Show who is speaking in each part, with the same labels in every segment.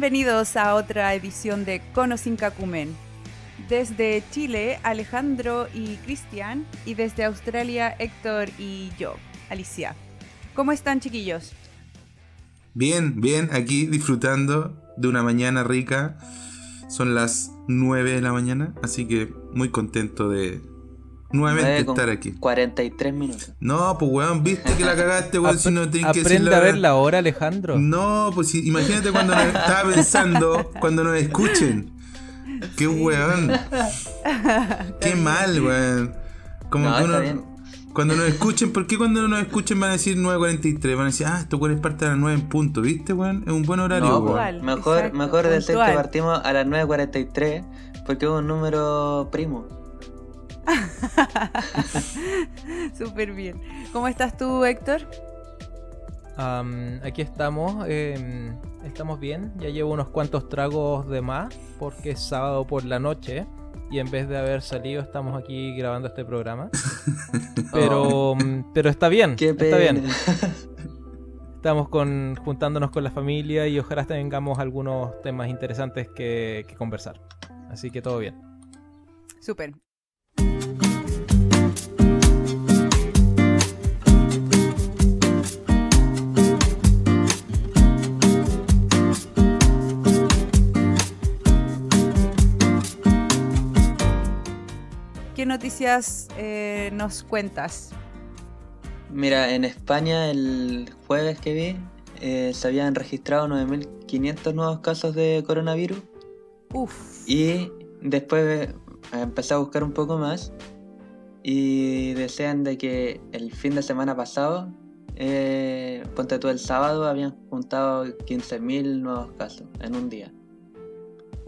Speaker 1: Bienvenidos a otra edición de Cono sin Cacumen. Desde Chile, Alejandro y Cristian, y desde Australia, Héctor y yo, Alicia. ¿Cómo están, chiquillos?
Speaker 2: Bien, bien, aquí disfrutando de una mañana rica. Son las 9 de la mañana, así que muy contento de nuevamente estar aquí.
Speaker 3: 43 minutos.
Speaker 2: No, pues weón, viste que la cagaste, weón, si no tienes que
Speaker 4: Aprende a ver la hora, Alejandro.
Speaker 2: No, pues imagínate cuando nos estaba pensando, cuando nos escuchen. Qué weón. Qué mal, weón. Como que uno, cuando nos escuchen, ¿por qué cuando nos escuchen van a decir 9.43? Van a decir, ah, esto es parte de las 9 en punto, ¿viste, weón? Es un buen horario,
Speaker 3: no,
Speaker 2: weón.
Speaker 3: Mejor, mejor decir que partimos a las 9.43 porque es un número primo.
Speaker 1: Súper bien. ¿Cómo estás tú, Héctor?
Speaker 4: aquí estamos. Em, estamos bien. Ya llevo unos cuantos tragos de más porque es sábado por la noche. Y en vez de haber salido, estamos aquí grabando este programa. Pero, oh. mm, pero está bien. está bien. Estamos con, juntándonos con la familia y ojalá tengamos algunos temas interesantes que, que conversar. Así que todo bien.
Speaker 1: Súper. ¿Qué noticias eh, nos cuentas?
Speaker 3: Mira, en España el jueves que vi eh, se habían registrado 9.500 nuevos casos de coronavirus.
Speaker 1: Uf.
Speaker 3: Y después empecé a buscar un poco más y desean de que el fin de semana pasado, eh, ponte tú el sábado, habían juntado 15.000 nuevos casos en un día.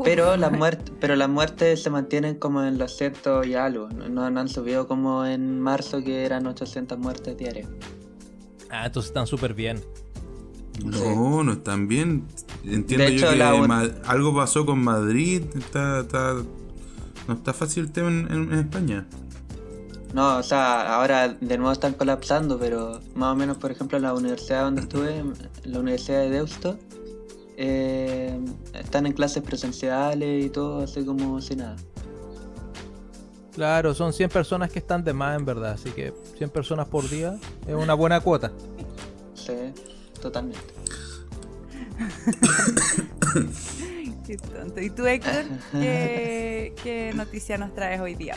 Speaker 3: Pero las muertes, pero las muertes se mantienen como en los cientos y algo. No, han subido como en marzo que eran 800 muertes diarias.
Speaker 4: Ah, entonces están súper bien.
Speaker 2: No, no están bien. Entiendo yo que algo pasó con Madrid. Está, no está fácil el tema en, España.
Speaker 3: No, o sea, ahora de nuevo están colapsando, pero más o menos, por ejemplo, en la universidad donde estuve, la Universidad de Deusto, eh, están en clases presenciales y todo, así como si nada.
Speaker 4: Claro, son 100 personas que están de más en verdad, así que 100 personas por día es una buena cuota.
Speaker 3: Sí, totalmente.
Speaker 1: Qué tonto. ¿Y tú, Héctor? ¿qué, ¿Qué noticia nos traes hoy día?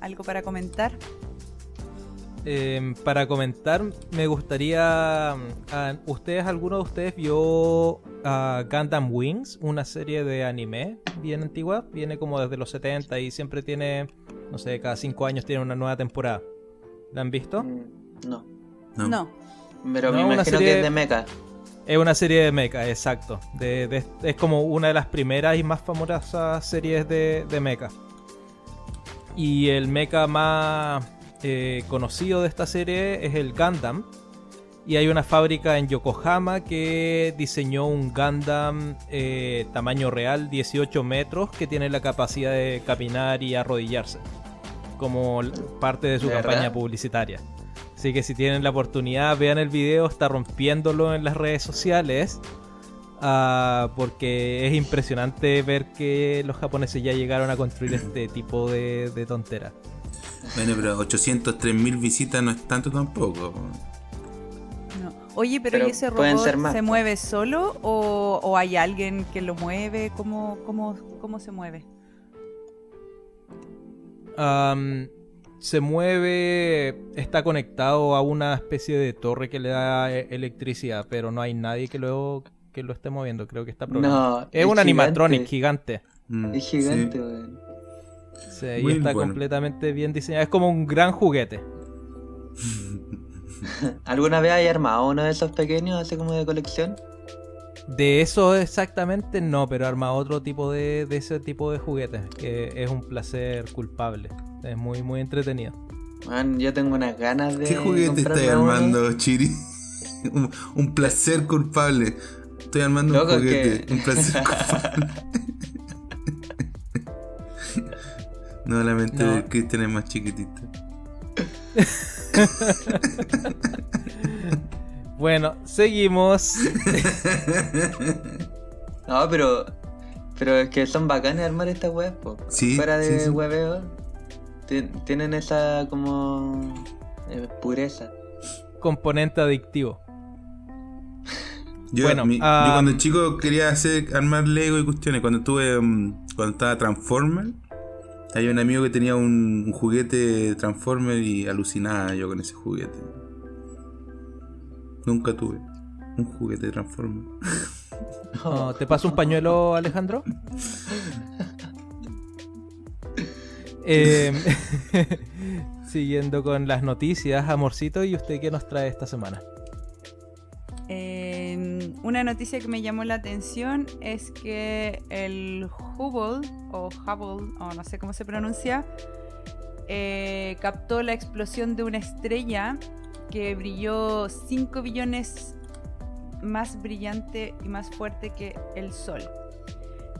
Speaker 1: ¿Algo para comentar?
Speaker 4: Em, para comentar, me gustaría. Mm, ¿Ustedes, alguno de ustedes vio Gundam Wings, una serie de anime bien antigua? Viene como desde los 70 y siempre tiene, no sé, cada 5 años tiene una nueva temporada. ¿La han visto? Mm,
Speaker 3: no.
Speaker 1: No.
Speaker 3: Pero me imagino que es de mecha.
Speaker 4: Es una serie de mecha, exacto. es como una de las primeras y más famosas series de, de mecha. Y el mecha más eh, conocido de esta serie es el Gundam. Y hay una fábrica en Yokohama que diseñó un Gundam eh, tamaño real, 18 metros, que tiene la capacidad de caminar y arrodillarse. Como parte de su campaña publicitaria. Así que si tienen la oportunidad, vean el video, está rompiéndolo en las redes sociales. Ah, porque es impresionante ver que los japoneses ya llegaron a construir este tipo de, de tonteras.
Speaker 2: Bueno, pero 803 mil visitas no es tanto tampoco.
Speaker 1: Oye, pero, ¿y ese robot se mueve solo o, hay alguien que lo mueve? ¿Cómo, cómo, cómo se mueve?
Speaker 4: se mueve, está conectado a una especie de torre que le da e, electricidad, pero no hay nadie que lo, que lo esté moviendo. Creo que está programado. es, un animatronic gigante.
Speaker 3: Mm, es gigante,
Speaker 4: Sí, y está completamente bien diseñado. Es como un gran juguete.
Speaker 3: ¿Alguna vez hay armado uno de esos pequeños, así como de colección?
Speaker 4: De eso exactamente no, pero arma otro tipo de, de ese tipo de juguetes, que es un placer culpable. Es muy, muy entretenido.
Speaker 3: Man, yo tengo unas ganas de.
Speaker 2: ¿Qué juguete estás armando, Chiri? un, placer culpable. Estoy armando un juguete. Un placer culpable. No, la mente de Cristian es más chiquitita.
Speaker 4: bueno, seguimos.
Speaker 3: No, pero. Pero es que son bacanes armar esta web,
Speaker 2: Sí,
Speaker 3: Fuera de
Speaker 2: sí, sí.
Speaker 3: webeo. Tienen esa como. eh, pureza.
Speaker 4: Componente adictivo.
Speaker 2: Yo,
Speaker 4: Bueno,
Speaker 2: mi-
Speaker 4: ah,
Speaker 2: yo cuando chico quería hacer armar Lego y cuestiones. Cuando estuve mm, cuando estaba Transformer, había un amigo que tenía un, un juguete Transformer y alucinaba yo con ese juguete. Nunca tuve un juguete Transformer.
Speaker 4: Oh, ¿Te paso un pañuelo, Alejandro? Eh, siguiendo con las noticias, amorcito, ¿y usted qué nos trae esta semana?
Speaker 1: Eh, una noticia que me llamó la atención es que el Hubble, o Hubble, o no sé cómo se pronuncia, eh, captó la explosión de una estrella que brilló 5 billones más brillante y más fuerte que el Sol.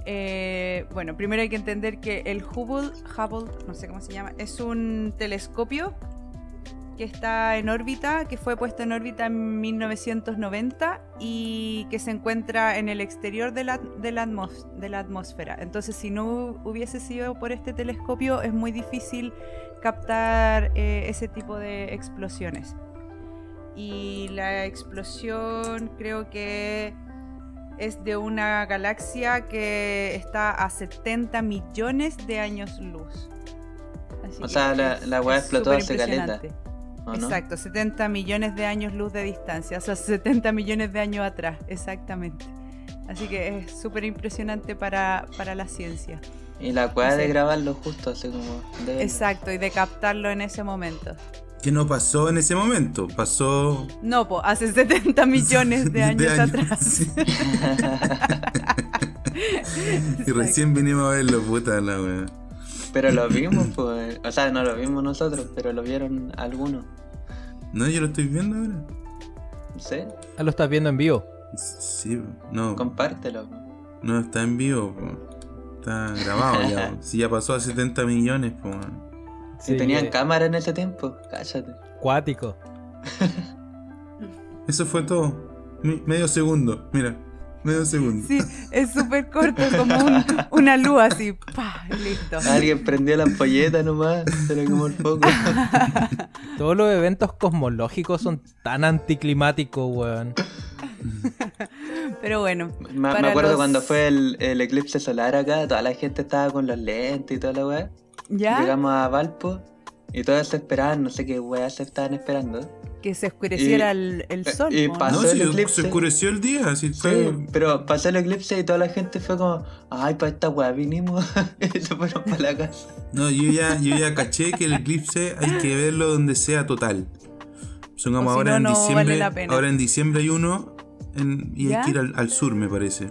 Speaker 1: Eh, bueno, primero hay que entender que el Hubble, Hubble, no sé cómo se llama, es un telescopio que está en órbita, que fue puesto en órbita en 1990 y que se encuentra en el exterior de la, de la, atmos- de la atmósfera. Entonces, si no hubiese sido por este telescopio, es muy difícil captar eh, ese tipo de explosiones. Y la explosión creo que es de una galaxia que está a 70 millones de años luz. Así
Speaker 3: O sea, la- la weá explotó hace caleta.
Speaker 1: Exacto, 70 millones de años luz de distancia, o sea, 70 millones de años atrás, exactamente. Así que es súper impresionante para, para la ciencia.
Speaker 3: Y la weá de grabarlo justo, así como. de-
Speaker 1: Exacto, y de captarlo en ese momento.
Speaker 2: ¿Qué no pasó en ese momento? Pasó.
Speaker 1: No, pues hace 70 millones de años, atrás.
Speaker 2: sí. y recién vinimos a verlo, puta la wea.
Speaker 3: Pero lo vimos, pues. O sea, no lo vimos nosotros, pero lo vieron algunos.
Speaker 2: No, yo lo estoy viendo ahora.
Speaker 3: No sé,
Speaker 4: Ah, lo estás viendo en vivo.
Speaker 2: Sí, no.
Speaker 3: compártelo.
Speaker 2: No está en vivo, po. Está grabado ya. po. Si ya pasó a 70 millones, po. weón.
Speaker 3: Si
Speaker 4: Sí,
Speaker 3: tenían
Speaker 4: eh,
Speaker 3: cámara en ese tiempo, cállate.
Speaker 4: Cuático.
Speaker 2: Eso fue todo. Mi- medio segundo, mira. Medio segundo.
Speaker 1: Sí, es súper corto, como un- una luz así, pa, listo.
Speaker 3: Alguien prendió la ampolleta nomás, se le quemó el foco.
Speaker 4: Todos los eventos cosmológicos son tan anticlimáticos, weón.
Speaker 1: Pero bueno,
Speaker 3: Me, acuerdo
Speaker 1: los-
Speaker 3: cuando fue el, el eclipse solar acá, toda la gente estaba con los lentes y toda la weá.
Speaker 1: ya
Speaker 3: Llegamos a Valpo y todos se esperaban, no sé qué weá se estaban esperando.
Speaker 1: Que se oscureciera
Speaker 3: y-
Speaker 1: el, el sol.
Speaker 3: y pasó
Speaker 2: No,
Speaker 3: el eclipse.
Speaker 2: se oscureció el día, así
Speaker 3: Sí,
Speaker 2: fue.
Speaker 3: pero pasó el eclipse y toda la gente fue como, ay, para esta weá vinimos y se fueron para la casa.
Speaker 2: No, yo ya, yo ya caché que el eclipse hay que verlo donde sea total. Supongamos
Speaker 1: O si
Speaker 2: ahora
Speaker 1: no,
Speaker 2: en
Speaker 1: no
Speaker 2: diciembre.
Speaker 1: vale la pena.
Speaker 2: Ahora en diciembre hay uno en- y
Speaker 1: ¿Ya?
Speaker 2: hay que ir al, al sur, me parece.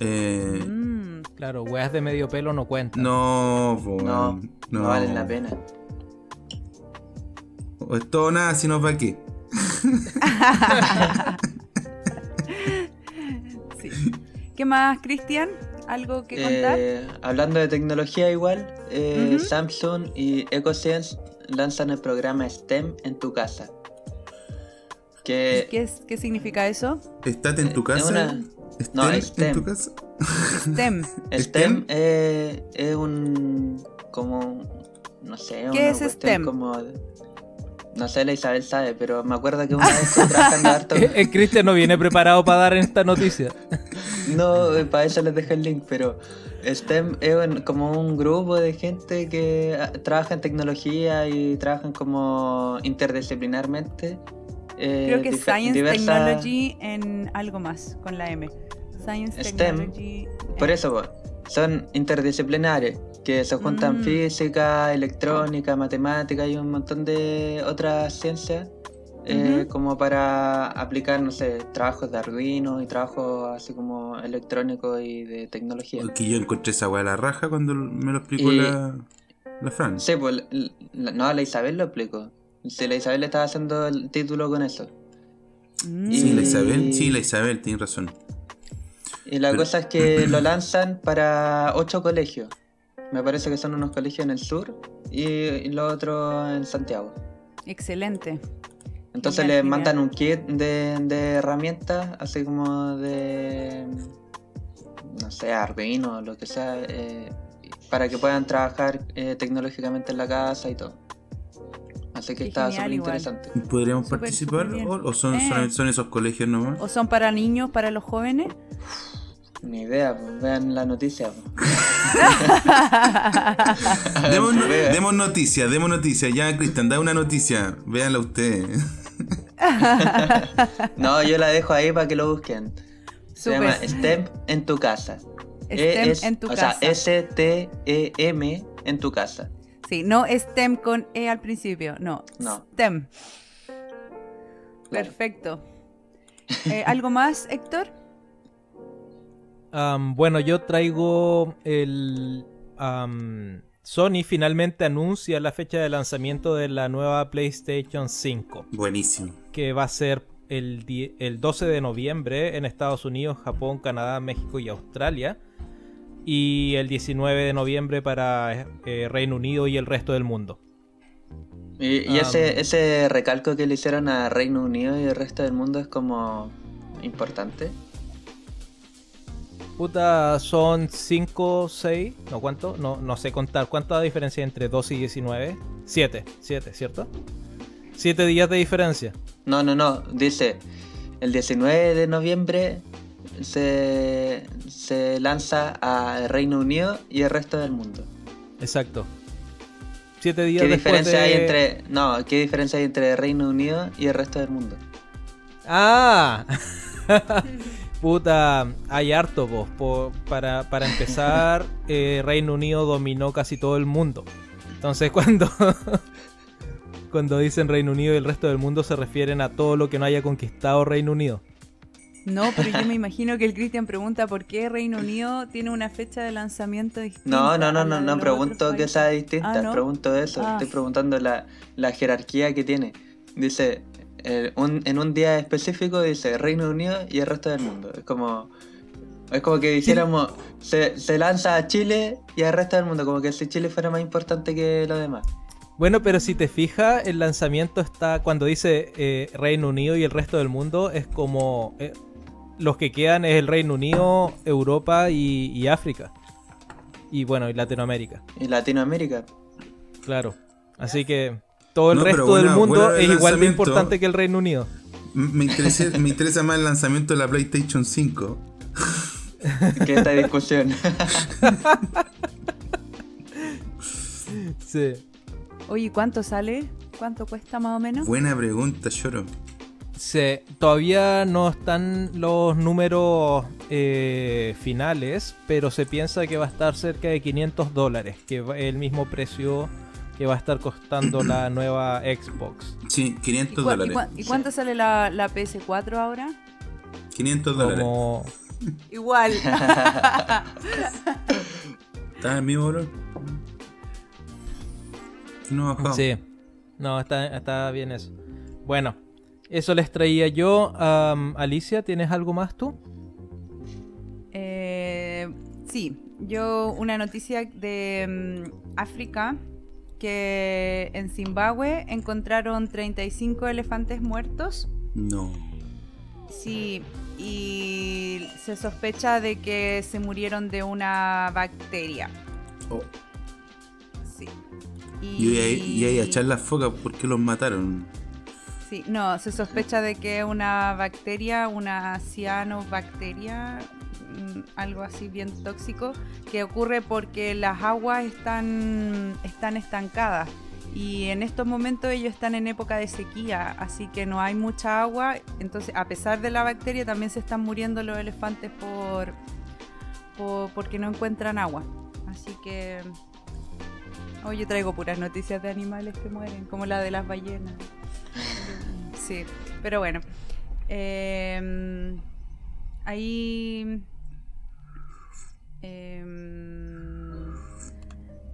Speaker 2: Eh,
Speaker 1: Mm,
Speaker 4: Claro, weas de medio pelo no cuentan.
Speaker 2: no,
Speaker 3: No, no, valen la pena.
Speaker 2: O es todo o nada, si no, ¿para qué?
Speaker 1: sí. ¿Qué más, Cristian? ¿Algo que contar?
Speaker 3: Eh, hablando de tecnología igual, eh. Samsung y EcoScience lanzan el programa STEM en tu casa. Que
Speaker 1: ¿Qué, es- ¿Qué significa eso?
Speaker 2: ¿Estás en tu
Speaker 3: eh,
Speaker 2: casa?
Speaker 3: una-
Speaker 2: ¿Estén
Speaker 3: no,
Speaker 2: en
Speaker 3: STEM.
Speaker 2: tu casa?
Speaker 1: STEM.
Speaker 3: STEM
Speaker 2: ¿STEM?
Speaker 3: eh, es un como no sé,
Speaker 1: ¿Qué
Speaker 3: una
Speaker 1: es STEM?
Speaker 3: como no sé, la Isabel sabe, pero me acuerdo que una vez estuve trabajando harto.
Speaker 4: El Cristian no viene preparado para dar esta noticia.
Speaker 3: No, eh, para eso les dejo el link, pero STEM es un- como un grupo de gente que ah, trabaja en tecnología y trabajan como interdisciplinarmente. eh,
Speaker 1: Creo que Science
Speaker 3: diversa-
Speaker 1: Technology en algo más, con la M. Science
Speaker 3: STEM.
Speaker 1: Technology.
Speaker 3: Por eso, son interdisciplinares, que se juntan
Speaker 1: Mm.
Speaker 3: física, electrónica, matemática y un montón de otras ciencias, eh, como para aplicar, no sé, trabajos de Arduino y trabajos así como electrónicos y de tecnología.
Speaker 2: Que yo encontré esa weá la raja cuando me lo explicó
Speaker 3: Y-
Speaker 2: la, la Fran.
Speaker 3: Sí, pues, la- no, la Isabel lo explicó. Si la Isabel estaba haciendo el título con eso.
Speaker 1: mm.
Speaker 2: Sí, la Isabel, sí, la Isabel, tiene razón.
Speaker 3: Y la
Speaker 2: Pero-
Speaker 3: cosa es que lo lanzan para ocho colegios. Me parece que son unos colegios en el sur y, los otros en Santiago.
Speaker 1: Excelente.
Speaker 3: Entonces
Speaker 1: Genial,
Speaker 3: les mandan un kit de, de herramientas, así como de no sé, Arduino, lo que sea, eh, para que puedan trabajar eh, tecnológicamente en la casa y todo. Así que está súper interesante.
Speaker 2: ¿Podríamos participar o, son, eh. son, esos colegios nomás?
Speaker 1: ¿O son para niños, para los jóvenes?
Speaker 3: Ni idea, pues, vean la noticia. Pues.
Speaker 2: demos, demos noticias, demos noticias. Ya, Cristian, da una noticia. Véanla ustedes.
Speaker 3: no, yo la dejo ahí para que lo busquen. Se llama STEM en tu casa.
Speaker 1: STEM e en tu casa.
Speaker 3: O sea, S-T-E-M en tu casa.
Speaker 1: Sí, no STEM con E al principio, no. no. STEM. Perfecto. Eh, ¿Algo más, Héctor?
Speaker 4: bueno, yo traigo el... Sony finalmente anuncia la fecha de lanzamiento de la nueva PlayStation 5.
Speaker 2: Buenísimo.
Speaker 4: Que va a ser el, el 12 de noviembre en Estados Unidos, Japón, Canadá, México y Australia. Y el 19 de noviembre para eh, Reino Unido y el resto del mundo.
Speaker 3: ¿Y, ese, ese recalco que le hicieron a Reino Unido y el resto del mundo es como importante?
Speaker 4: Puta, son 5, 6, no cuánto, no, no sé contar. ¿Cuánta diferencia entre 12 y 19? 7, 7, ¿cierto? 7 días de diferencia.
Speaker 3: No, no, no, dice, el 19 de noviembre se, se lanza a Reino Unido y el resto del mundo.
Speaker 4: Exacto. 7 días
Speaker 3: ¿Qué diferencia hay entre no, qué diferencia hay entre Reino Unido y el resto del mundo?
Speaker 4: Ah. Puta, hay harto vos. para, para, empezar, eh, Reino Unido dominó casi todo el mundo. Entonces cuando, cuando dicen Reino Unido y el resto del mundo se refieren a todo lo que no haya conquistado Reino Unido.
Speaker 1: No, pero yo me imagino que el Cristian pregunta por qué Reino Unido tiene una fecha de lanzamiento distinta.
Speaker 3: No, no, no, no, no pregunto que sea distinta, ah, pregunto eso, ah. estoy preguntando la, la jerarquía que tiene. Dice, eh, en un día específico dice Reino Unido y el resto del mundo. Es como, es como que dijéramos, se, lanza a Chile y al resto del mundo, como que si Chile fuera más importante que lo demás.
Speaker 4: Bueno, pero si te fijas, el lanzamiento está cuando dice eh, Reino Unido y el resto del mundo, es como eh, los que quedan es el Reino Unido, Europa y, y, África. Y bueno, y Latinoamérica.
Speaker 3: Y Latinoamérica.
Speaker 4: Claro. Así que todo el resto del mundo es igual de importante que el Reino Unido.
Speaker 2: Me interesa, me interesa más el lanzamiento de la PlayStation 5.
Speaker 3: que esta discusión.
Speaker 4: sí.
Speaker 1: Oye, ¿cuánto sale? ¿Cuánto cuesta más o menos?
Speaker 2: Buena pregunta, Lloro.
Speaker 4: Sí, todavía no están los números eh, finales, pero se piensa que va a estar cerca de 500 dólares, que es el mismo precio que va a estar costando la nueva Xbox.
Speaker 2: Sí, 500 dólares.
Speaker 1: ¿Y, cuánto sale la, PS4 ahora?
Speaker 2: 500 dólares.
Speaker 1: Igual.
Speaker 2: ¿Estás en mismo valor? No bajado.
Speaker 4: Sí. No, está, está bien eso. Bueno, eso les traía yo. Alicia, ¿tienes algo más tú?
Speaker 1: Eh, sí, yo una noticia de mm, África que en Zimbabue encontraron 35 elefantes muertos.
Speaker 2: No.
Speaker 1: Sí, y se sospecha de que se murieron de una bacteria.
Speaker 2: Oh. Sí. Y, y, ahí, a echar las focas, ¿por qué los mataron?
Speaker 1: Sí, no, se sospecha de que una bacteria, una cianobacteria, Mm, algo así bien tóxico, que ocurre porque las aguas están, están estancadas. Y en estos momentos ellos están en época de sequía, así que no hay mucha agua. Entonces, a pesar de la bacteria, también se están muriendo los elefantes por, porque no encuentran agua. Así que hoy yo traigo puras noticias de animales que mueren, como la de las ballenas. Sí, pero bueno. Ahí Em,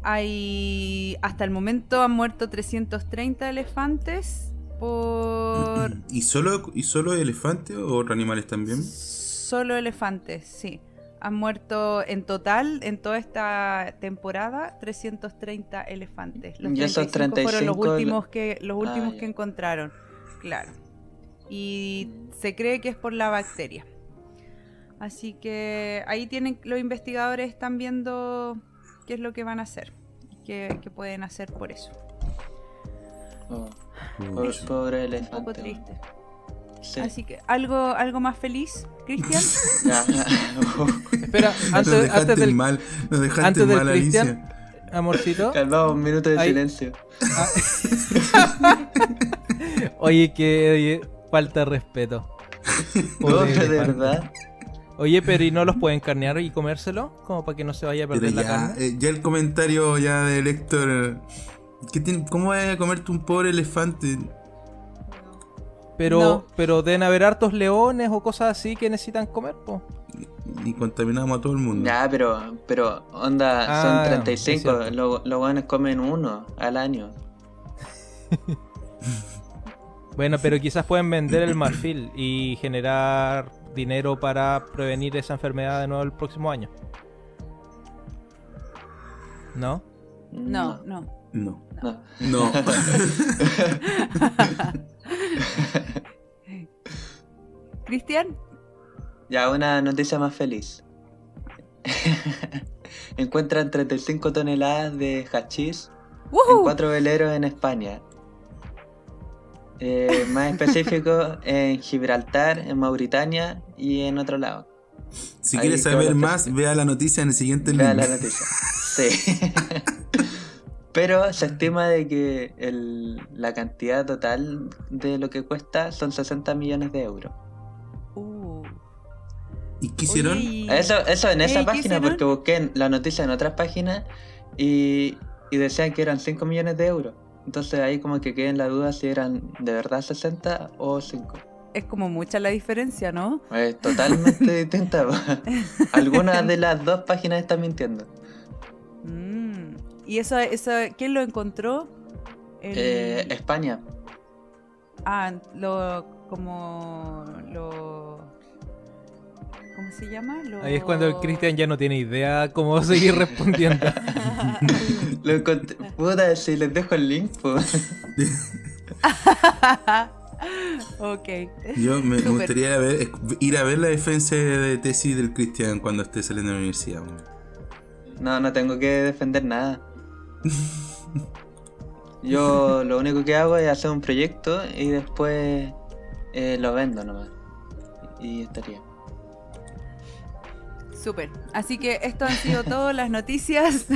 Speaker 1: hay hasta el momento han muerto 330 elefantes por
Speaker 2: ¿Y solo y solo elefantes o otros animales también?
Speaker 1: Solo elefantes, sí. Han muerto en total en toda esta temporada 330 elefantes. Los 35 fueron los últimos que los últimos ah, que encontraron. Claro. Y se cree que es por la bacteria. Así que ahí tienen los investigadores están viendo qué es lo que van a hacer, qué, qué pueden hacer por eso.
Speaker 3: Oh, pobre elefante.
Speaker 1: Un poco triste. Así que, ¿algo, algo más feliz, Cristian?
Speaker 4: Espera, antes, antes del
Speaker 2: mal, nos dejaste antes mal, del Cristian,
Speaker 4: amorcito.
Speaker 3: Calmado, un minuto de silencio.
Speaker 4: Ah. oye, que falta de respeto.
Speaker 3: No, de verdad.
Speaker 4: Oye, pero ¿y no los pueden carnear y comérselo? Como para que no se vaya a perder la carne.
Speaker 2: Eh, ya el comentario ya de Héctor. ¿Cómo vas a comerte un pobre elefante?
Speaker 4: Pero, pero deben haber hartos leones o cosas así que necesitan comer, po.
Speaker 2: Y, contaminamos a todo el mundo.
Speaker 3: Ya, pero, pero onda, son 35, ah, los buenos comen uno al año.
Speaker 4: bueno, pero quizás pueden vender el marfil y generar dinero para prevenir esa enfermedad de nuevo el próximo año.
Speaker 1: ¿No? No, no.
Speaker 2: No. No. no.
Speaker 1: Cristian.
Speaker 3: Ya, una noticia más feliz. Encuentran 35 toneladas de hachís en cuatro veleros en España. Eh, más específico, en Gibraltar, en Mauritania y en otro lado.
Speaker 2: Si quieres saber más, vea la noticia en el siguiente
Speaker 3: Vea la noticia. Sí. Pero se estima de que el, la cantidad total de lo que cuesta son 60 millones de euros.
Speaker 2: Uh. ¿Y qué hicieron?
Speaker 3: Eso, eso en esa página, porque busqué la noticia en otras páginas y, y decían que eran 5 millones de euros. Entonces ahí como que quedé en la duda si eran de verdad 60 o 5.
Speaker 1: Es como mucha la diferencia, ¿no?
Speaker 3: Es totalmente distinta. Alguna de las dos páginas están mintiendo.
Speaker 1: ¿Y eso, eso, quién lo encontró?
Speaker 3: Eh, España.
Speaker 1: Ah, lo. como. lo. ¿Cómo se llama?
Speaker 4: Ahí es cuando el Cristian ya no tiene idea cómo seguir respondiendo.
Speaker 3: lo encontré. Puta, si les dejo el link, pues.
Speaker 1: ok.
Speaker 2: Yo me, gustaría ir a ver la defensa de tesis del Cristian cuando esté saliendo de la universidad.
Speaker 3: No, no tengo que defender nada. Yo lo único que hago es hacer un proyecto y después eh, lo vendo nomás. Y estaría.
Speaker 1: Súper. Así que esto han sido todas las noticias.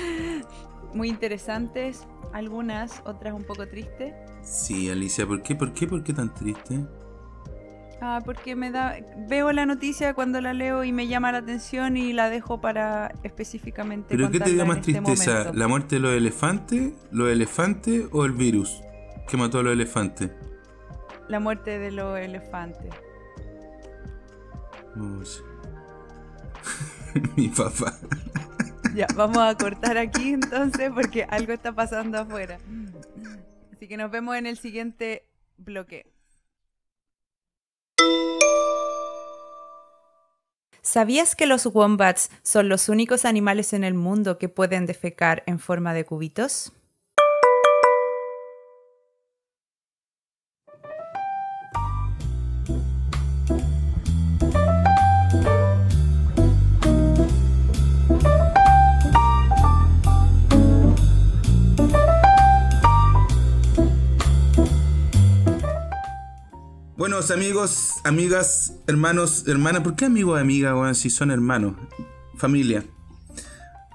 Speaker 1: Muy interesantes. Algunas, otras un poco tristes.
Speaker 2: Sí, Alicia, ¿por qué? ¿Por qué? ¿Por qué tan triste?
Speaker 1: Ah, porque me da. Veo la noticia cuando la leo y me llama la atención y la dejo para específicamente.
Speaker 2: ¿Pero qué te da más este tristeza? ¿La muerte de los elefantes? ¿Los elefantes o el virus que mató a los elefantes?
Speaker 1: La muerte de los elefantes.
Speaker 2: Mi papá.
Speaker 1: Ya, vamos a cortar aquí entonces porque algo está pasando afuera. Así que nos vemos en el siguiente bloque. ¿Sabías que los wombats son los únicos animales en el mundo que pueden defecar en forma de cubitos?
Speaker 2: Buenos amigos, amigas, hermanos, hermanas. ¿Por qué amigos, amigas, weón, si son hermanos? Familia.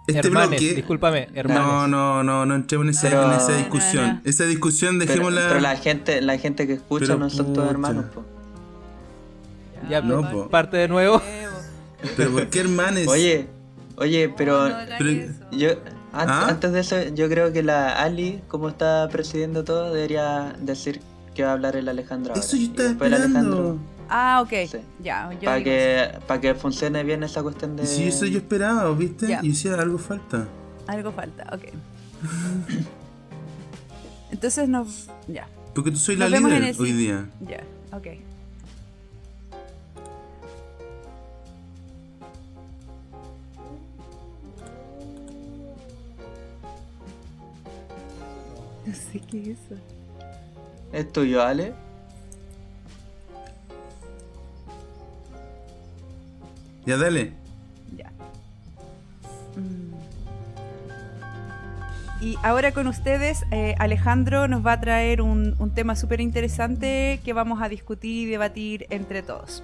Speaker 4: Este hermanes, bloque. Discúlpame, hermanos.
Speaker 2: No, no, no, no entremos en esa, en esa discusión. Esa discusión dejémosla.
Speaker 3: Pero, pero, la gente, la gente que escucha no son todos hermanos, po.
Speaker 4: Ya, no, po. parte de nuevo.
Speaker 2: Pero ¿por qué hermanes?
Speaker 3: Oye, oye, pero, yo ¿Ah? antes de eso, yo creo que la Ali, como está presidiendo todo, debería decir que va a hablar el Alejandro.
Speaker 2: Eso yo estaba esperando.
Speaker 1: Ah, ok. Ya.
Speaker 3: Para que, para que funcione bien esa cuestión de.
Speaker 2: Sí, eso yo esperaba, ¿viste? Y decía, algo falta.
Speaker 1: Algo falta, ok. Entonces no. Ya.
Speaker 2: Porque tú soy la líder hoy día.
Speaker 1: Ya, ok. No sé qué es eso.
Speaker 3: ¿Es tuyo, Ale?
Speaker 2: Ya dale.
Speaker 1: Ya. Mm. Y ahora con ustedes, eh, Alejandro nos va a traer un, tema súper interesante que vamos a discutir y debatir entre todos.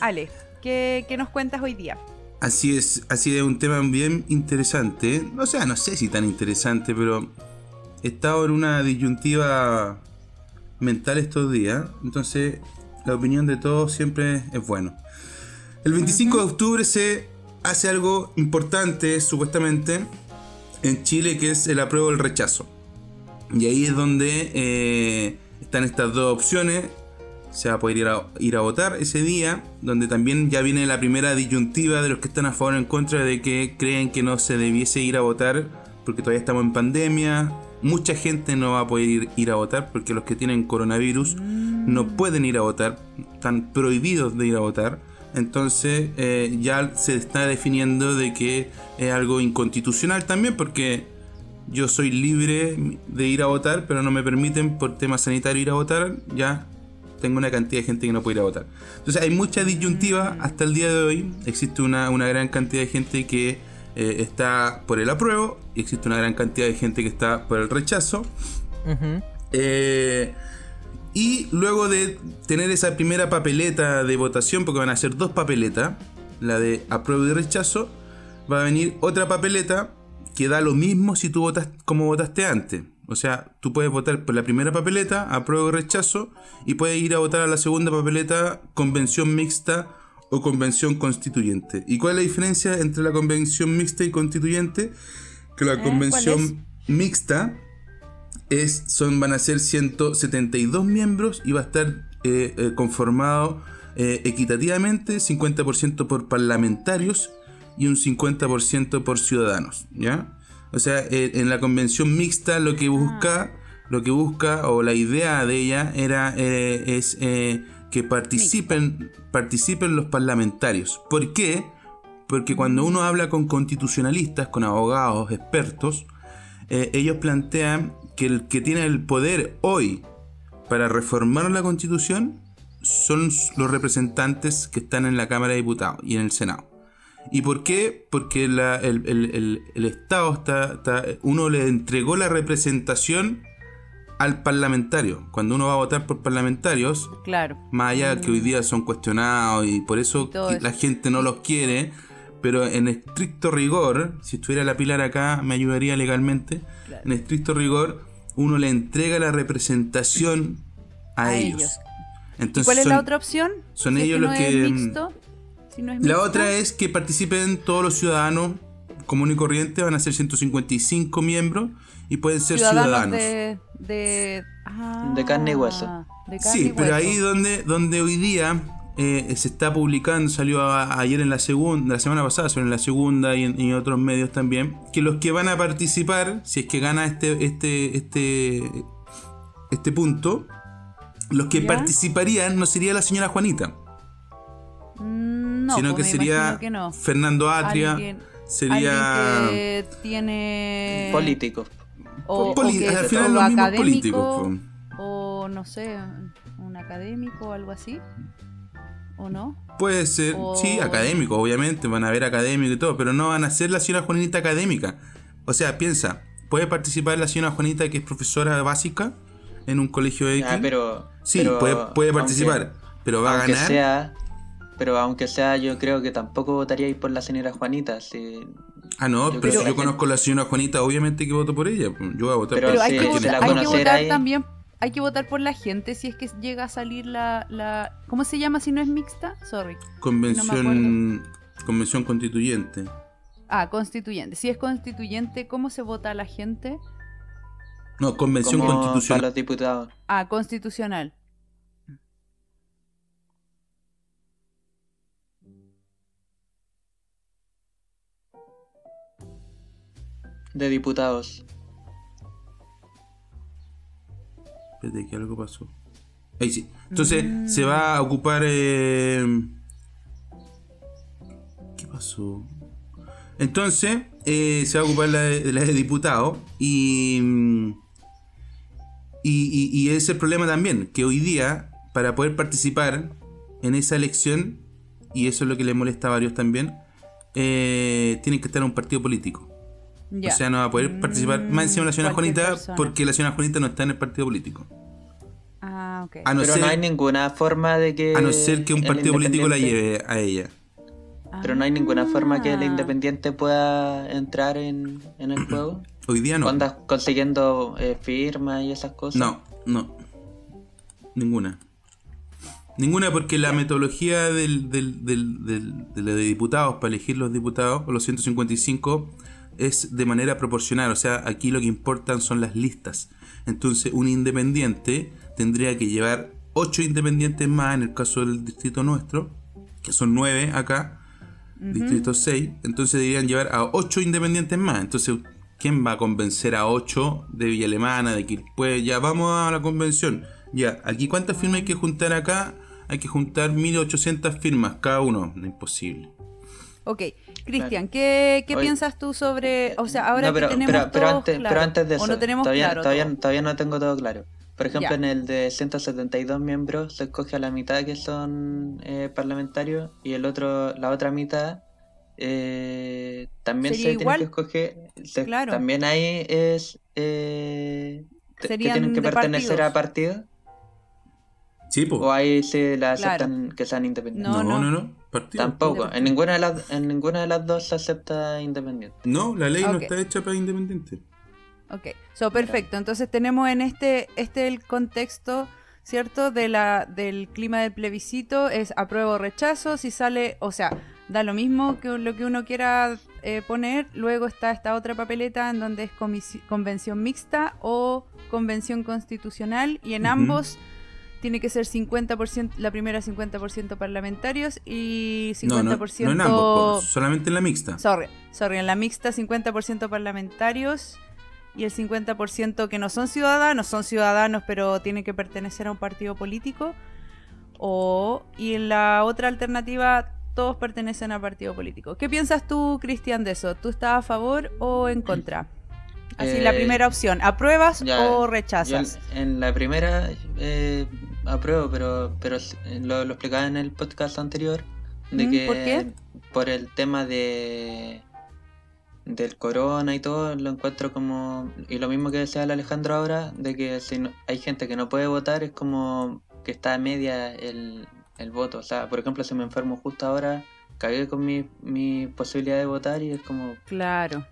Speaker 1: Ale, ¿qué, nos cuentas hoy día?
Speaker 2: Así es, así es un tema bien interesante. O sea, no sé si tan interesante, pero he estado en una disyuntiva mental estos días. Entonces, la opinión de todos siempre es bueno. El 25 de octubre se hace algo importante, supuestamente, en Chile, que es el apruebo o el rechazo. Y ahí es donde eh, están estas dos opciones. Se va a poder ir a, ir a votar ese día, donde también ya viene la primera disyuntiva de los que están a favor o en contra de que creen que no se debiese ir a votar porque todavía estamos en pandemia. Mucha gente no va a poder ir, a votar porque los que tienen coronavirus no pueden ir a votar, están prohibidos de ir a votar. Entonces eh, ya se está definiendo de que es algo inconstitucional también porque yo soy libre de ir a votar, pero no me permiten por tema sanitario ir a votar, ya tengo una cantidad de gente que no puede ir a votar. Entonces hay mucha disyuntiva hasta el día de hoy, existe una, gran cantidad de gente que eh, está por el apruebo y existe una gran cantidad de gente que está por el rechazo. Y luego de tener esa primera papeleta de votación, porque van a ser dos papeletas, la de apruebo y rechazo, va a venir otra papeleta que da lo mismo si tú votas como votaste antes. O sea, tú puedes votar por la primera papeleta, apruebo y rechazo, y puedes ir a votar a la segunda papeleta, convención mixta o convención constituyente. ¿Y cuál es la diferencia entre la convención mixta y constituyente? Que la eh, convención mixta es, son, van a ser 172 miembros y va a estar eh, eh, conformado eh, equitativamente, 50% por parlamentarios y un 50% por ciudadanos, ¿ya? O sea, en la convención mixta lo que busca, ah. lo que busca o la idea de ella era es que participen, participen los parlamentarios. ¿Por qué? Porque cuando uno habla con constitucionalistas, con abogados, expertos, ellos plantean que el que tiene el poder hoy para reformar la constitución son los representantes que están en la Cámara de Diputados y en el Senado. ¿Y por qué? Porque el, Estado está, Uno le entregó la representación al parlamentario. Cuando uno va a votar por parlamentarios,
Speaker 1: claro.
Speaker 2: más allá que hoy día son cuestionados y por eso la gente no los quiere, pero en estricto rigor, si estuviera la Pilar acá me ayudaría legalmente, en estricto rigor, uno le entrega la representación a, ellos.
Speaker 1: Entonces, ¿Cuál es la otra opción?
Speaker 2: Son ellos los que... la otra es que participen todos los ciudadanos común y corriente, van a ser 155 miembros y pueden ser ciudadanos.
Speaker 3: De, de, ah, de carne y hueso.
Speaker 2: sí, pero ahí donde, donde hoy día eh, se está publicando, salió ayer en la segunda, la semana pasada, salió en la segunda y en, otros medios también, que los que van a participar, si es que gana este, este, este, este punto, los que participarían no sería la señora Juanita.
Speaker 1: Mm,
Speaker 2: sino
Speaker 1: que
Speaker 2: pues sería Fernando Atria, sería
Speaker 1: que tiene
Speaker 3: político.
Speaker 1: O, al final los mismos políticos. O no sé, un académico o algo así. ¿O no?
Speaker 2: Puede ser, sí, académico, obviamente, van a ver académico y todo, pero no van a ser la señora Juanita académica. O sea, piensa, puede participar la señora Juanita que es profesora básica en un colegio
Speaker 3: de... Ah, pero...
Speaker 2: Sí, puede, participar, pero va a ganar...
Speaker 3: Sea, pero aunque sea, yo creo que tampoco votaría ahí por la señora Juanita. Si,
Speaker 2: ah, no, pero si yo conozco a la señora Juanita, obviamente que voto por ella. Yo voy a votar
Speaker 1: pero por hay, que, hay que votar también hay que votar por la gente si es que llega a salir la, la ¿cómo se llama si no es mixta? Sorry.
Speaker 2: Convención convención constituyente.
Speaker 1: Ah, constituyente. Si es constituyente, ¿cómo se vota a la gente?
Speaker 2: No, convención constitucional.
Speaker 3: Para los diputados.
Speaker 1: Ah, constitucional.
Speaker 3: De diputados.
Speaker 2: Espérate que algo pasó. Ahí sí. Entonces mm. se va a ocupar. Eh... ¿Qué pasó? Entonces eh, se va a ocupar la, la de diputado y, y, y, ese es el problema también, que hoy día, para poder participar en esa elección, y eso es lo que le molesta a varios también, eh, tienen que estar en un partido político. O sea, no va a poder participar más encima de la señora Juanita porque la señora Juanita no está en el partido político.
Speaker 1: Ah, ok.
Speaker 3: Pero no hay ninguna forma de que.
Speaker 2: A no ser que un partido político la lleve a ella.
Speaker 3: Pero no hay ninguna forma que el ah. independiente pueda entrar en, el juego.
Speaker 2: Hoy día no.
Speaker 3: ¿Andas consiguiendo eh, firmas y esas cosas?
Speaker 2: No, no. Ninguna. Ninguna porque la metodología del, del, del, de los diputados para elegir los diputados, o los 155, es de manera proporcional. O sea, aquí lo que importan son las listas. Entonces, un independiente tendría que llevar 8 independientes más en el caso del distrito nuestro, que son 9 acá, distrito 6. Entonces deberían llevar a 8 independientes más. Entonces, ¿quién va a convencer a 8 de Villa Alemana, de que pues ya vamos a la convención? Ya, aquí cuántas firmas hay que juntar acá? hay que juntar 1800 firmas cada uno. Imposible.
Speaker 1: Ok, Cristian, ¿qué, piensas tú sobre, o sea, ahora que tenemos
Speaker 3: pero, antes, pero antes de eso, todavía, todavía, no tengo todo claro. Por ejemplo, en el de 172 miembros se escoge a la mitad que son eh, parlamentarios y el otro, la otra mitad eh, también se tiene que escoger. También ahí es eh, que tienen que pertenecer a partidos. ¿O ahí se la aceptan que sean independientes?
Speaker 2: No, no, no.
Speaker 3: Tampoco. En ninguna, de las, en ninguna de las dos se acepta independiente.
Speaker 2: No, la ley no está hecha para independiente.
Speaker 1: Ok, so, perfecto. Entonces tenemos en este, este el contexto, ¿cierto? De la, del clima del plebiscito, es apruebo o rechazo, si sale, o sea, da lo mismo que lo que uno quiera eh, poner. Luego está esta otra papeleta en donde es convención mixta o convención constitucional y en ambos tiene que ser 50%, la primera 50% parlamentarios y 50%... No,
Speaker 2: no, en ambos, solamente en la mixta.
Speaker 1: Sorry, sorry, en la mixta 50% parlamentarios y el 50% que no son ciudadanos, son ciudadanos pero tienen que pertenecer a un partido político. O, y en la otra alternativa todos pertenecen a partido político. ¿Qué piensas tú, Cristian, de eso? ¿Tú estás a favor o en contra? Así, la eh, primera opción, ¿apruebas o rechazas?
Speaker 3: en, la primera, eh, apruebo, pero, pero lo, lo, explicaba en el podcast anterior. De mm, que
Speaker 1: ¿Por qué?
Speaker 3: Por el tema de del corona y todo, lo encuentro como. Y lo mismo que decía el Alejandro ahora, de que si hay gente que no puede votar, es como que está a media el, el voto. O sea, por ejemplo, si me enfermo justo ahora, cagué con mi, mi posibilidad de votar y es como.
Speaker 1: Claro.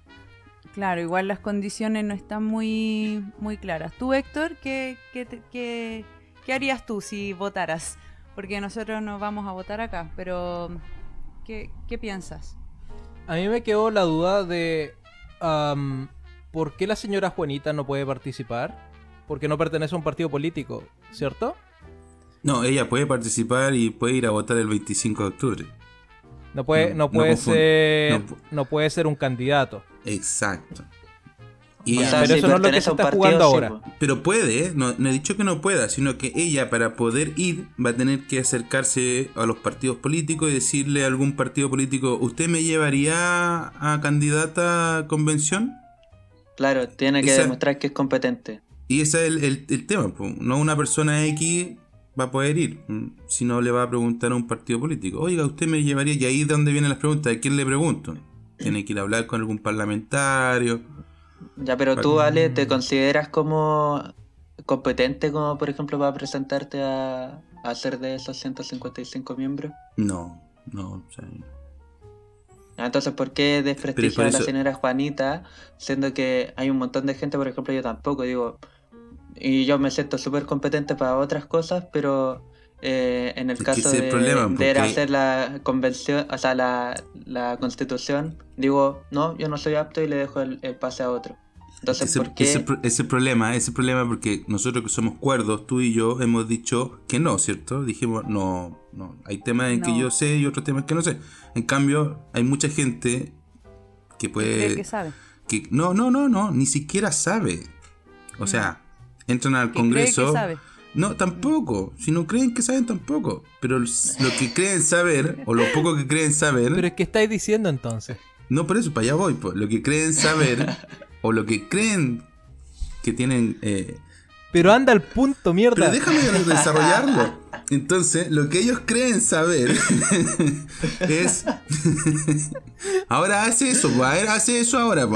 Speaker 1: Claro, igual las condiciones no están muy, muy claras. ¿Tú, Héctor, qué, qué, qué, ¿Qué harías tú si votaras? Porque nosotros no vamos a votar acá, pero ¿qué, piensas?
Speaker 4: A mí me quedó la duda de por qué la señora Juanita no puede participar. Porque no pertenece a un partido político, ¿cierto?
Speaker 2: No, ella puede participar y puede ir a votar el 25 de octubre.
Speaker 4: No puede, no, puede ser, no puede ser un candidato.
Speaker 2: Exacto
Speaker 4: pero eso no es lo que se está jugando ahora.
Speaker 2: Pero puede, ¿eh? no, he dicho que no pueda, sino que ella para poder ir va a tener que acercarse a los partidos políticos y decirle a algún partido político, ¿usted me llevaría a candidata a convención?
Speaker 3: Claro, tiene que demostrar que es competente.
Speaker 2: Y ese es el, tema, no una persona X va a poder ir, si no le va a preguntar a un partido político, oiga, ¿usted me llevaría? Y ahí es donde vienen las preguntas, ¿a quién le pregunto? Tiene que ir a hablar con algún parlamentario
Speaker 3: ya, pero tú, Ale, ¿te consideras como competente como, por ejemplo, para presentarte a, a ser de esos 155 miembros?
Speaker 2: No, no, o sea...
Speaker 3: Entonces, ¿por qué desprestigiar a la señora Juanita, siendo que hay un montón de gente, por ejemplo, yo tampoco, digo, y yo me siento súper competente para otras cosas, pero eh, en el caso de, hacer la convención, o sea, la, la, constitución, digo, no, yo no soy apto y le dejo el, pase a otro. Entonces, ese, ¿por qué?
Speaker 2: Ese, problema, ese problema porque nosotros que somos cuerdos, tú y yo, hemos dicho que no, ¿cierto? Dijimos, no, no, hay temas en que yo sé y otros temas que no sé. En cambio, hay mucha gente que puede...
Speaker 1: Que sabe.
Speaker 2: Que, no, no, no, no, ni siquiera sabe. O sea, entran al Congreso... sabe no, tampoco. Si no creen que saben, tampoco. Pero lo que creen saber, o lo poco que creen saber.
Speaker 4: Pero es que estáis diciendo entonces.
Speaker 2: No, por eso, para allá voy. Pues. Lo que creen saber, o lo que creen que tienen. Eh,
Speaker 4: pero anda al punto, mierda.
Speaker 2: Pero déjame desarrollarlo. Entonces, lo que ellos creen saber es. ahora hace eso, pues, a ver, hace eso ahora.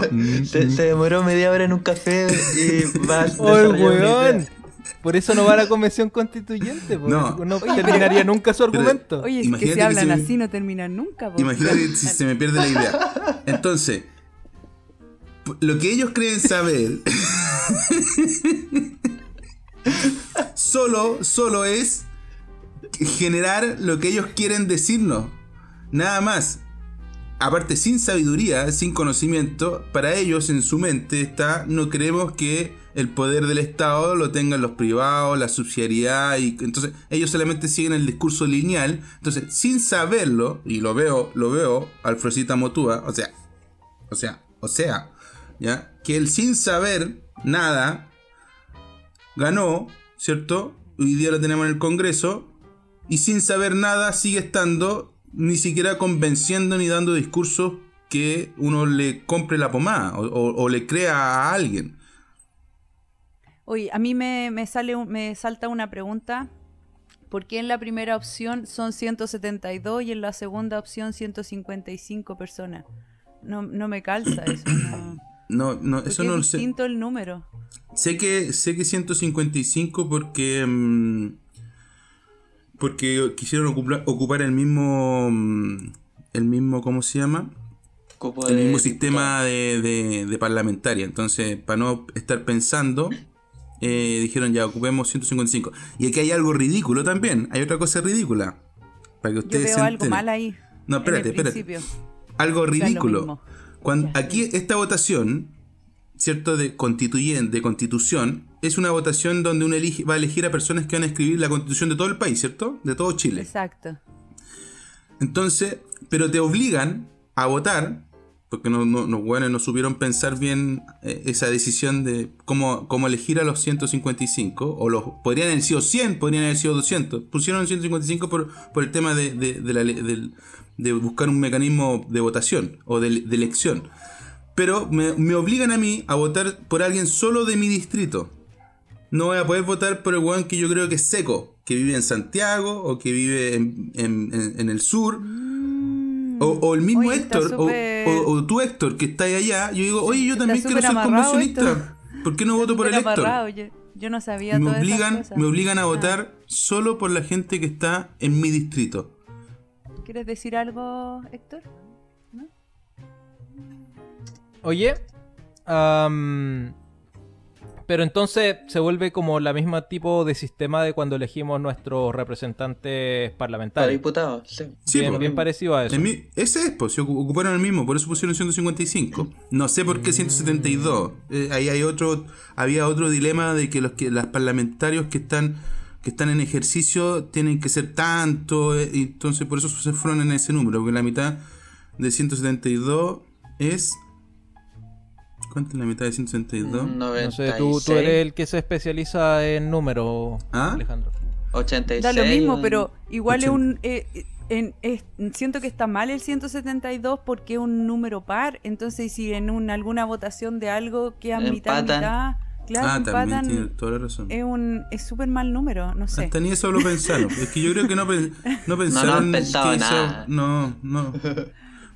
Speaker 3: Se, demoró media hora en un café y va
Speaker 4: a. Por eso no va a la convención constituyente, porque no, no terminaría nunca su argumento.
Speaker 1: Oye, es que si hablan así no terminan nunca.
Speaker 2: Imagínate si se me pierde la idea. Entonces, lo que ellos creen saber solo, solo es generar lo que ellos quieren decirnos. Nada más. Aparte, sin sabiduría, sin conocimiento, para ellos en su mente está, no queremos que el poder del Estado lo tengan los privados, la subsidiariedad, y entonces ellos solamente siguen el discurso lineal. Entonces, sin saberlo, y lo veo, lo veo, Alfresita Motúa, o sea, o sea, o sea, ¿ya? Que él sin saber nada ganó, ¿cierto? Hoy día lo tenemos en el Congreso, y sin saber nada sigue estando ni siquiera convenciendo ni dando discursos que uno le compre la pomada o, le crea a alguien.
Speaker 1: Oye, a mí me, sale me salta una pregunta. ¿Por qué en la primera opción son 172 y en la segunda opción 155 personas? No, no me calza eso.
Speaker 2: No, no, eso no
Speaker 1: lo sé. distinto el número.
Speaker 2: Sé que, sé que 155 porque... Mm, porque quisieron ocupar, el mismo. Mm, el mismo, ¿cómo se llama? el mismo sistema de, de, parlamentaria. Entonces, para no estar pensando, eh, dijeron ya ocupemos 155. Y aquí hay algo ridículo también. Hay otra cosa ridícula. Para que ustedes
Speaker 1: Yo veo algo mal ahí.
Speaker 2: No, espérate, espérate. Algo ridículo. Cuando, aquí esta votación ¿cierto? De constituyente, de constitución, es una votación donde uno elige, va a elegir a personas que van a escribir la constitución de todo el país, ¿cierto? De todo Chile.
Speaker 1: Exacto.
Speaker 2: Entonces, pero te obligan a votar, porque no, no, los buenos no supieron pensar bien eh, esa decisión de cómo, cómo elegir a los 155, o los podrían haber sido 100, podrían haber sido 200. Pusieron 155 por, por el tema de, de, de buscar un mecanismo de votación o de elección pero me, obligan a mí a votar por alguien solo de mi distrito. No voy a poder votar por el weón que yo creo que es seco, que vive en Santiago o que vive en, el sur. O, el mismo Héctor, o, tú Héctor, que está allá. Yo digo, oye, yo también quiero ser convencionista. ¿Por qué no voto por el Héctor?
Speaker 1: Yo, no sabía
Speaker 2: me obligan, me obligan a ah. votar solo por la gente que está en mi distrito.
Speaker 1: ¿Quieres decir algo, Héctor?
Speaker 4: Oye, pero entonces se vuelve como la misma tipo de sistema de cuando elegimos nuestros representantes parlamentarios.
Speaker 3: diputados,
Speaker 4: sí. bien, bien, parecido a eso.
Speaker 2: ese es, pues, se ocuparon el mismo, por eso pusieron 155. No sé por qué 172. Eh, ahí hay otro, había otro dilema de que los que los parlamentarios que están que están en ejercicio tienen que ser tanto, eh, y entonces por eso se fueron en ese número, porque la mitad de 172 es ¿Cuánto es la mitad de 162?
Speaker 4: No sé, tú, eres el que se especializa en números, ¿Ah? Alejandro.
Speaker 3: 86.
Speaker 1: Da lo mismo, pero igual es un... Eh, en, siento que está mal el 172 porque es un número par. Entonces, si en un, alguna votación de algo queda mitad, mitad... Claro, ah, también tiene toda la razón. Es un es súper mal número, no sé.
Speaker 2: Hasta ni eso lo pensaron. es que yo creo que no, no pensaron
Speaker 3: no, no nada.
Speaker 2: no, no.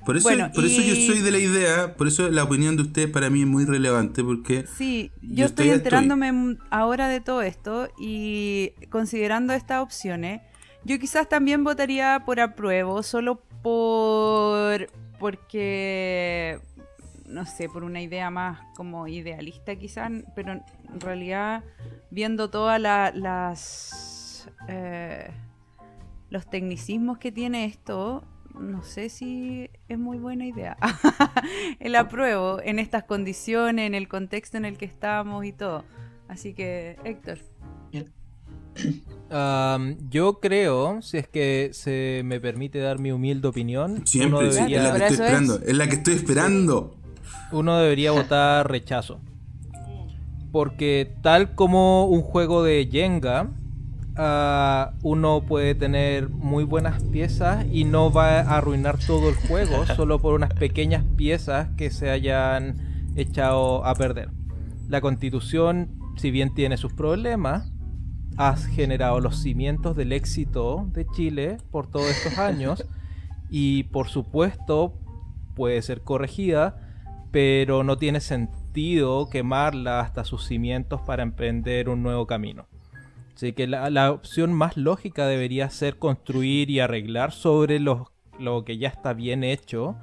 Speaker 2: Por eso, por eso yo soy de la idea, por eso la opinión de ustedes para mí es muy relevante, porque...
Speaker 1: Sí, yo, estoy enterándome ahora de todo esto y considerando estas opciones, yo quizás también votaría por apruebo, solo por... porque... no sé, por una idea más como idealista quizás, pero en realidad viendo todas las... Eh, los tecnicismos que tiene esto, no sé si es muy buena idea. el apruebo en estas condiciones, en el contexto en el que estamos y todo. Así que, Héctor.
Speaker 4: yo creo, si es que se me permite dar mi humilde opinión,
Speaker 2: siempre es la que estoy esperando. Es... la que estoy esperando.
Speaker 4: Uno debería votar rechazo. Porque tal como un juego de Jenga, Ah, uno puede tener muy buenas piezas y no va a arruinar todo el juego solo por unas pequeñas piezas que se hayan echado a perder. La constitución, si bien tiene sus problemas, ha generado los cimientos del éxito de Chile por todos estos años y por supuesto puede ser corregida, pero no tiene sentido quemarla hasta sus cimientos para emprender un nuevo camino. Así que la, opción más lógica debería ser construir y arreglar sobre lo, que ya está bien hecho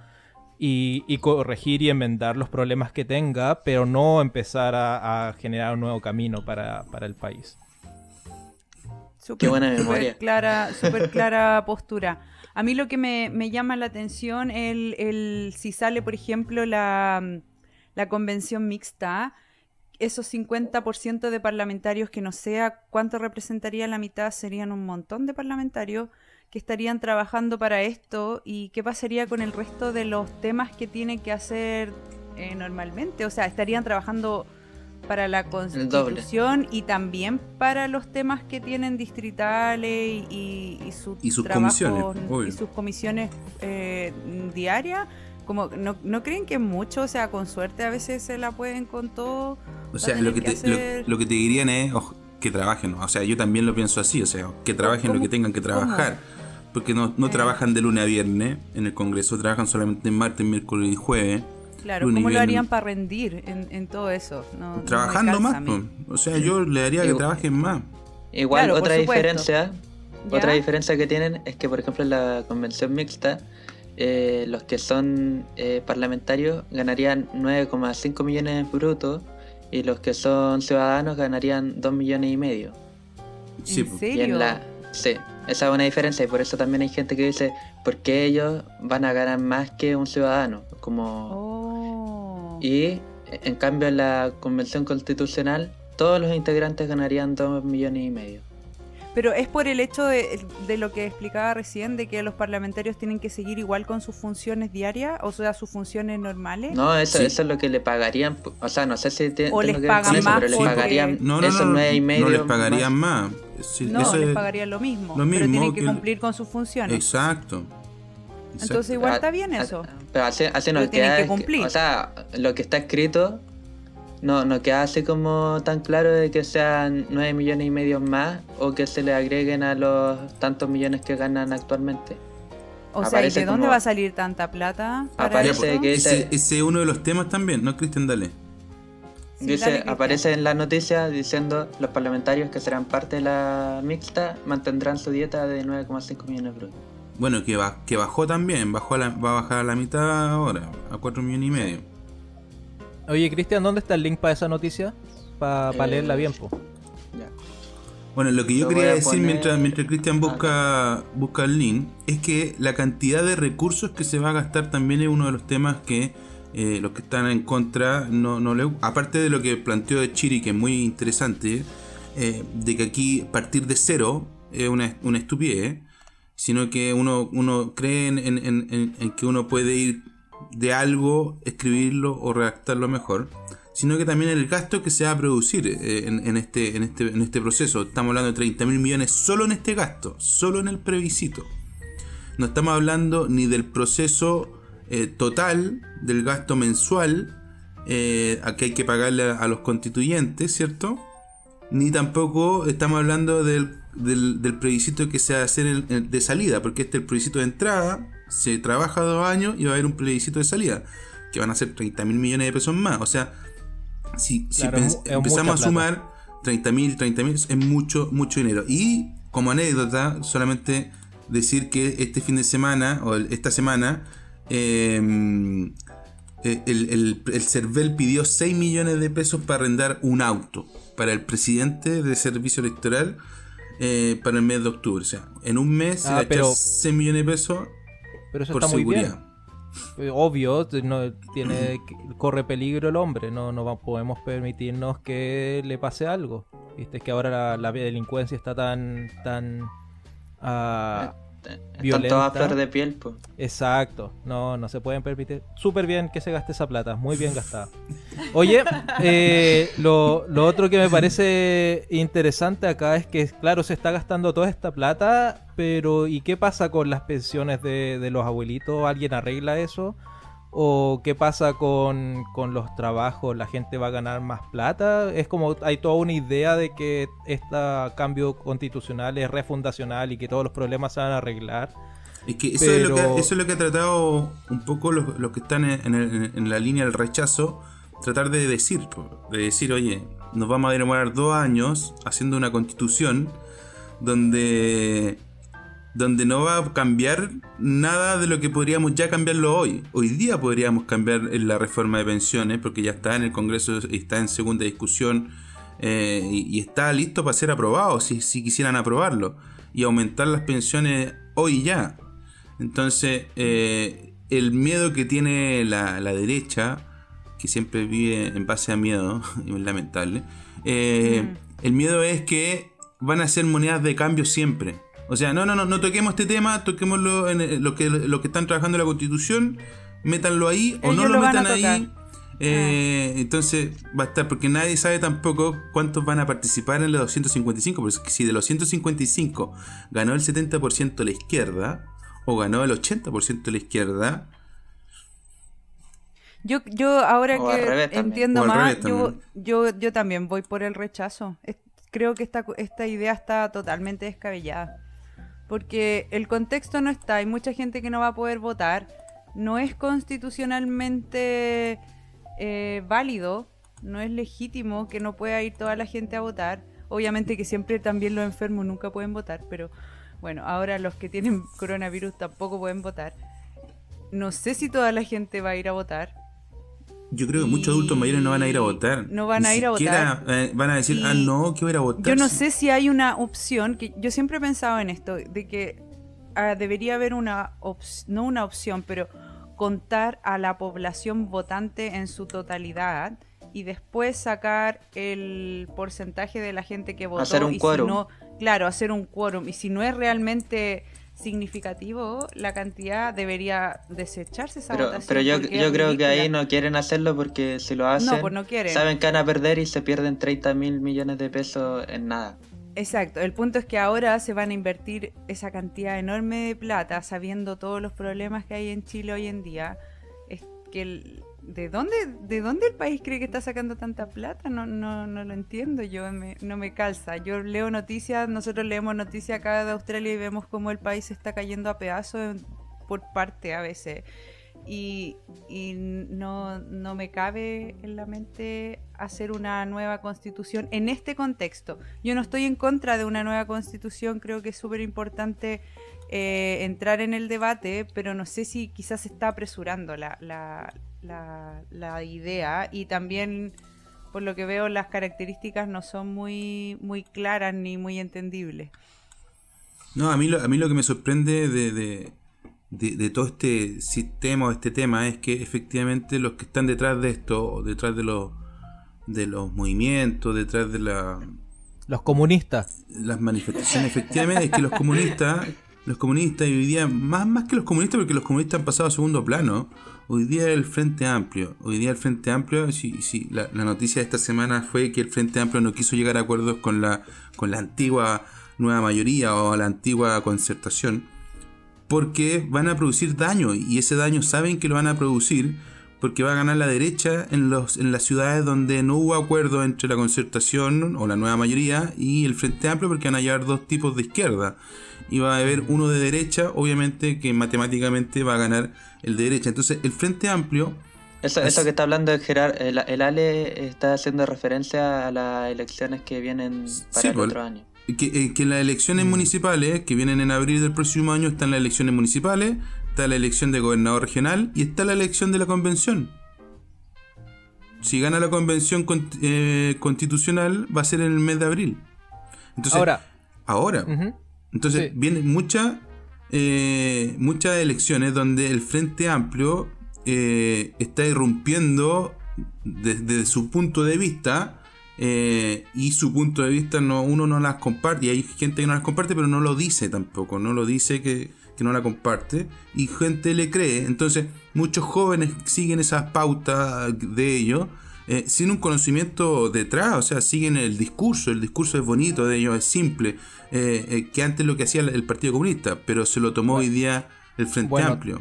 Speaker 4: y, corregir y enmendar los problemas que tenga, pero no empezar a, generar un nuevo camino para, el país.
Speaker 1: Qué buena memoria. clara, super clara postura. A mí lo que me, llama la atención es el, si sale, por ejemplo, la, la convención mixta, esos 50% de parlamentarios que no sea cuánto representaría la mitad, serían un montón de parlamentarios que estarían trabajando para esto. Y qué pasaría con el resto de los temas que tienen que hacer eh, normalmente. O sea, estarían trabajando para la constitución y también para los temas que tienen distritales y, su
Speaker 2: y sus comisiones,
Speaker 1: y sus comisiones eh, diarias como no, no creen que es mucho, o sea, con suerte a veces se la pueden con todo.
Speaker 2: O sea, lo que, te, lo, que te dirían es que trabajen, o sea, yo también lo pienso así, o sea, que trabajen lo que tengan que trabajar. Porque no, no eh. trabajan de lunes a viernes en el Congreso, trabajan solamente en martes, miércoles y jueves.
Speaker 1: Claro, ¿cómo lo harían para rendir en, todo eso?
Speaker 2: Trabajando más, o sea, yo le daría que trabajen más.
Speaker 3: Igual, otra diferencia, otra diferencia que tienen es que, por ejemplo, en la convención mixta, eh, los que son eh, parlamentarios ganarían 9,5 millones brutos y los que son ciudadanos ganarían 2 millones y medio.
Speaker 1: ¿En serio?
Speaker 3: sí, esa es una diferencia y por eso también hay gente que dice, ¿por qué ellos van a ganar más que un ciudadano? Como... Oh. Y en cambio en la convención constitucional todos los integrantes ganarían 2 millones y medio.
Speaker 1: Pero es por el hecho de, lo que explicaba recién, de que los parlamentarios tienen que seguir igual con sus funciones diarias, o sea, sus funciones normales.
Speaker 3: No, eso, eso es lo que le pagarían, o sea, no sé si
Speaker 1: o les pagan más,
Speaker 3: pero les pagarían
Speaker 2: no, no,
Speaker 3: no,
Speaker 2: no les pagarían más.
Speaker 1: no, les pagarían lo mismo, pero tienen que, cumplir con sus funciones.
Speaker 2: Exacto.
Speaker 1: Entonces igual está bien eso.
Speaker 3: Pero así, así no
Speaker 1: queda, que cumplir.
Speaker 3: o sea, lo que está escrito no, no queda así como tan claro de que sean 9 millones y medio más o que se le agreguen a los tantos millones que ganan actualmente.
Speaker 1: O sea, ¿y de dónde va a salir tanta plata?
Speaker 3: aparece que
Speaker 2: ese, ese, es uno de los temas también, ¿no, Cristian? Dale.
Speaker 3: dice, aparece en la noticia diciendo los parlamentarios que serán parte de la mixta mantendrán su dieta de 9,5 millones de brutos.
Speaker 2: Bueno, que, va, que bajó también, bajó va a bajar a la mitad ahora, a 4 millones y medio.
Speaker 4: Oye, Cristian, ¿dónde está el link para esa noticia? Para leerla bien, po.
Speaker 2: Bueno, lo que yo quería decir mientras, mientras Cristian busca, busca el link es que la cantidad de recursos que se va a gastar también es uno de los temas que eh, los que están en contra no, no le... Aparte de lo que planteó de Chiri, que es muy interesante, eh, de que aquí partir de cero es una, una estupidez, sino que uno, uno cree en, en, en que uno puede ir de algo, escribirlo o redactarlo mejor, sino que también el gasto que se va a producir eh, en, este, en, este, en este proceso. Estamos hablando de 30 mil millones solo en este gasto, solo en el previsito No estamos hablando ni del proceso eh, total del gasto mensual eh, a que hay que pagarle a, los constituyentes, ¿cierto? Ni tampoco estamos hablando del, del, plebiscito que se va a hacer de salida, porque este es el plebiscito de entrada se trabaja dos años y va a haber un plebiscito de salida, que van a ser 30 mil millones de pesos más. O sea, si, empezamos a sumar 30 mil, 30 mil, es mucho, mucho dinero. Y como anécdota, solamente decir que este fin de semana, o esta semana, em, eh, el, el, CERVEL pidió 6 millones de pesos para arrendar un auto para el presidente de servicio electoral eh, para el mes de octubre. O sea, en un mes ah, se 6 millones de pesos
Speaker 4: pero eso está muy bien. Eh, obvio, no, tiene, corre peligro el hombre, no, no podemos permitirnos que le pase algo. Viste que ahora la, delincuencia está tan, tan uh,
Speaker 3: están todas a flor de piel, pues.
Speaker 4: Exacto, no, no se pueden permitir. Súper bien que se gaste esa plata, muy bien gastada. Oye, eh, lo, otro que me parece interesante acá es que, claro, se está gastando toda esta plata, pero ¿y qué pasa con las pensiones de, los abuelitos? ¿Alguien arregla eso? O qué pasa con, los trabajos, la gente va a ganar más plata. Es como hay toda una idea de que este cambio constitucional es refundacional y que todos los problemas se van a arreglar.
Speaker 2: Es que eso, es, lo que eso es lo que ha tratado un poco los, que están en, la línea del rechazo, tratar de decir, de decir, oye, nos vamos a demorar dos años haciendo una constitución donde donde no va a cambiar nada de lo que podríamos ya cambiarlo hoy. Hoy día podríamos cambiar la reforma de pensiones porque ya está en el Congreso, está en segunda discusión eh, y, está listo para ser aprobado si, quisieran aprobarlo y aumentar las pensiones hoy ya. Entonces, eh, el miedo que tiene la, derecha, que siempre vive en base a miedo, es lamentable, eh, mm. el miedo es que van a ser monedas de cambio siempre. O sea, no, no, no, no toquemos este tema, toquémoslo en lo que, lo que están trabajando en la constitución, métanlo ahí o no lo, metan ahí. Eh, entonces va a estar, porque nadie sabe tampoco cuántos van a participar en los 255, porque si de los 155 ganó el 70% la izquierda, o ganó el 80% la izquierda,
Speaker 1: yo, yo ahora que entiendo más, yo, yo, yo también voy por el rechazo. Creo que esta, esta idea está totalmente descabellada porque el contexto no está, hay mucha gente que no va a poder votar, no es constitucionalmente eh, válido, no es legítimo que no pueda ir toda la gente a votar. Obviamente que siempre también los enfermos nunca pueden votar, pero bueno, ahora los que tienen coronavirus tampoco pueden votar. No sé si toda la gente va a ir a votar.
Speaker 2: Yo creo que muchos adultos mayores no van a ir a votar.
Speaker 1: No van a ir a votar.
Speaker 2: Eh, van a decir, ah, no, que voy a ir a votar.
Speaker 1: Yo no sé si hay una opción, que yo siempre he pensado en esto, de que ah, debería haber una, no una opción, pero contar a la población votante en su totalidad y después sacar el porcentaje de la gente que votó.
Speaker 3: Hacer un quórum.
Speaker 1: claro, hacer un quórum. Y si no es realmente significativo, la cantidad debería desecharse esa
Speaker 3: pero,
Speaker 1: votación.
Speaker 3: Pero yo, yo creo que ahí no quieren hacerlo porque si lo hacen,
Speaker 1: pues
Speaker 3: saben que van a perder y se pierden 30 mil millones de pesos en nada.
Speaker 1: Exacto, el punto es que ahora se van a invertir esa cantidad enorme de plata sabiendo todos los problemas que hay en Chile hoy en día. Es que el, ¿De dónde, ¿De dónde el país cree que está sacando tanta plata? No, no, no lo entiendo, yo no me calza. Yo leo noticias, nosotros leemos noticias acá de Australia y vemos cómo el país se está cayendo a pedazos por parte a veces. Y, y no, no, me cabe en la mente hacer una nueva constitución en este contexto. Yo no estoy en contra de una nueva constitución, creo que es súper importante eh, entrar en el debate, pero no sé si quizás se está apresurando la, la la, la idea y también por lo que veo las características no son muy, muy claras ni muy entendibles.
Speaker 2: No, a mí lo, a mí lo que me sorprende de, de, todo este sistema o este tema es que efectivamente los que están detrás de esto, detrás de los, de los movimientos, detrás de la...
Speaker 4: Los comunistas.
Speaker 2: Las manifestaciones, efectivamente, es que los comunistas, los comunistas y hoy día, más, más que los comunistas, porque los comunistas han pasado a segundo plano, Hoy día el Frente Amplio, hoy día el Frente Amplio, sí, sí, la, noticia de esta semana fue que el Frente Amplio no quiso llegar a acuerdos con la, con la antigua nueva mayoría o la antigua concertación, porque van a producir daño y ese daño saben que lo van a producir porque va a ganar la derecha en, los, en las ciudades donde no hubo acuerdo entre la concertación o la nueva mayoría y el Frente Amplio porque van a llevar dos tipos de izquierda y va a haber uno de derecha, obviamente que matemáticamente va a ganar el de derecha. Entonces, el Frente Amplio...
Speaker 3: Eso, eso que está hablando Gerard, el, Ale está haciendo referencia a las elecciones que vienen para el pues, otro año.
Speaker 2: Que, eh, que las elecciones mm. municipales, que vienen en abril del próximo año, están las elecciones municipales, está la elección de gobernador regional y está la elección de la convención. Si gana la convención eh, constitucional, va a ser en el mes de abril. Entonces, ahora. Ahora. Entonces, vienen muchas eh, muchas elecciones donde el Frente Amplio eh, está irrumpiendo desde su punto de vista. Eh, y su punto de vista no, uno no las comparte. Y hay gente que no las comparte, pero no lo dice tampoco. No lo dice que, que no la comparte. Y gente le cree. Entonces, muchos jóvenes siguen esas pautas de ellos eh, sin un conocimiento detrás, o sea, siguen el discurso, el discurso es bonito de ellos, es simple, eh, eh, que antes lo que hacía el Partido Comunista, pero se lo tomó hoy día el Frente Amplio.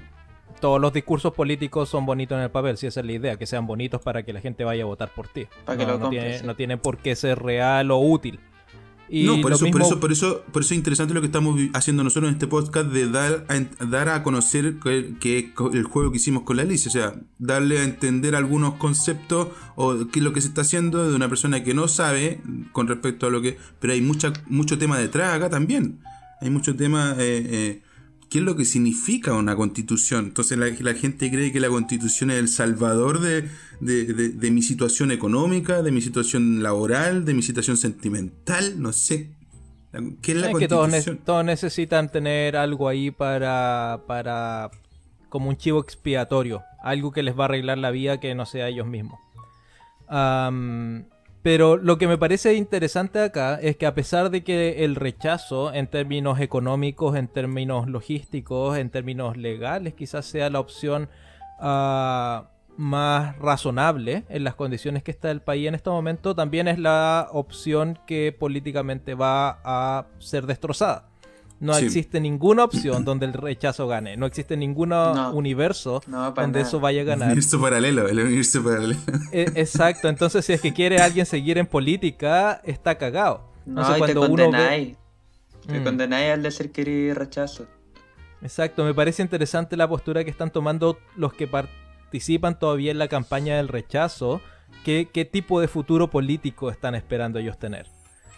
Speaker 4: todos los discursos políticos son bonitos en el papel, si esa es la idea, que sean bonitos para que la gente vaya a votar por ti. no, no, tiene, no tiene por qué ser real o útil
Speaker 2: no, por eso, por, eso, por, eso, por eso es interesante lo que estamos haciendo nosotros en este podcast de dar a, dar a conocer que, el juego que hicimos con la Alicia, o sea, darle a entender algunos conceptos o qué es lo que se está haciendo de una persona que no sabe con respecto a lo que... Pero hay mucha, mucho tema detrás acá también. Hay mucho tema... Eh, eh, qué es lo que significa una constitución. Entonces la, gente cree que la constitución es el salvador de, mi situación económica, de mi situación laboral, de mi situación sentimental, no sé.
Speaker 4: ¿Qué es la constitución? Que todos, necesitan tener algo ahí para, para, como un chivo expiatorio, algo que les va a arreglar la vida que no sea ellos mismos. Pero lo que me parece interesante acá es que a pesar de que el rechazo en términos económicos, en términos logísticos, en términos legales quizás sea la opción ah, más razonable en las condiciones que está el país en este momento, también es la opción que políticamente va a ser destrozada. No existe ninguna opción donde el rechazo gane. No existe ningún universo donde eso vaya a ganar.
Speaker 2: El universo paralelo, el universo paralelo.
Speaker 4: E, exacto, entonces si es que quiere alguien seguir en política, está cagado.
Speaker 3: No, sé, cuando te condenáis. Te mm. condenáis al decir que rechazo.
Speaker 4: Exacto, me parece interesante la postura que están tomando los que participan todavía en la campaña del rechazo. ¿Qué, qué tipo de futuro político están esperando ellos tener?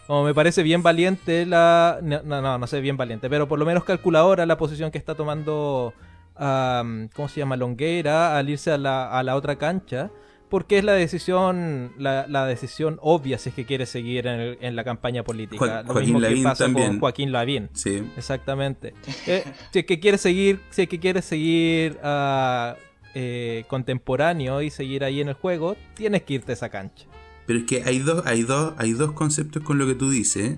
Speaker 4: Como me parece bien valiente la. No, no, no sé bien valiente, pero por lo menos calculadora la posición que está tomando. ¿Cómo se llama? Longueira al irse a la, a la otra cancha. Porque es la decisión la, decisión obvia si es que quiere seguir en, la campaña política. lo
Speaker 2: Joaquín mismo que pasa con
Speaker 4: Joaquín Lavín.
Speaker 2: Sí.
Speaker 4: Exactamente. Eh, si es que quiere seguir, si es que quiere seguir ah, eh, contemporáneo y seguir ahí en el juego, tienes que irte a esa cancha.
Speaker 2: Pero es que hay dos, hay dos, hay dos conceptos con lo que tú dices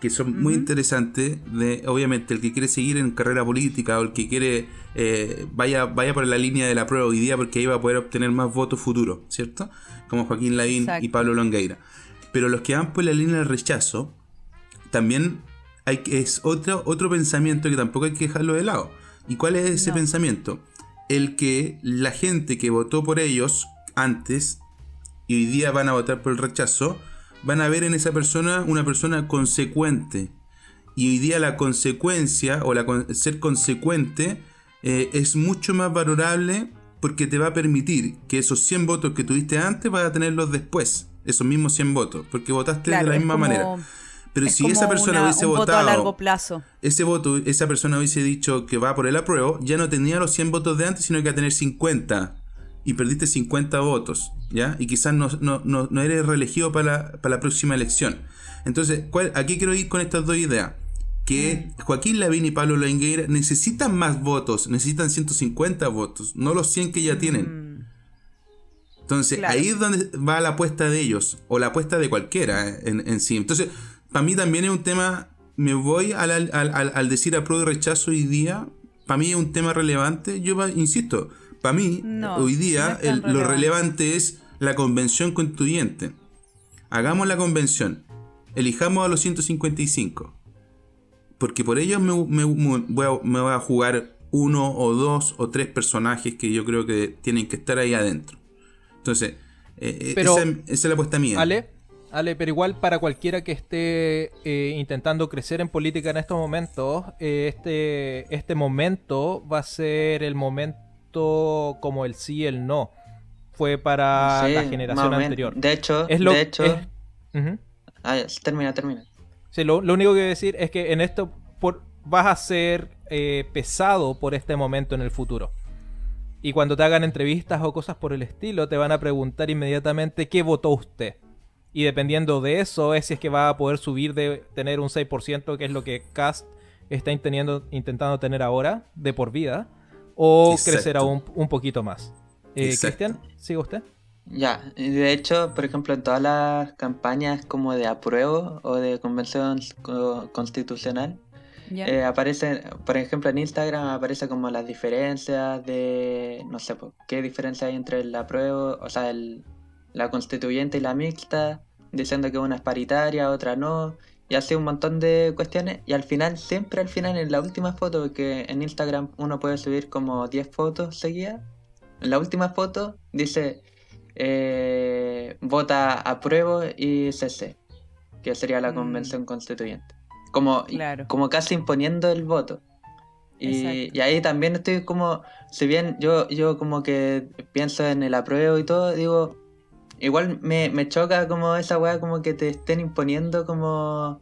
Speaker 2: que son muy interesantes. De, obviamente, el que quiere seguir en carrera política o el que quiere eh, vaya, vaya por la línea de la prueba hoy día porque ahí va a poder obtener más votos futuros, ¿cierto? Como Joaquín Lavín y Pablo Longueira. Pero los que van por la línea del rechazo, también hay, es otro, otro pensamiento que tampoco hay que dejarlo de lado. ¿Y cuál es ese pensamiento? El que la gente que votó por ellos antes y hoy día van a votar por el rechazo, van a ver en esa persona una persona consecuente. Y hoy día la consecuencia o la, ser consecuente eh, es mucho más valorable porque te va a permitir que esos 100 votos que tuviste antes vas a tenerlos después. Esos mismos 100 votos, porque votaste de la misma manera. Pero si esa persona hubiese votado a
Speaker 1: largo plazo.
Speaker 2: Ese voto, esa persona hubiese dicho que va por el apruebo, ya no tenía los 100 votos de antes, sino que va a tener 50 y perdiste 50 votos, ¿ya? Y quizás no, no, eres reelegido para la, próxima elección. Entonces, ¿cuál, aquí quiero ir con estas dos ideas. Que mm. Joaquín Lavín y Pablo Langueira necesitan más votos, necesitan 150 votos, no los 100 que ya tienen. Mm. Entonces, ahí es donde va la apuesta de ellos, o la apuesta de cualquiera en, sí. Entonces, para mí también es un tema, me voy al, al, al, al decir apruebo y rechazo hoy día, para mí es un tema relevante, yo insisto, para mí, hoy día, lo relevante es la convención constituyente. Hagamos la convención. Elijamos a los 155. Porque por ellos me, voy, a, jugar uno o dos o tres personajes que yo creo que tienen que estar ahí adentro. Entonces, eh, eh, esa, es la apuesta mía.
Speaker 4: Ale, Ale, pero igual para cualquiera que esté eh, intentando crecer en política en estos momentos, este, este momento va a ser el momento como el sí y el no. Fue para la generación anterior.
Speaker 3: De hecho, es lo, de hecho. Ah, termina, termina.
Speaker 4: Sí, lo, único que decir es que en esto por, vas a ser eh, pesado por este momento en el futuro. Y cuando te hagan entrevistas o cosas por el estilo, te van a preguntar inmediatamente qué votó usted. Y dependiendo de eso, es si es que va a poder subir de tener un 6%, que es lo que Cast está intentando tener ahora, de por vida o crecer aún un poquito más. Eh, Cristian, ¿sigue usted?
Speaker 3: Ya, de hecho, por ejemplo, en todas las campañas como de apruebo o de convención constitucional, eh, aparece, por ejemplo, en Instagram aparece como las diferencias de, no sé, qué diferencia hay entre el apruebo, o sea, el, la constituyente y la mixta, diciendo que una es paritaria, otra no, y hace un montón de cuestiones y al final, siempre al final, en la última foto, porque en Instagram uno puede subir como 10 fotos seguidas, en la última foto dice eh, vota apruebo y CC, que sería la mm. convención constituyente. Como, como casi imponiendo el voto. Y, y, ahí también estoy como, si bien yo, yo como que pienso en el apruebo y todo, digo, igual me, me choca como esa weá como que te estén imponiendo como,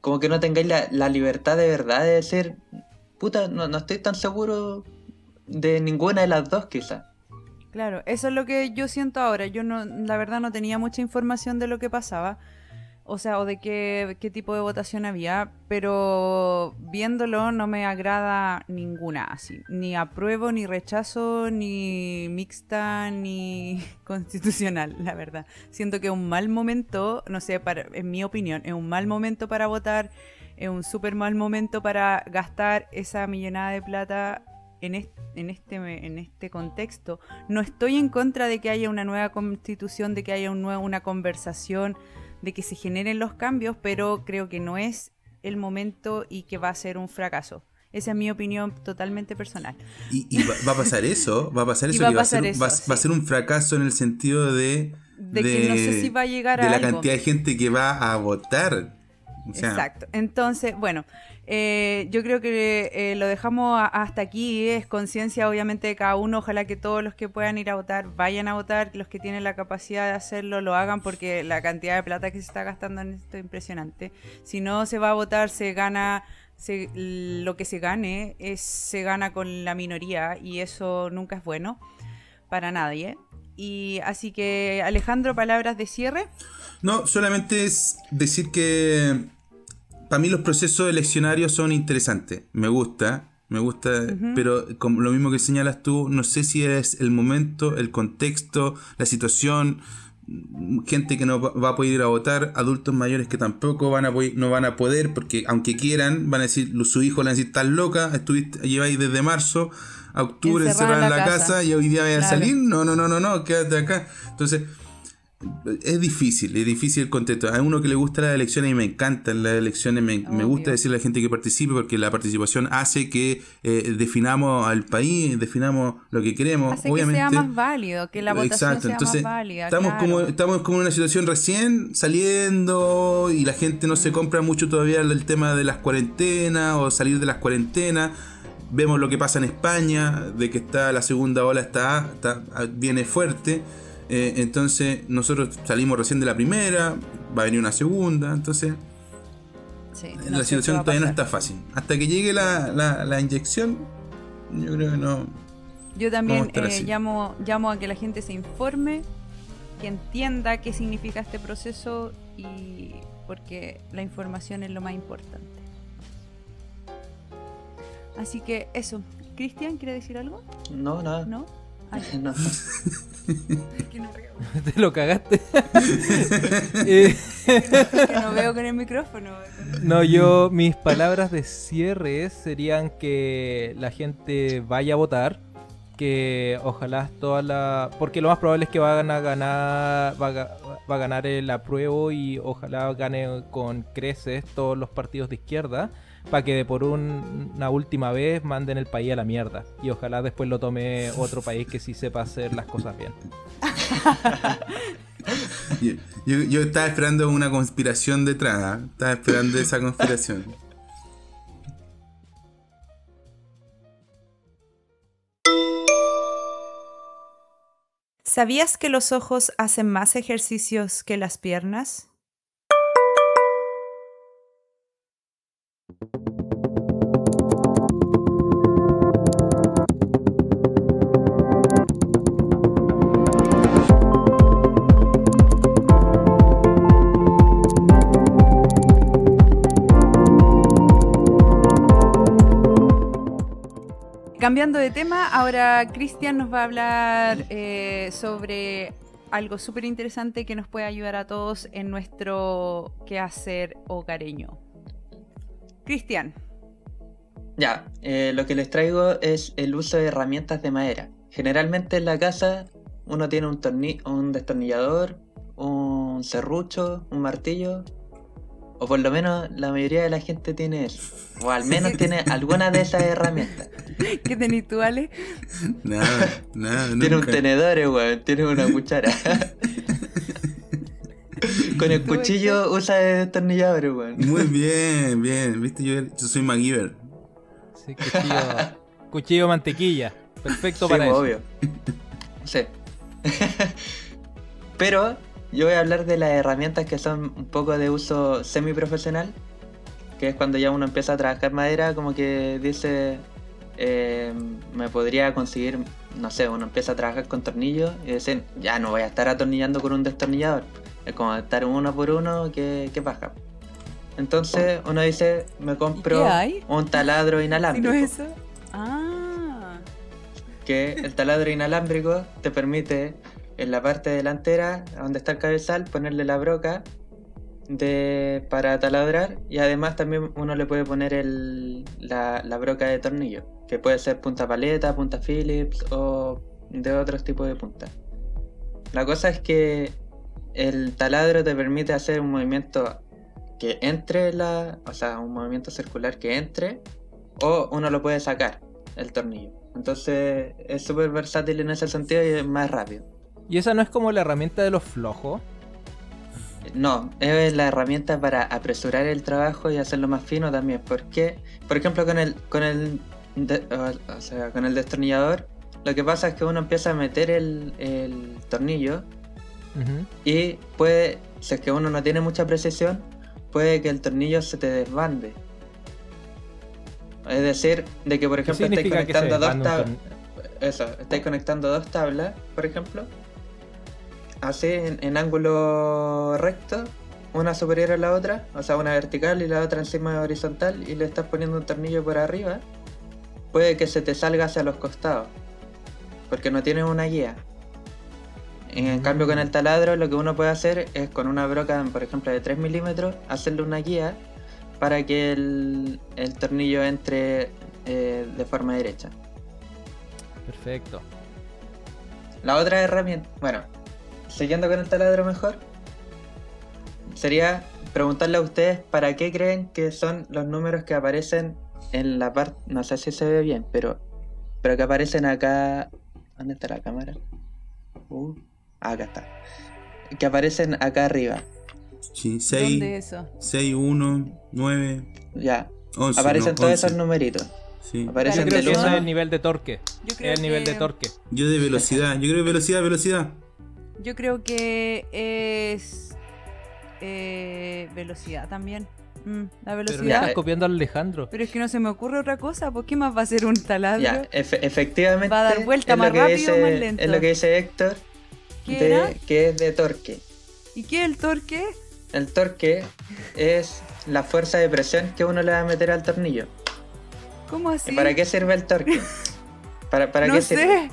Speaker 3: como que no tengáis la, libertad de verdad de decir, puta, no, no estoy tan seguro de ninguna de las dos quizás.
Speaker 1: Claro, eso es lo que yo siento ahora. Yo no, la verdad no tenía mucha información de lo que pasaba o sea, o de qué, qué, tipo de votación había, pero viéndolo no me agrada ninguna, así, ni apruebo, ni rechazo, ni mixta, ni constitucional, la verdad. Siento que es un mal momento, no sé, para, en mi opinión, es un mal momento para votar, es un súper mal momento para gastar esa millonada de plata en este, en este, en este contexto. No estoy en contra de que haya una nueva constitución, de que haya un nuevo, una conversación de que se generen los cambios, pero creo que no es el momento y que va a ser un fracaso. Esa es mi opinión totalmente personal.
Speaker 2: ¿Y, va, a pasar eso? ¿Va a pasar eso? Va, que va, a ser, va, a ser un fracaso en el sentido de...
Speaker 1: De, que no sé si va a llegar
Speaker 2: a... De la cantidad de gente que va a votar.
Speaker 1: Exacto. Entonces, bueno, eh, yo creo que eh, lo dejamos hasta aquí. Es conciencia, obviamente, de cada uno. Ojalá que todos los que puedan ir a votar vayan a votar. Los que tienen la capacidad de hacerlo lo hagan porque la cantidad de plata que se está gastando en esto es impresionante. Si no se va a votar, se gana. lo que se gane se gana con la minoría y eso nunca es bueno para nadie. Y así que Alejandro, palabras de cierre.
Speaker 2: No, solamente es decir que para mí los procesos eleccionarios son interesantes. Me gusta, me gusta, pero como lo mismo que señalas tú, no sé si es el momento, el contexto, la situación, gente que no va a poder ir a votar, adultos mayores que tampoco van a no van a poder, porque aunque quieran, van a decir, su hijo le van a decir, estás loca, estuviste, lleváis desde marzo a octubre encerrada en la, casa. y hoy día vais a salir, no, no, no, no, no, quédate acá. Entonces, es difícil, es difícil el contexto. A uno que le gusta las elecciones y me encantan las elecciones, me, gusta decirle a la gente que participe porque la participación hace que eh, definamos al país, definamos lo que queremos.
Speaker 1: Hace que sea más válido, que la votación sea más válida.
Speaker 2: Estamos, como, estamos como en una situación recién saliendo y la gente no se compra mucho todavía el tema de las cuarentenas o salir de las cuarentenas. Vemos lo que pasa en España, de que está la segunda ola está, está viene fuerte. Eh, entonces nosotros salimos recién de la primera, va a venir una segunda, entonces la situación todavía no está fácil. Hasta que llegue la, inyección, yo creo que no.
Speaker 1: Yo también eh, llamo, llamo a que la gente se informe, que entienda qué significa este proceso y porque la información es lo más importante. Así que eso. Cristian, ¿quiere decir algo?
Speaker 3: No, nada.
Speaker 1: ¿No?
Speaker 3: No.
Speaker 4: Te lo cagaste.
Speaker 1: que no veo con el micrófono.
Speaker 4: No, yo, mis palabras de cierre serían que la gente vaya a votar. Que ojalá toda la. Porque lo más probable es que van a ganar. Va va a ganar el apruebo y ojalá gane con creces todos los partidos de izquierda para que por una última vez manden el país a la mierda. Y ojalá después lo tome otro país que sí sepa hacer las cosas bien.
Speaker 2: yo, estaba esperando una conspiración detrás, ¿ah? estaba esperando esa conspiración.
Speaker 1: ¿Sabías que los ojos hacen más ejercicios que las piernas? Cambiando de tema, ahora Cristian nos va a hablar eh, sobre algo súper interesante que nos puede ayudar a todos en nuestro quehacer hogareño. Cristian.
Speaker 3: Ya, eh, lo que les traigo es el uso de herramientas de madera. Generalmente en la casa uno tiene un, un destornillador, un serrucho, un martillo O por lo menos la mayoría de la gente tiene eso. O al menos tiene alguna de esas herramientas.
Speaker 1: ¿Qué tenés tú, Ale?
Speaker 2: Nada, nada.
Speaker 3: Tiene un tenedor, weón. Tiene una cuchara. Con el cuchillo usa el destornillador, weón.
Speaker 2: Muy bien, bien. Viste, yo, yo soy MacGyver.
Speaker 4: Sí, cuchillo, cuchillo mantequilla. Perfecto
Speaker 3: Sí,
Speaker 4: para eso.
Speaker 3: obvio. Sí. Pero yo voy a hablar de las herramientas que son un poco de uso semiprofesional, que es cuando ya uno empieza a trabajar madera, como que dice, eh, me podría conseguir, no sé, uno empieza a trabajar con tornillos y dicen, ya no voy a estar atornillando con un destornillador, es como estar uno por uno, que, que paja. Entonces uno dice, me compro un taladro
Speaker 1: Si
Speaker 3: inalámbrico
Speaker 1: no es eso. Ah.
Speaker 3: que el taladro inalámbrico te permite en la parte delantera, donde está el cabezal, ponerle la broca de, para taladrar y además también uno le puede poner el, la, la broca de tornillo, que puede ser punta paleta, punta Phillips o de otros tipos de punta. La cosa es que el taladro te permite hacer un movimiento que entre la, o sea, un movimiento circular que entre o uno lo puede sacar el tornillo. Entonces es súper versátil en ese sentido y es más rápido.
Speaker 4: Y esa no es como la herramienta de los flojos.
Speaker 3: No, es la herramienta para apresurar el trabajo y hacerlo más fino también. Porque, por ejemplo, con el, con el, de- o sea, con el destornillador, lo que pasa es que uno empieza a meter el, el tornillo Y puede, si es que uno no tiene mucha precisión, puede que el tornillo se te desbande. Es decir, de que por
Speaker 4: ¿Qué
Speaker 3: ejemplo estáis conectando dos tablas. Eso, estáis conectando dos tablas, por ejemplo. Así, en, en ángulo recto, una superior a la otra, o sea, una vertical y la otra encima horizontal, y le estás poniendo un tornillo por arriba, puede que se te salga hacia los costados, porque no tienes una guía. En cambio, con el taladro, lo que uno puede hacer es con una broca, por ejemplo, de 3 milímetros, hacerle una guía para que el, el tornillo entre eh, de forma derecha.
Speaker 4: Perfecto.
Speaker 3: La otra herramienta, bueno, siguiendo con el taladro mejor, sería preguntarle a ustedes para qué creen que son los números que aparecen en la parte, no sé si se ve bien, pero, pero que aparecen acá. ¿Dónde está la cámara? Uh, acá está. Que aparecen acá arriba.
Speaker 2: Sí, 6,
Speaker 1: ¿Dónde eso?
Speaker 2: 6, 1, 9,
Speaker 3: Ya,
Speaker 2: 11.
Speaker 3: aparecen
Speaker 2: no,
Speaker 3: todos
Speaker 2: 11.
Speaker 3: esos numeritos.
Speaker 2: Sí.
Speaker 3: Aparecen
Speaker 4: Yo creo que es el nivel de torque.
Speaker 1: Yo creo
Speaker 4: Es el nivel
Speaker 1: que-
Speaker 4: de torque.
Speaker 2: Yo de velocidad, yo creo que velocidad, velocidad.
Speaker 1: Yo creo que es eh, velocidad también. Mm, la
Speaker 4: Pero
Speaker 1: velocidad.
Speaker 4: estás
Speaker 3: eh.
Speaker 4: copiando al Alejandro.
Speaker 1: Pero es que no se me ocurre otra cosa. ¿Por qué más va a ser un taladro?
Speaker 3: Ya, efe- efectivamente.
Speaker 1: Va a dar vuelta más rápido o más lento.
Speaker 3: Es lo que dice Héctor,
Speaker 1: ¿Qué
Speaker 3: de- que es de torque.
Speaker 1: ¿Y qué es el torque?
Speaker 3: El torque es la fuerza de presión que uno le va a meter al tornillo.
Speaker 1: ¿Cómo así?
Speaker 3: ¿Y para qué sirve el torque? ¿Para, para
Speaker 1: no
Speaker 3: qué
Speaker 1: sé.
Speaker 3: sirve?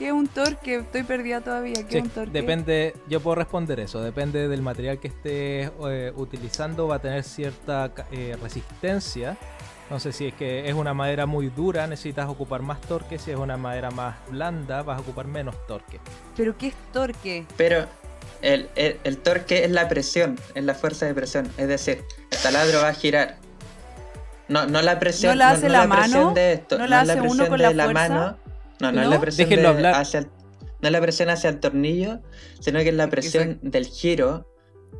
Speaker 1: ¿Qué es un torque? Estoy perdida todavía. ¿Qué
Speaker 4: Sí,
Speaker 1: es un torque?
Speaker 4: depende, yo puedo responder eso, depende del material que estés eh, utilizando, va a tener cierta eh, resistencia. No sé si es que es una madera muy dura, necesitas ocupar más torque, si es una madera más blanda, vas a ocupar menos torque.
Speaker 1: ¿Pero qué es torque?
Speaker 3: Pero el, el- el torque es la presión, es la fuerza de presión. Es decir, el taladro va a girar. No, no la presión,
Speaker 1: ¿No la hace la
Speaker 3: presión
Speaker 1: mano?
Speaker 3: de esto,
Speaker 1: ¿No la
Speaker 3: es la
Speaker 1: hace uno
Speaker 3: presión
Speaker 1: con
Speaker 3: de
Speaker 1: la
Speaker 3: la
Speaker 1: fuerza?
Speaker 3: mano. No, no,
Speaker 1: ¿No?
Speaker 3: es la presión de-
Speaker 4: hablar.
Speaker 3: hacia el- no es la presión hacia el tornillo, sino que es la presión del giro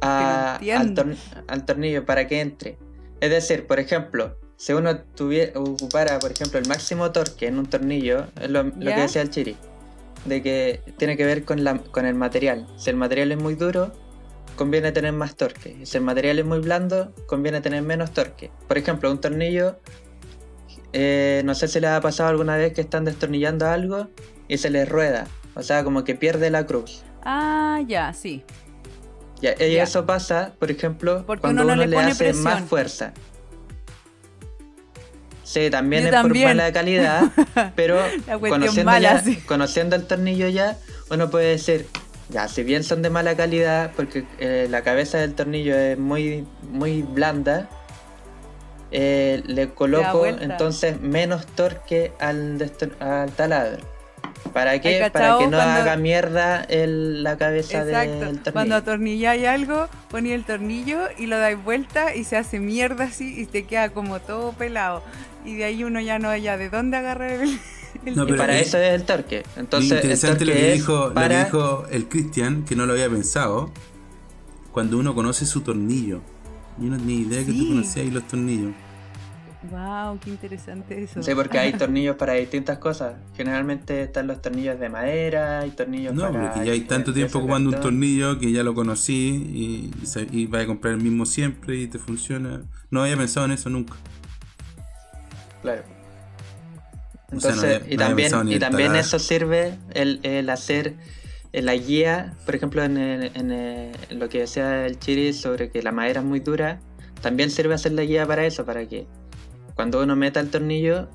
Speaker 3: a- al, tor- al tornillo para que entre. Es decir, por ejemplo, si uno tuviera, ocupara, por ejemplo, el máximo torque en un tornillo, es lo, que decía el Chiri, de que tiene que ver con, la, con el material. Si el material es muy duro, conviene tener más torque. Si el material es muy blando, conviene tener menos torque. Por ejemplo, un tornillo, eh, no sé si les ha pasado alguna vez que están destornillando algo y se les rueda. O sea, como que pierde la cruz.
Speaker 1: Ah, ya, sí.
Speaker 3: Ya, y
Speaker 1: Ya.
Speaker 3: eso pasa, por ejemplo,
Speaker 1: Porque
Speaker 3: cuando
Speaker 1: uno
Speaker 3: uno,
Speaker 1: no le
Speaker 3: hace
Speaker 1: presión.
Speaker 3: más fuerza. Sí, también
Speaker 1: Yo
Speaker 3: es
Speaker 1: también.
Speaker 3: por mala calidad, pero
Speaker 1: La cuestión
Speaker 3: conociendo,
Speaker 1: mala,
Speaker 3: ya-
Speaker 1: sí.
Speaker 3: conociendo el tornillo ya, uno puede decir, ya, si bien son de mala calidad, porque eh, la cabeza del tornillo es muy, muy blanda, eh, le coloco entonces menos torque al, destor- al taladro. ¿Para qué? Para que no haga mierda el, la cabeza del tornillo.
Speaker 1: Cuando atornilláis algo, ponéis el tornillo y lo dais vuelta y se hace mierda así y te queda como todo pelado. Y de ahí uno ya no haya de dónde agarrar el.
Speaker 3: no, pero para eso es el torque. Entonces,
Speaker 2: interesante lo, que dijo, lo que dijo el Cristian, que no lo había pensado. Cuando uno conoce su tornillo. Yo no tenía idea que tú conocías los tornillos.
Speaker 1: Wow, qué interesante eso.
Speaker 3: Sí, porque hay tornillos para distintas cosas. Generalmente están los tornillos de madera, hay tornillos
Speaker 2: no,
Speaker 3: para.
Speaker 2: No, porque ya hay tanto tiempo ocupando un tornillo que ya lo conocí y, y, vas a comprar el mismo siempre y te funciona. No había pensado en eso nunca.
Speaker 3: Claro. Entonces, y también, y también eso sirve el, el hacer la guía, por ejemplo, en, en, lo que decía el Chiri sobre que la madera es muy dura, también sirve hacer la guía para eso, para que cuando uno meta el tornillo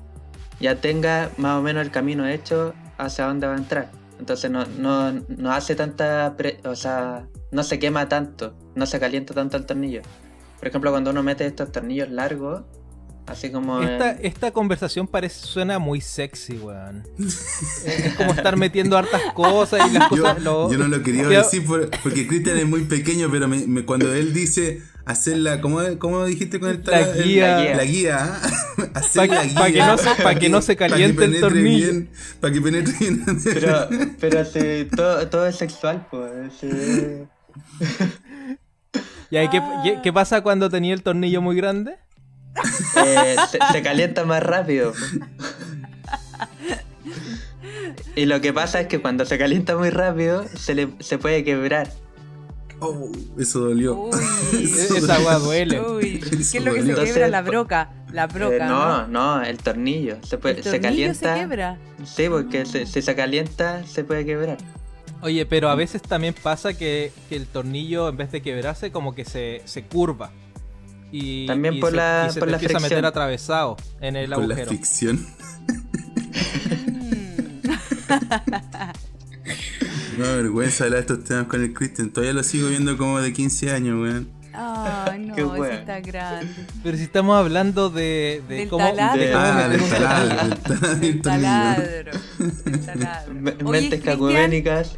Speaker 3: ya tenga más o menos el camino hecho hacia dónde va a entrar. Entonces no, no, no hace tanta, o sea, no se quema tanto, no se calienta tanto el tornillo. Por ejemplo, cuando uno mete estos tornillos largos, así como...
Speaker 4: Esta, esta conversación parece, suena muy sexy, weón. es como estar metiendo hartas cosas y las cosas...
Speaker 2: Yo, yo no lo quería decir porque Cristian es muy pequeño, pero me, cuando él dice hacerla, ¿cómo, ¿cómo dijiste con el
Speaker 4: La guía.
Speaker 2: la guía.
Speaker 4: Hacer la guía. Para que, no se, para que no se caliente el tornillo.
Speaker 2: para que penetre bien.
Speaker 3: Pero, pero si, todo, todo es sexual, pues.
Speaker 4: ¿Y qué, qué, pasa cuando tenía el tornillo muy grande?
Speaker 3: Eh, se, calienta más rápido. Y lo que pasa es que cuando se calienta muy rápido, se, le, se puede quebrar.
Speaker 2: Oh, eso dolió.
Speaker 4: esa agua duele.
Speaker 1: Uy, ¿Qué es lo que se quiebra? La broca. La broca.
Speaker 3: Eh, no, no, el tornillo. Se, puede, se calienta.
Speaker 1: Se quebra.
Speaker 3: Sí, porque si se, calienta, se puede quebrar.
Speaker 4: Oye, pero a veces también pasa que, el tornillo, en vez de quebrarse, como que se, se curva. Y,
Speaker 3: también por la,
Speaker 4: se
Speaker 3: por
Speaker 4: te
Speaker 3: la
Speaker 4: empieza a meter atravesado en el
Speaker 2: por
Speaker 4: agujero.
Speaker 2: la fricción. No, vergüenza hablar de estos temas con el Christian. Todavía lo sigo viendo como de 15 años, weón.
Speaker 1: Ay, no, ese está grande.
Speaker 4: Pero si estamos hablando de, de
Speaker 1: del
Speaker 4: cómo,
Speaker 1: taladro.
Speaker 4: de
Speaker 2: ah, del taladro.
Speaker 1: Del taladro. Taladro.
Speaker 3: Mentes cacuménicas.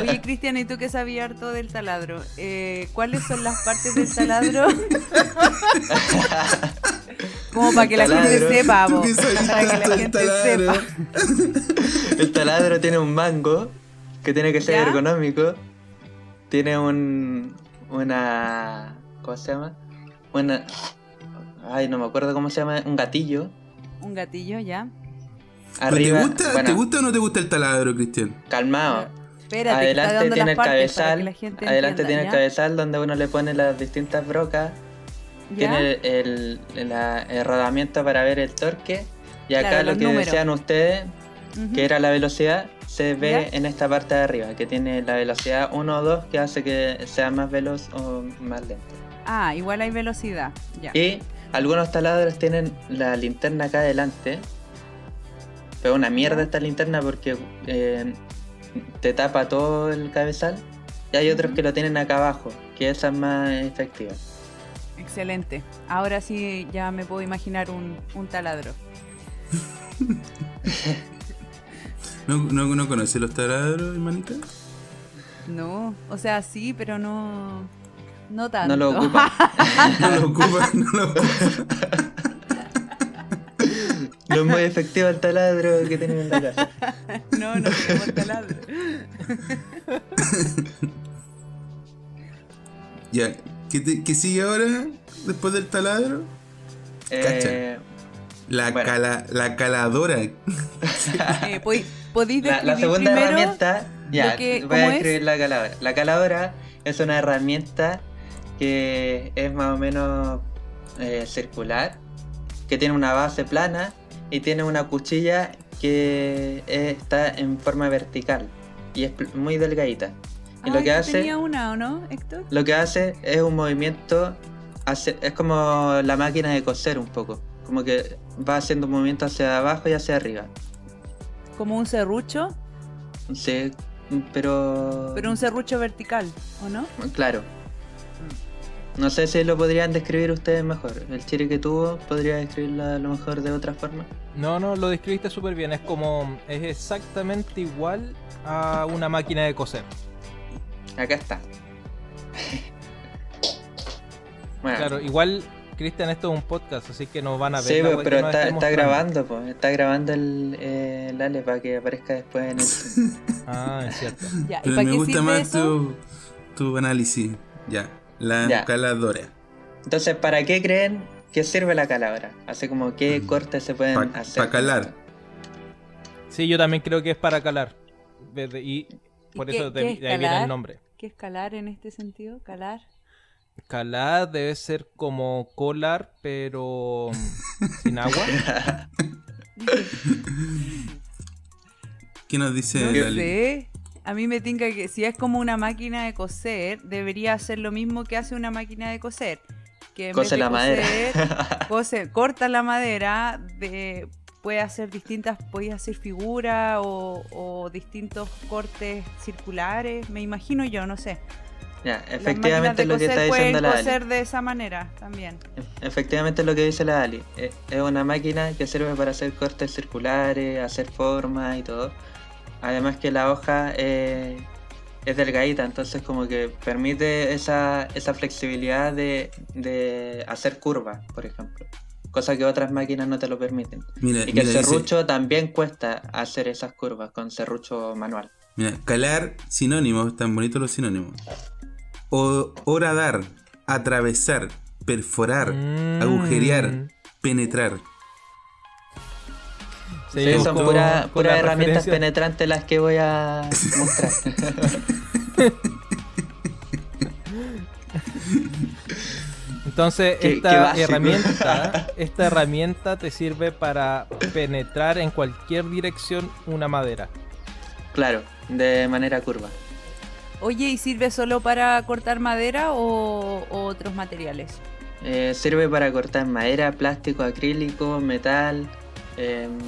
Speaker 1: Oye, Cristian, ¿y tú que sabías harto del taladro? Eh, ¿Cuáles son las partes del taladro? Como para que la gente sepa, vos. Para que la gente sepa.
Speaker 3: El taladro tiene un mango que tiene que ser ergonómico. Tiene un. Una. ¿Cómo se llama? Una. Ay, no me acuerdo cómo se llama. Un gatillo.
Speaker 1: Un gatillo, ya.
Speaker 2: Arriba, ¿Te, gusta, ¿Te gusta o no te gusta el taladro, Cristian?
Speaker 3: Calmado.
Speaker 1: Espérate,
Speaker 3: adelante tiene el cabezal.
Speaker 1: adelante
Speaker 3: tiene el cabezal donde uno le pone las distintas brocas. Tiene el, el, rodamiento para ver el torque. Y acá lo que decían ustedes, que era la velocidad, se ve en esta parte de arriba, que tiene la velocidad 1 o 2 que hace que sea más veloz o más lento.
Speaker 1: Ah, igual hay velocidad, ya.
Speaker 3: Y algunos taladros tienen la linterna acá adelante. Pero una mierda esta linterna porque eh, te tapa todo el cabezal. Y hay otros que lo tienen acá abajo, que esa es más efectiva.
Speaker 1: Excelente. Ahora sí ya me puedo imaginar un, un taladro.
Speaker 2: ¿No, no, no conoces los taladros, hermanita?
Speaker 1: No, o sea, sí, pero no. No tanto.
Speaker 3: No lo ocupa.
Speaker 2: no lo ocupa, no lo ocupa.
Speaker 3: No es muy efectivo el taladro que tienen en la casa.
Speaker 1: No, no tenemos taladro.
Speaker 2: ya, ¿qué, ¿qué, sigue ahora después del taladro?
Speaker 3: Eh,
Speaker 2: la, cala, la caladora.
Speaker 1: eh, ¿Podéis
Speaker 3: la, la segunda herramienta, ya, voy a describir la caladora. La caladora es una herramienta que es más o menos eh, circular, que tiene una base plana y tiene una cuchilla que está en forma vertical y es muy delgadita. Y lo que hace.
Speaker 1: tenía una o no, Héctor?
Speaker 3: Lo que hace es un movimiento. es como la máquina de coser un poco. Como que va haciendo un movimiento hacia abajo y hacia arriba.
Speaker 1: ¿Como un serrucho?
Speaker 3: Sí, pero.
Speaker 1: Pero un serrucho vertical, ¿o no?
Speaker 3: Claro. No sé si lo podrían describir ustedes mejor. El chiri que tuvo, ¿podría describirlo a lo mejor de otra forma?
Speaker 4: No, no, lo describiste súper bien. Es como. Es exactamente igual a una máquina de coser.
Speaker 3: Acá está.
Speaker 4: Claro, igual Cristian, esto es un podcast, así que no van a ver.
Speaker 3: Sí, pues, pero está, grabando, pues. Está grabando el, eh, Ale para que aparezca después en el.
Speaker 4: ah, es cierto.
Speaker 2: pero me gusta más tu, tu, análisis. Ya, la caladora.
Speaker 3: Entonces, ¿para qué creen que sirve la caladora? Así como, ¿qué mm. cortes se pueden hacer?
Speaker 2: Para calar.
Speaker 4: Sí, yo también creo que es para calar. Y por eso de, ahí viene el nombre.
Speaker 1: ¿Qué es calar en este sentido? ¿Calar?
Speaker 4: Calar debe ser como colar, pero sin agua.
Speaker 2: ¿Qué nos dice
Speaker 1: A mí me tinca que si es como una máquina de coser, debería hacer lo mismo que hace una máquina de coser. Que
Speaker 3: Cose la madera.
Speaker 1: corta la madera, de, puede hacer distintas, puede hacer figuras o, o distintos cortes circulares, me imagino yo, no sé.
Speaker 3: Ya, efectivamente lo que está diciendo la
Speaker 1: Ali. de esa manera también.
Speaker 3: Efectivamente lo que dice la Ali. Eh, es una máquina que sirve para hacer cortes circulares, hacer formas y todo. Además que la hoja eh, es delgadita, entonces como que permite esa, esa flexibilidad de, de hacer curvas, por ejemplo. Cosa que otras máquinas no te lo permiten. y que el serrucho también cuesta hacer esas curvas con serrucho manual.
Speaker 2: Mira, calar sinónimos, tan bonitos los sinónimos o, horadar, atravesar, perforar, mm. agujerear, penetrar.
Speaker 3: Sí, son puras herramientas penetrantes las que voy a mostrar.
Speaker 4: Entonces, esta herramienta, esta herramienta te sirve para penetrar en cualquier dirección una madera.
Speaker 3: Claro, de manera curva.
Speaker 1: Oye, ¿y sirve solo para cortar madera o, otros materiales?
Speaker 3: Eh, sirve para cortar madera, plástico, acrílico, metal. Em,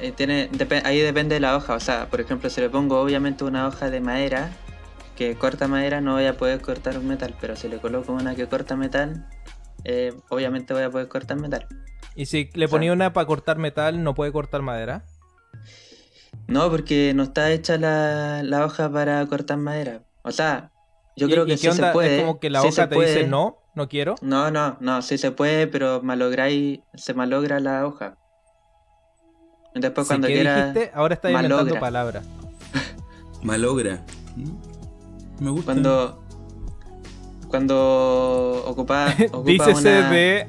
Speaker 3: eh, tiene, ahí depende de la hoja. O sea, por ejemplo, si le pongo obviamente una hoja de madera que corta madera, no voy a poder cortar un metal. Pero si le coloco una que corta metal, eh, obviamente voy a poder cortar metal.
Speaker 4: ¿Y si le ponía una para cortar metal, no puede cortar madera?
Speaker 3: No, porque no está hecha la, hoja para cortar madera. O sea, yo creo que sí se puede.
Speaker 4: ¿Es como que la hoja te dice no, no quiero?
Speaker 3: No, no, no, sí se puede, pero malográis, se malogra la hoja. Después cuando ¿qué dijiste?
Speaker 4: Ahora está inventando palabras.
Speaker 2: Malogra.
Speaker 3: Me gusta. Cuando cuando ocupa, ocupa
Speaker 4: Dícese de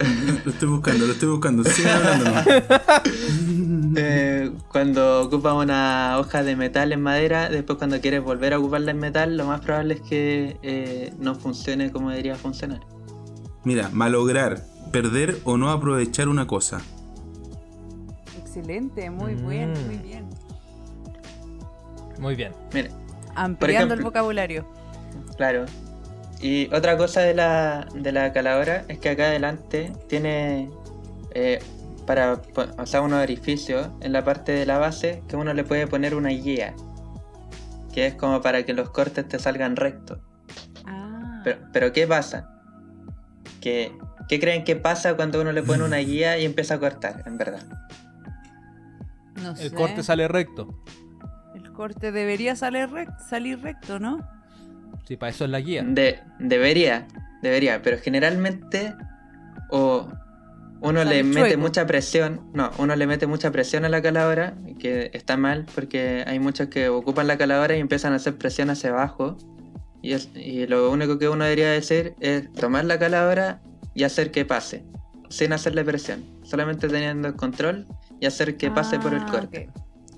Speaker 2: lo estoy buscando, lo estoy buscando. Sigue hablando.
Speaker 3: eh, cuando ocupas una hoja de metal en madera, después cuando quieres volver a ocuparla en metal, lo más probable es que eh, no funcione como debería funcionar.
Speaker 2: Mira, malograr, perder o no aprovechar una cosa.
Speaker 1: Excelente, muy bien, muy mm. bien.
Speaker 4: Muy bien.
Speaker 3: Mira,
Speaker 1: Ampliando el vocabulario.
Speaker 3: Claro, y otra cosa de la, de la caladora es que acá adelante tiene eh, para o sea, unos orificios en la parte de la base que uno le puede poner una guía. Que es como para que los cortes te salgan rectos. Ah. Pero, pero ¿qué pasa? ¿Qué, ¿Qué creen que pasa cuando uno le pone una guía y empieza a cortar, en verdad?
Speaker 4: No El corte sale recto.
Speaker 1: El corte debería salir, salir recto, ¿no?
Speaker 4: Sí, para eso es la guía.
Speaker 3: De, debería, debería, pero generalmente o uno le mete mucha presión, no, uno le mete mucha presión a la caladora, que está mal porque hay muchos que ocupan la caladora y empiezan a hacer presión hacia abajo. Y, y lo único que uno debería decir es tomar la caladora y hacer que pase, sin hacerle presión, solamente teniendo el control y hacer que pase por el ah, corte.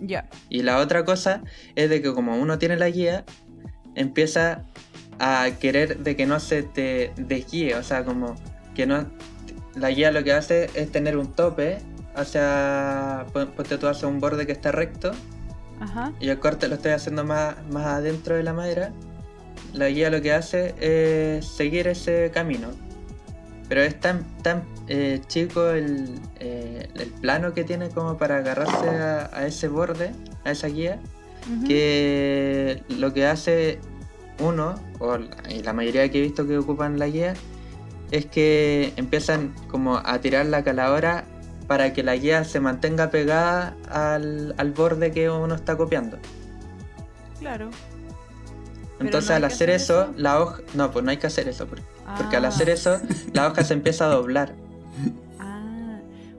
Speaker 1: Ya.
Speaker 3: Y la otra cosa es de que como uno tiene la guía, empieza a querer de que no se te desguíe, o sea, como que no... La guía lo que hace es tener un tope hacia... Ponte tú hacia un borde que está recto y el corte lo estoy haciendo más, más adentro de la madera. La guía lo que hace es seguir ese camino. Pero es tan, tan eh, chico el, eh, el, plano que tiene como para agarrarse a ese borde, a esa guía, que lo que hace uno, o y la mayoría que he visto que ocupan la guía, es que empiezan como a tirar la caladora para que la guía se mantenga pegada al, al borde que uno está copiando.
Speaker 1: Claro.
Speaker 3: Entonces al hacer, eso, la hoja... No, pues no hay que hacer eso, porque, al hacer ah. eso, la hoja se empieza a doblar.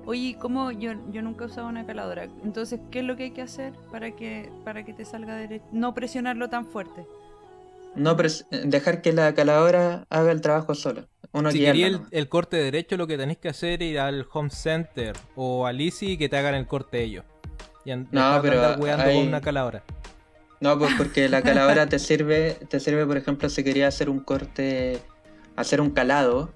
Speaker 1: Oye, ¿cómo? Yo, yo nunca he usado una caladora. Entonces, ¿qué es lo que hay que hacer para que, para que te salga derecho? No presionarlo tan fuerte.
Speaker 3: No, dejar que la caladora haga el trabajo solo.
Speaker 4: Uno si quería el, corte derecho, lo que tenéis que hacer es ir al Home Center o al Easy y que te hagan el corte ellos. Y
Speaker 3: no, pero
Speaker 4: con una caladora.
Speaker 3: No, pues porque la caladora te sirve, te sirve, por ejemplo, si quería hacer un corte, hacer un calado,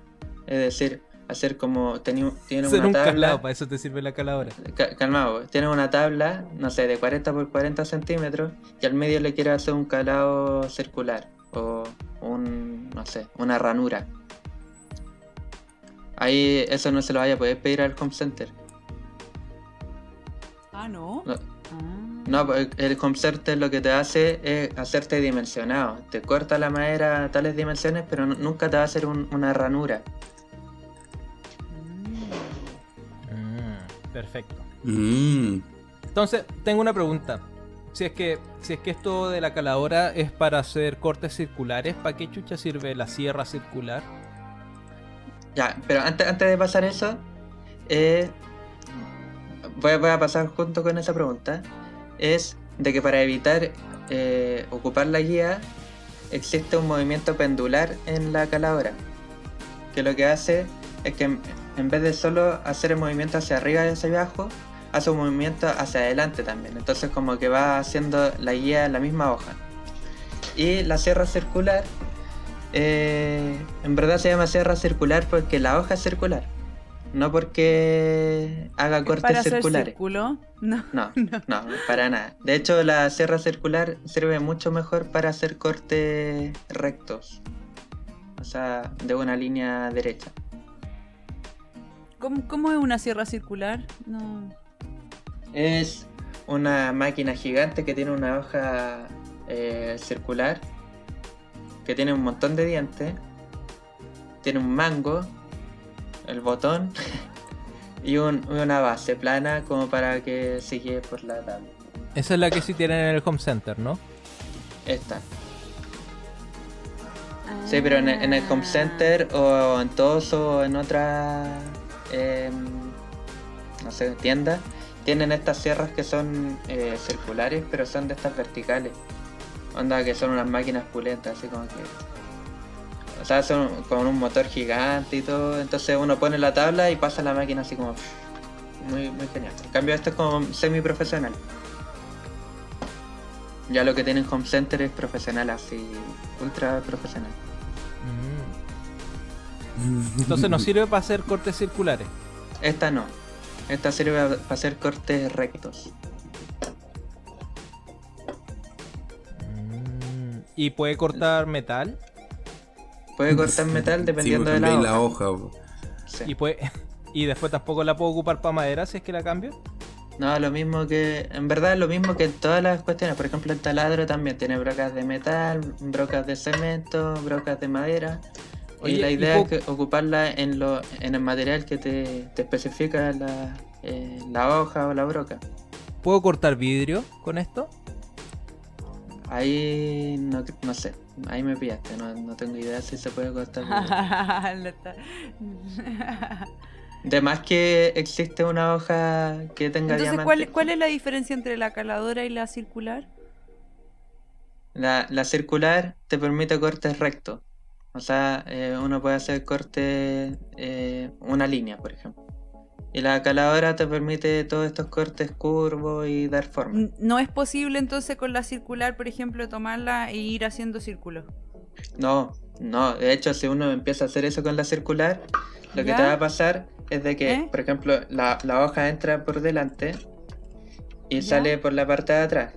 Speaker 3: es decir, hacer como tiene
Speaker 4: una un tabla. Calado, para eso te sirve la caladora.
Speaker 3: calmado, tienes una tabla, no sé, de 40 por 40 centímetros y al medio le quieres hacer un calado circular o un, no sé, una ranura. Ahí eso no se lo vaya a poder pedir al home center.
Speaker 1: Ah, no.
Speaker 3: no. No, pues, el Center lo que te hace es hacerte dimensionado. Te corta la madera a tales dimensiones, pero nunca te va a hacer una ranura.
Speaker 4: Perfecto. Mm. Entonces, tengo una pregunta. Si es que si es que esto de la caladora es para hacer cortes circulares, ¿para qué chucha sirve la sierra circular?
Speaker 3: Ya, pero antes, antes de pasar eso, eh, voy, voy a pasar junto con esa pregunta es de que para evitar eh, ocupar la guía existe un movimiento pendular en la caladora que lo que hace es que en vez de solo hacer el movimiento hacia arriba y hacia abajo hace un movimiento hacia adelante también entonces como que va haciendo la guía en la misma hoja y la sierra circular eh, en verdad se llama sierra circular porque la hoja es circular no porque haga cortes para circulares.
Speaker 1: círculo? No.
Speaker 3: No, no, para nada. De hecho, la sierra circular sirve mucho mejor para hacer cortes rectos. O sea, de una línea derecha.
Speaker 1: ¿Cómo, es una sierra circular? No.
Speaker 3: Es una máquina gigante que tiene una hoja eh, circular, que tiene un montón de dientes, tiene un mango el botón y una base plana como para que sigue por la tabla.
Speaker 4: Esa es la que sí tienen en el home center, ¿no?
Speaker 3: Esta. Sí, pero en, el home center o en todos o en otras, em, no sé, tiendas, tienen estas sierras que son eh, circulares, pero son de estas verticales. Onda que son unas máquinas pulentas, así como que o sea, son con un motor gigante y todo. Entonces uno pone la tabla y pasa la máquina así como. Muy, muy genial. En cambio, esto es como semi profesional. Ya lo que tienen Home Center es profesional, así. Ultra profesional.
Speaker 4: Mm. Entonces no sirve para hacer cortes circulares.
Speaker 3: Esta no. Esta sirve para hacer cortes rectos.
Speaker 4: Mm. ¿Y puede cortar metal?
Speaker 3: Puede cortar metal dependiendo de la hoja.
Speaker 4: Y, puede, y después tampoco la puedo ocupar para madera si es que la cambio.
Speaker 3: No, lo mismo que. En verdad, lo mismo que en todas las cuestiones. Por ejemplo, el taladro también tiene brocas de metal, brocas de cemento, brocas de madera. Y la idea es ocuparla en, lo, en el material que te, especifica la, eh, la hoja o la broca.
Speaker 4: ¿Puedo cortar vidrio con esto?
Speaker 3: Ahí no, no sé. Ahí me pillaste, no, tengo idea si se puede cortar. de más que existe una hoja que tenga
Speaker 1: Entonces, ¿cuál, ¿cuál, es la diferencia entre la caladora y la circular?
Speaker 3: La, la circular te permite cortes rectos. O sea, eh, uno puede hacer corte eh, una línea, por ejemplo. Y la caladora te permite todos estos cortes curvos y dar forma.
Speaker 1: ¿No es posible entonces con la circular, por ejemplo, tomarla e ir haciendo círculos?
Speaker 3: No, no. De hecho, si uno empieza a hacer eso con la circular, lo que te va a pasar es de que, ¿Eh? por ejemplo, la, hoja entra por delante y sale por la parte de atrás.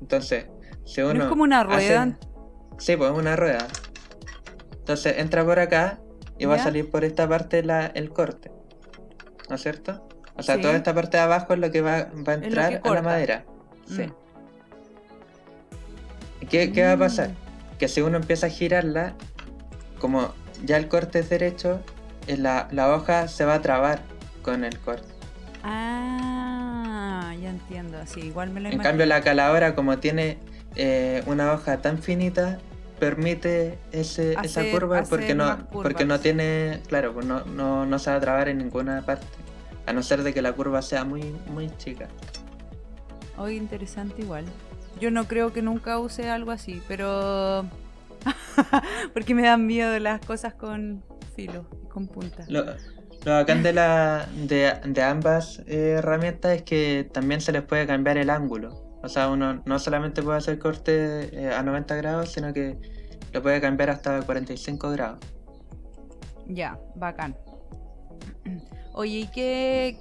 Speaker 3: Entonces, si uno.
Speaker 1: es como una rueda?
Speaker 3: Sí, pues una rueda. Entonces entra por acá y va a salir por esta parte la, el corte. ¿no es cierto? O sea, toda esta parte de abajo es lo que va, a entrar a la madera. Sí. Mm. ¿Qué, va a pasar? que si uno empieza a girarla, como ya el corte es derecho, eh, la, la hoja se va a trabar con el corte.
Speaker 1: Ah, ya entiendo. Sí, igual me lo
Speaker 3: En cambio, la caladora, como tiene eh, una hoja tan finita, permite ese, esa curva porque no, porque no tiene, claro, pues no, no, no, se va a trabar en ninguna parte, a no ser de que la curva sea muy, muy chica.
Speaker 1: Hoy interesante igual. Yo no creo que nunca use algo así, pero porque me dan miedo las cosas con filo, con punta.
Speaker 3: Lo, bacán de, la, de, ambas eh, herramientas es que también se les puede cambiar el ángulo. O sea, uno no solamente puede hacer corte eh, a 90 grados, sino que lo puede cambiar hasta 45 grados.
Speaker 1: Ya, bacán. Oye, ¿y qué,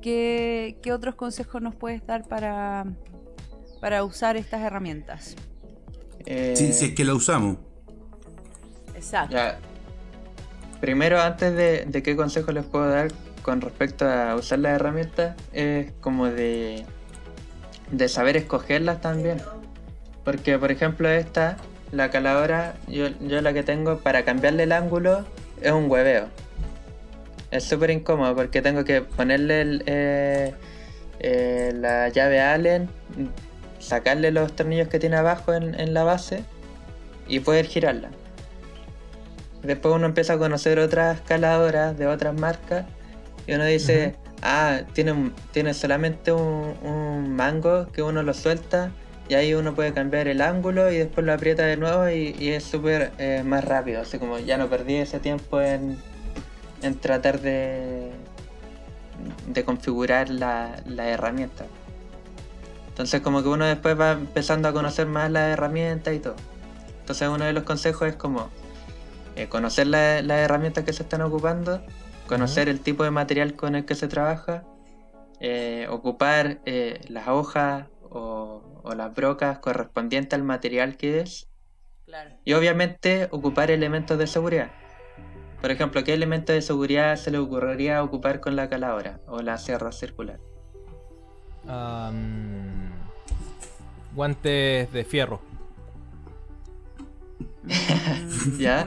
Speaker 1: qué, qué otros consejos nos puedes dar para, para usar estas herramientas?
Speaker 2: Eh, si, es que la usamos.
Speaker 1: Exacto.
Speaker 3: Primero, antes de, de qué consejo les puedo dar con respecto a usar las herramientas, es como de, de saber escogerlas también. Porque, por ejemplo, esta, la caladora, yo, yo la que tengo para cambiarle el ángulo es un hueveo. Es súper incómodo porque tengo que ponerle eh, eh, la llave Allen, sacarle los tornillos que tiene abajo en, la base y poder girarla. Después uno empieza a conocer otras caladoras de otras marcas y uno dice, ah, tiene, tiene solamente un, mango que uno lo suelta y ahí uno puede cambiar el ángulo y después lo aprieta de nuevo y, es súper eh, más rápido. Así como ya no perdí ese tiempo en, tratar de, de configurar la, la herramienta. Entonces como que uno después va empezando a conocer más las herramientas y todo. Entonces uno de los consejos es como eh, conocer las herramientas que se están ocupando, conocer el tipo de material con el que se trabaja, eh, ocupar eh, las hojas o, las brocas correspondientes al material que es. Y obviamente ocupar elementos de seguridad. Por ejemplo, ¿qué elemento de seguridad se le ocurriría ocupar con la caladora o la sierra circular?
Speaker 4: guantes de fierro.
Speaker 1: ¿Ya?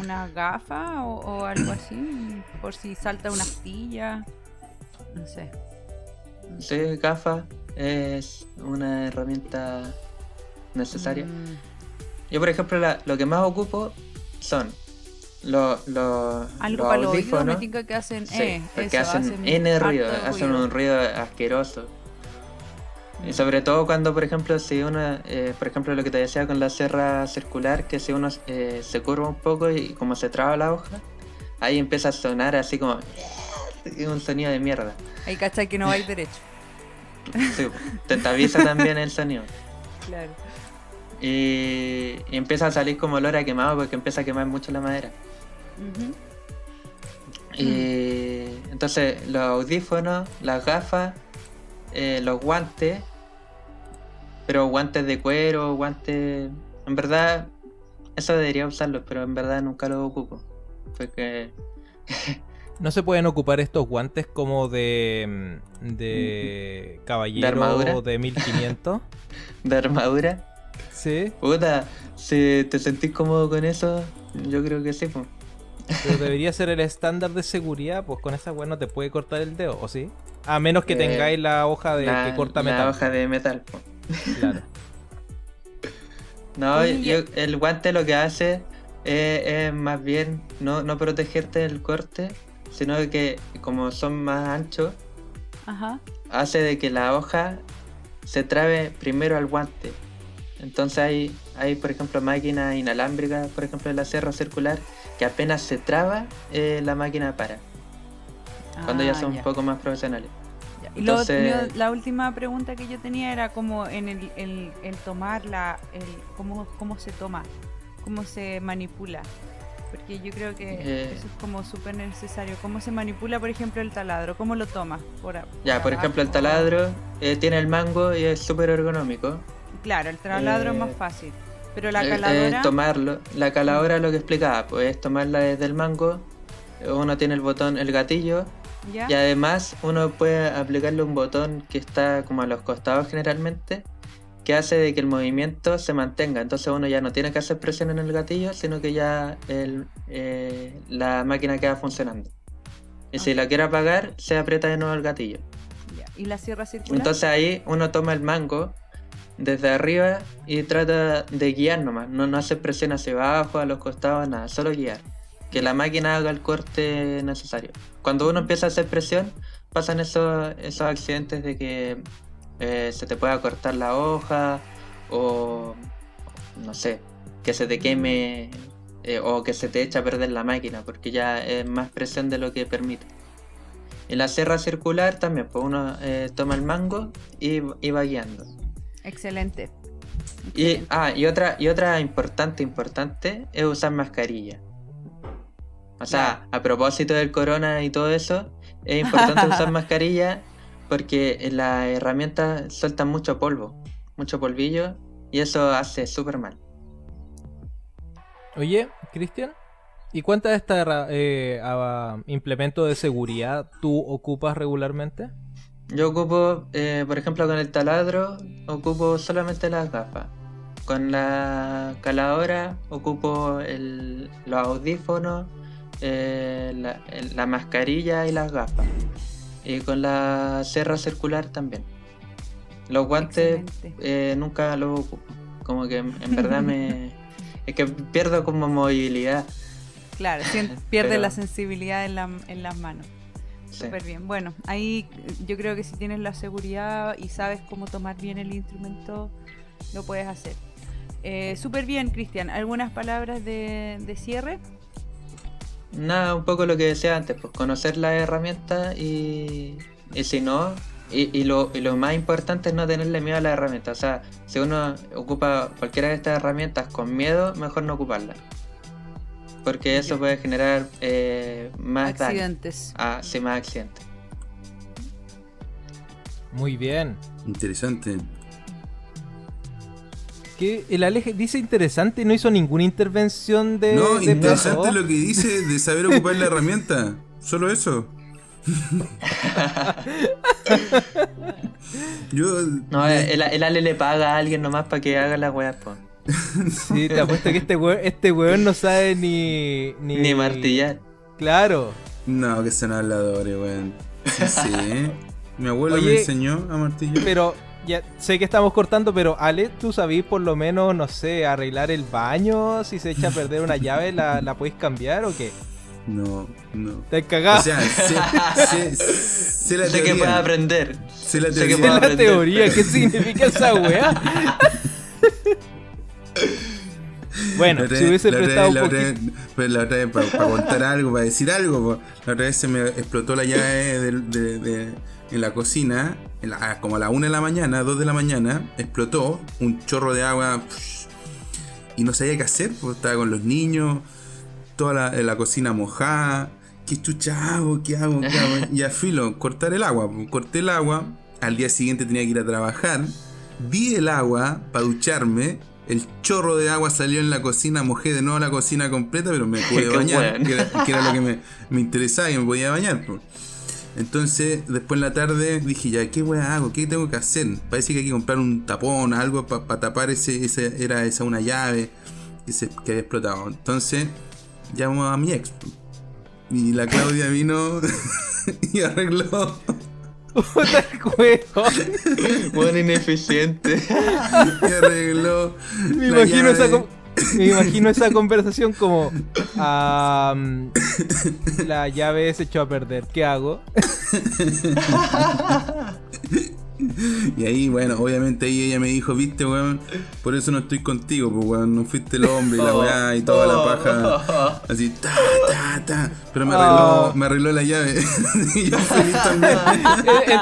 Speaker 1: Una, gafa o, algo así, por si salta una astilla. No sé.
Speaker 3: Sí, gafa es una herramienta necesaria. Mm. Yo, por ejemplo, lo que más ocupo son los, los,
Speaker 1: Algo los audífonos. que hacen,
Speaker 3: eh, porque hacen, N ruido, hacen un ruido asqueroso. Y sobre todo cuando, por ejemplo, si uno, eh, por ejemplo, lo que te decía con la sierra circular, que si uno eh, se curva un poco y como se traba la hoja, ahí empieza a sonar así como un sonido de mierda.
Speaker 1: Ahí cachai que no vais derecho.
Speaker 3: Sí, te avisa también el sonido.
Speaker 1: Claro.
Speaker 3: Y, empieza a salir como olor a quemado porque empieza a quemar mucho la madera. Y entonces los audífonos, las gafas eh, los guantes, pero guantes de cuero, guantes... En verdad, eso debería usarlos, pero en verdad nunca los ocupo. Porque...
Speaker 4: ¿No se pueden ocupar estos guantes como de, de caballero ¿De, de 1500?
Speaker 3: ¿De armadura?
Speaker 4: Sí.
Speaker 3: Puta, si te sentís cómodo con eso, yo creo que sí, pues.
Speaker 4: Pero debería ser el estándar de seguridad, pues con esa weá no te puede cortar el dedo, ¿o sí? A menos que eh, tengáis la hoja de que corta metal.
Speaker 3: La hoja de metal.
Speaker 4: Claro.
Speaker 3: no, el guante lo que hace es, más bien no, no, protegerte del corte, sino que como son más anchos, hace de que la hoja se trabe primero al guante. Entonces hay, hay por ejemplo, máquinas inalámbricas, por ejemplo, en la sierra circular, que apenas se traba, eh, la máquina para cuando ya ah, son un poco más profesionales.
Speaker 1: Y la última pregunta que yo tenía era como en el, el, tomar la, el, cómo, cómo se toma, cómo se manipula. Porque yo creo que eh. eso es como súper necesario. ¿Cómo se manipula, por ejemplo, el taladro? ¿Cómo lo tomas?
Speaker 3: Por, ya, por ejemplo, el taladro eh, tiene el mango y es súper ergonómico.
Speaker 1: Claro, el taladro es más eh, fácil. Pero la caladora...
Speaker 3: tomarlo. La caladora lo que explicaba, pues tomarla desde el mango. Uno tiene el botón, el gatillo, y además uno puede aplicarle un botón que está como a los costados generalmente, que hace de que el movimiento se mantenga. Entonces uno ya no tiene que hacer presión en el gatillo, sino que ya eh, la máquina queda funcionando. Y si la quiere apagar, se aprieta de nuevo el gatillo.
Speaker 1: ¿Y la sierra circular?
Speaker 3: Entonces ahí uno toma el mango desde arriba y trata de guiar nomás. No, no hace presión hacia abajo, a los costados, nada. Solo guiar. Que la máquina haga el corte necesario. Cuando uno empieza a hacer presión, pasan esos, esos accidentes de que eh, se te pueda cortar la hoja o no sé, que se te queme eh, o que se te echa a perder la máquina porque ya es más presión de lo que permite. En la sierra circular también, pues uno eh, toma el mango y, va guiando.
Speaker 1: Excelente.
Speaker 3: Y, ah, y otra, y otra importante, importante es usar mascarilla. O sea, a propósito del corona y todo eso, es importante usar mascarilla porque las herramientas sueltan mucho polvo, mucho polvillo, y eso hace súper mal.
Speaker 4: Oye, Cristian, ¿y cuántas de estos eh, implementos de seguridad tú ocupas regularmente?
Speaker 3: Yo ocupo, eh, por ejemplo, con el taladro, ocupo solamente las gafas. Con la caladora ocupo los audífonos, eh, la mascarilla y las gafas. Y con la serra circular también. Los guantes eh, nunca los ocupo. Como que en verdad me. Es que pierdo como movilidad.
Speaker 1: Claro, pierde la sensibilidad en, las manos. Súper bien. Bueno, ahí yo creo que si tienes la seguridad y sabes cómo tomar bien el instrumento, lo puedes hacer. Eh, Súper bien, Cristian. ¿Algunas palabras de, de cierre?
Speaker 3: Nada, un poco lo que decía antes, pues conocer la herramienta y, y si no, y, lo, más importante es no tenerle miedo a la herramienta. O sea, si uno ocupa cualquiera de estas herramientas con miedo, mejor no ocuparla. Porque eso puede generar eh, más
Speaker 1: accidentes.
Speaker 3: Ah, sí, más accidentes.
Speaker 4: Muy bien.
Speaker 2: Interesante
Speaker 4: que el Aleje dice interesante, no hizo ninguna intervención de.
Speaker 2: No, interesante lo que dice de saber ocupar la herramienta. Solo eso.
Speaker 3: Yo. No, el, Ale le paga a alguien nomás para que haga la weá,
Speaker 4: Sí, te apuesto que este weón, este weón no sabe ni.
Speaker 3: Ni, ni martillar.
Speaker 4: Claro.
Speaker 2: No, que son habladores, weón. Sí, sí. Mi abuelo me enseñó a martillar.
Speaker 4: Pero ya sé que estamos cortando, pero Ale, ¿tú sabís por lo menos, no sé, arreglar el baño? Si se echa a perder una llave, ¿la, la podéis cambiar o qué?
Speaker 2: No, no.
Speaker 4: Te cagás.
Speaker 2: O sea, sé, la
Speaker 3: sé que puedes aprender.
Speaker 2: Sé la teoría.
Speaker 4: Sé que la teoría. ¿Qué significa esa weá? bueno, si hubiese prestado un poquito...
Speaker 2: Pues la otra vez, para, contar algo, para decir algo, la otra vez se me explotó la llave de en la cocina, como a la 1 de la mañana, 2 de la mañana, explotó un chorro de agua y no sabía qué hacer, porque estaba con los niños, toda la, la cocina mojada. ¿Qué chucha hago? ¿Qué hago? ¿Qué hago? Y a filo, cortar el agua. Corté el agua, al día siguiente tenía que ir a trabajar, vi el agua para ducharme. El chorro de agua salió en la cocina, mojé de nuevo la cocina completa, pero me pude bañar, que era, lo que me, me, interesaba y me podía bañar. Entonces, después en la tarde dije, ya, ¿qué weá hago? ¿Qué tengo que hacer? Parece que hay que comprar un tapón, algo para tapar ese, ese, era esa una llave que, que había explotado. Entonces, llamo a mi ex. Y la Claudia vino y arregló.
Speaker 4: Puta juego.
Speaker 3: Buen ineficiente.
Speaker 2: arregló.
Speaker 4: Me imagino esa, me imagino esa conversación como la llave se echó a perder, ¿qué hago?
Speaker 2: Y ahí, bueno, obviamente ahí ella me dijo, viste, weón, por eso no estoy contigo, pues, weón, no fuiste el hombre y la weá y toda la paja. Así, ta, ta, ta. Pero me arregló, me arregló la llave. y yo feliz también.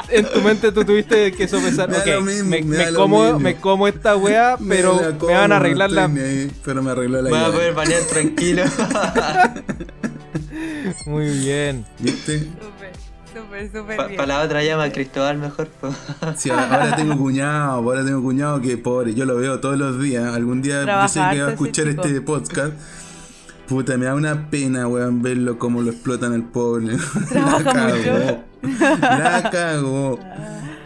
Speaker 4: en, tu mente tú tuviste que sopesar, me, me, como, me como esta weá, pero me, van a arreglar la...
Speaker 2: pero me arregló la llave.
Speaker 3: Voy a poder bañar tranquilo.
Speaker 4: Muy bien.
Speaker 2: ¿Viste?
Speaker 3: Para la otra llama Cristóbal mejor.
Speaker 2: Sí, ahora, tengo cuñado, ahora tengo cuñado que pobre, yo lo veo todos los días. Algún día yo sé que va a escuchar este podcast. Puta, me da una pena, weón, verlo como lo explotan el pobre.
Speaker 1: la cagó.
Speaker 2: La cagó.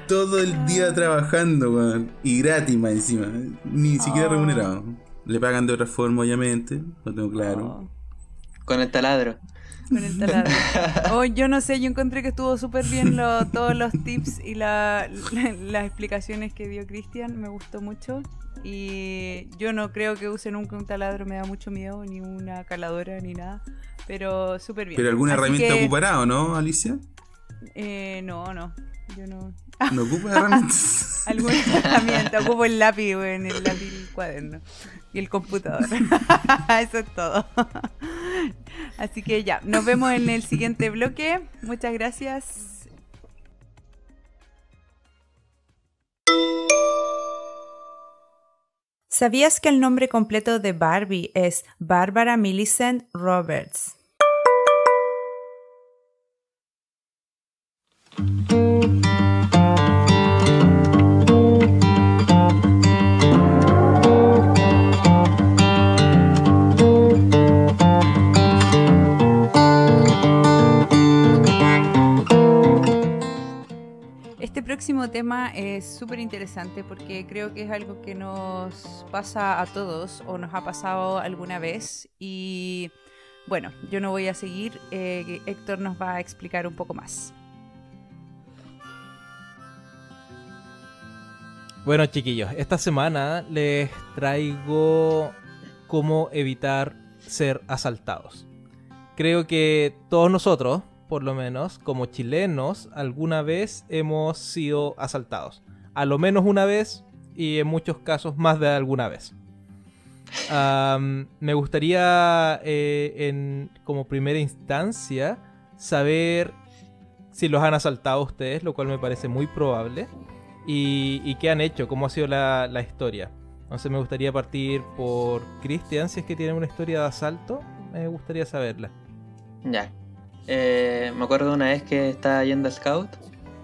Speaker 2: todo el día trabajando, weón. Y gratis más encima. Ni siquiera
Speaker 1: Oh.
Speaker 2: remunerado. Le pagan de otra forma, obviamente. Lo tengo claro.
Speaker 1: Oh,
Speaker 3: Con el taladro.
Speaker 1: Con el taladro. Oh, yo no sé, yo encontré que estuvo súper bien lo- todos los tips y la- la- las explicaciones que dio Cristian. Me gustó mucho. Y yo no creo que use nunca un taladro, me da mucho miedo, ni una caladora, ni nada. Pero súper bien.
Speaker 2: Pero alguna
Speaker 1: Así
Speaker 2: herramienta
Speaker 1: que-
Speaker 2: ocupará o no, Alicia?
Speaker 1: Eh, no, no. Yo no.
Speaker 2: ¿No ocupa herramientas?
Speaker 1: Alguna herramienta. Ocupo el lápiz, weón, el lápiz el cuaderno. Y el computador. Eso es todo. Así que ya, nos vemos en el siguiente bloque. Muchas gracias. ¿Sabías que el nombre completo de Barbie es Barbara Millicent Roberts? Próximo tema es súper interesante porque creo que es algo que nos pasa a todos o nos ha pasado alguna vez y bueno, yo no voy a seguir, eh, Héctor nos va a explicar un poco más.
Speaker 4: Bueno, chiquillos, esta semana les traigo cómo evitar ser asaltados. Creo que todos nosotros, por lo menos, como chilenos, alguna vez hemos sido asaltados. A lo menos una vez y en muchos casos más de alguna vez. Me gustaría, eh, en, como primera instancia, saber si los han asaltado ustedes, lo cual me parece muy probable. Y, y qué han hecho, cómo ha sido la, la historia. Entonces me gustaría partir por Cristian, si es que tiene una historia de asalto, me gustaría saberla.
Speaker 3: Ya. Eh, me acuerdo una vez que estaba yendo a Scout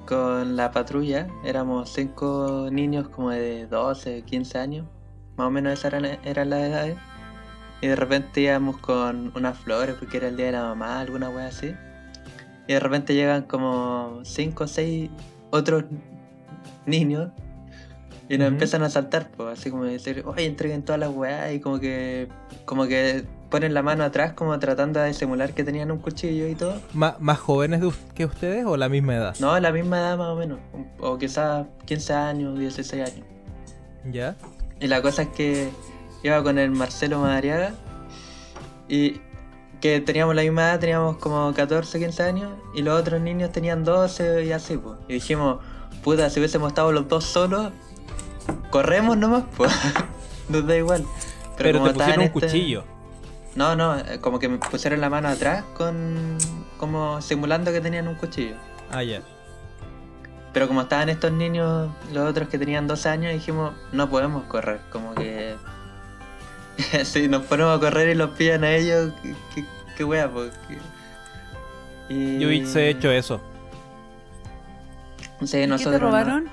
Speaker 3: con la patrulla. Éramos cinco niños como de 12, 15 años. Más o menos esas eran, eran las edades. Y de repente íbamos con unas flores porque era el día de la mamá, alguna wea así. Y de repente llegan como cinco o seis otros niños y nos empiezan a saltar, pues, así como decir, oye, entreguen todas las weas y como que, como que ponen la mano atrás como tratando de simular que tenían un cuchillo y todo.
Speaker 4: ¿Más jóvenes de que ustedes o la misma edad?
Speaker 3: No, la misma edad más o menos, o quizás 15 años, 16 años.
Speaker 4: ¿Ya?
Speaker 3: Y la cosa es que iba con el Marcelo Madariaga y que teníamos la misma edad, teníamos como 14, 15 años y los otros niños tenían 12 y así, pues. Y dijimos, puta, si hubiésemos estado los dos solos, corremos nomás, pues. Nos da igual.
Speaker 4: Pero,
Speaker 3: como
Speaker 4: te pusieron un
Speaker 3: este-
Speaker 4: cuchillo.
Speaker 3: No, no, eh, como que me pusieron la mano atrás con... como simulando que tenían un cuchillo.
Speaker 4: Ah, ya.
Speaker 3: Pero como estaban estos niños, los otros que tenían 12 años, dijimos, no podemos correr. Como que. si nos ponemos a correr y los pillan a ellos, qué, qué, qué wea, pues. qué- Y...
Speaker 4: Yo he hecho eso.
Speaker 3: Sí,
Speaker 1: ¿Y ¿Qué
Speaker 3: nosotros
Speaker 1: te
Speaker 3: no.
Speaker 1: robaron?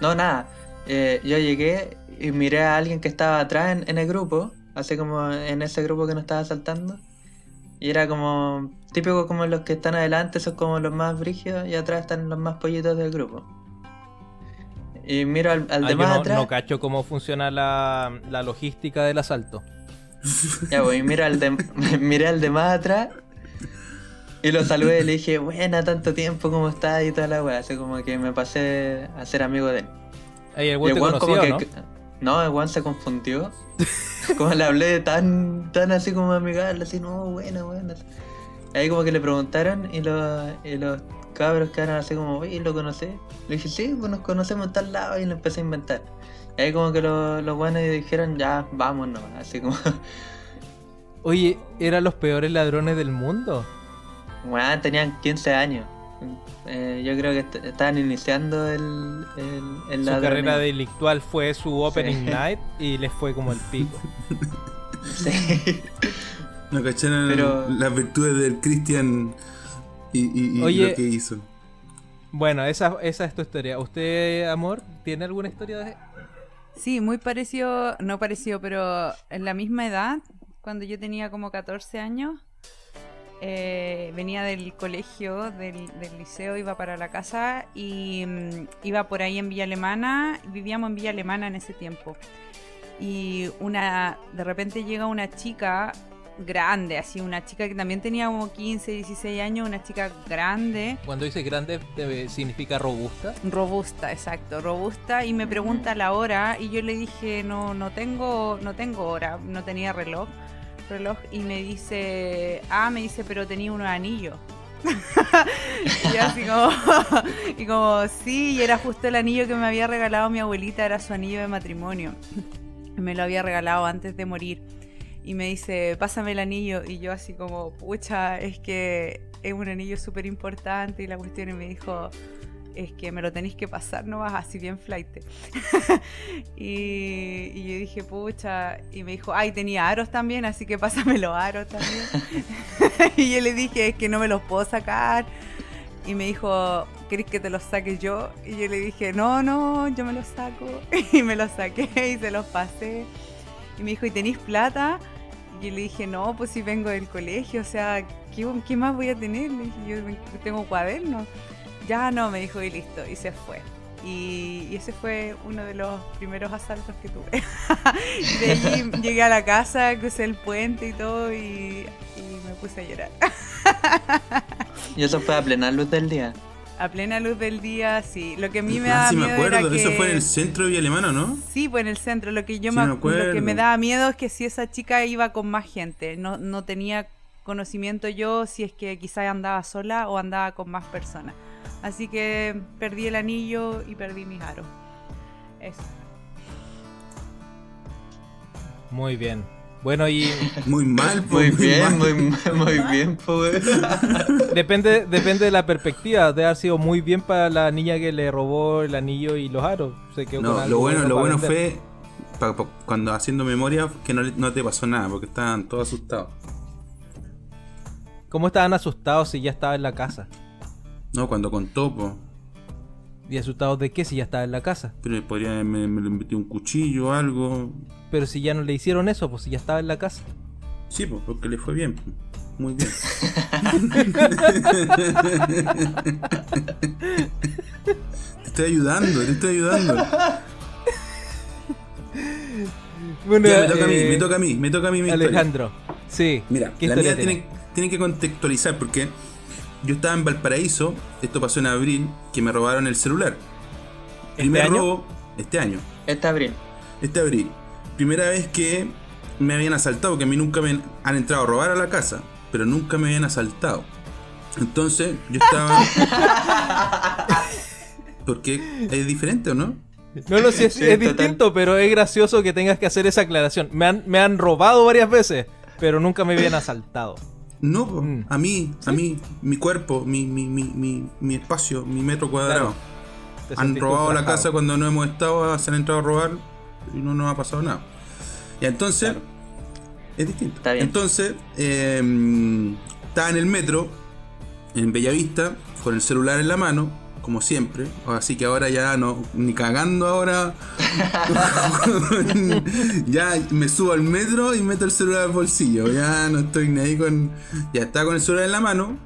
Speaker 3: No, nada. Eh, yo llegué y miré a alguien que estaba atrás en, en el grupo, así como en ese grupo que nos estaba saltando. Y era como típico como los que están adelante son como los más brígidos y atrás están los más pollitos del grupo. Y miro al, al
Speaker 4: Ah,
Speaker 3: de
Speaker 4: yo
Speaker 3: más
Speaker 4: no,
Speaker 3: atrás.
Speaker 4: no cacho cómo funciona la, la logística del asalto.
Speaker 3: Ya, pues, y miro al de, miré al de más atrás y lo saludé y le dije, buena, tanto tiempo, ¿cómo estás? Y toda la wea. Así como que me pasé a ser amigo de él.
Speaker 4: Ey, el
Speaker 3: Y el
Speaker 4: te
Speaker 3: como
Speaker 4: ¿no?
Speaker 3: que. No, el weón se confundió. como le hablé tan, tan así como amigable, así, no, buena, buena. Ahí como que le preguntaron y los, y los cabros quedaron así como, oye, ¿lo conocés? Le dije, sí, pues nos conocemos en tal lado y le empecé a inventar. Y ahí como que los, los buenos dijeron, ya, vamos nomás, así como,
Speaker 4: Oye, eran los peores ladrones del mundo.
Speaker 3: weón, tenían 15 años. Eh, yo creo que est- estaban iniciando el, el, el
Speaker 4: Su carrera delictual fue su opening
Speaker 3: Sí.
Speaker 4: night y les fue como el pico.
Speaker 3: Sí.
Speaker 2: No cacharon
Speaker 3: Pero-
Speaker 2: las virtudes del Cristian y, y- y
Speaker 4: Oye.
Speaker 2: lo que hizo.
Speaker 4: Bueno, esa, esa es tu historia. ¿Usted, amor, tiene alguna historia de.?
Speaker 1: Sí, muy parecido, no parecido, pero en la misma edad, cuando yo tenía como 14 años, eh, venía del colegio, del, liceo, iba para la casa y mm, iba por ahí en Villa Alemana, vivíamos en Villa Alemana en ese tiempo. Y una, de repente llega una chica grande, así una chica que también tenía como 15, 16 años, una chica grande.
Speaker 4: Cuando dice grande, ¿significa robusta?
Speaker 1: Robusta, exacto, robusta. Y me pregunta la hora y yo le dije, no, no tengo, no tengo hora, no tenía reloj reloj y me dice, ah, me dice, pero tenía unos anillos. y así como, y como, sí, y era justo el anillo que me había regalado mi abuelita, era su anillo de matrimonio. me lo había regalado antes de morir. Y me dice, pásame el anillo. Y yo así como, pucha, es que es un anillo súper importante. Y la cuestión y me dijo, es que me lo tenéis que pasar no vas así bien flight. y, yo dije, pucha, y me dijo, ay, tenía aros también, así que pásame los aros también. y yo le dije, es que no me los puedo sacar. Y me dijo, ¿querés que te los saque yo? Y yo le dije, no, no, yo me los saco. y me los saqué y se los pasé. Y me dijo, ¿y tenéis plata? Y yo le dije, no, pues si vengo del colegio, o sea, ¿qué, qué más voy a tener? Le dije, yo tengo cuadernos ya no, me dijo y listo, y se fue. Y, ese fue uno de los primeros asaltos que tuve. y de allí llegué a la casa, crucé el puente y todo y, me puse a llorar.
Speaker 3: ¿Y eso fue a plena luz del día?
Speaker 1: A plena luz del día, sí. Lo que a mí me ah, da
Speaker 2: sí,
Speaker 1: me
Speaker 2: acuerdo. Eso fue en el centro de Villa Alemana, ¿no?
Speaker 1: Sí, fue en el centro. Lo que yo me, lo que me daba miedo es que si esa chica iba con más gente, no, no tenía conocimiento yo si es que quizás andaba sola o andaba con más personas. Así que perdí el anillo y perdí mis aros. Eso.
Speaker 4: Muy bien. Bueno, y.
Speaker 2: Muy mal,
Speaker 3: pues, muy, bien, muy, muy, bien, pues.
Speaker 4: depende, depende de la perspectiva. De haber sido muy bien para la niña que le robó el anillo y los aros.
Speaker 2: no, lo bueno, lo bueno fue cuando haciendo memoria que no, no te pasó nada porque estaban todos asustados.
Speaker 4: ¿Cómo estaban asustados si ya estaba en la casa?
Speaker 2: No, cuando contó, po.
Speaker 4: ¿Y asustado de qué si ya estaba en la casa?
Speaker 2: Pero podría me, me le metió un cuchillo o algo.
Speaker 4: Pero si ya no le hicieron eso, pues si ya estaba en la casa.
Speaker 2: Sí, pues porque le fue bien. Muy bien. te estoy ayudando, te estoy ayudando. Bueno, me toca a mí, me eh, toca a mí, me toca a mí. Mi
Speaker 4: Alejandro, sí.
Speaker 2: Mira, la mía tiene, tiene que contextualizar porque yo estaba en Valparaíso, esto pasó en abril, que me robaron el celular.
Speaker 4: ¿Este Primer año? robo,
Speaker 2: este año.
Speaker 3: Este abril.
Speaker 2: Este abril. Primera vez que me habían asaltado, que a mí nunca me han entrado a robar a la casa, pero nunca me habían asaltado. Entonces, yo estaba. Porque es diferente, ¿o no?
Speaker 4: No, no, sí, es, es distinto, pero es gracioso que tengas que hacer esa aclaración. Me han, me han robado varias veces, pero nunca me habían asaltado.
Speaker 2: No, mm. a mí, a mí, mi cuerpo, mi, mi, mi, mi, espacio, mi metro cuadrado. Han robado la casa cuando no hemos estado, se han entrado a robar y no nos ha pasado nada. Y entonces, es distinto. Entonces, eh, estaba en el metro, en Bellavista, con el celular en la mano, como siempre. Así que ahora ya no, ni cagando ahora. ya me subo al metro y meto el celular al bolsillo. Ya no estoy ni ahí con. Ya está con el celular en la mano.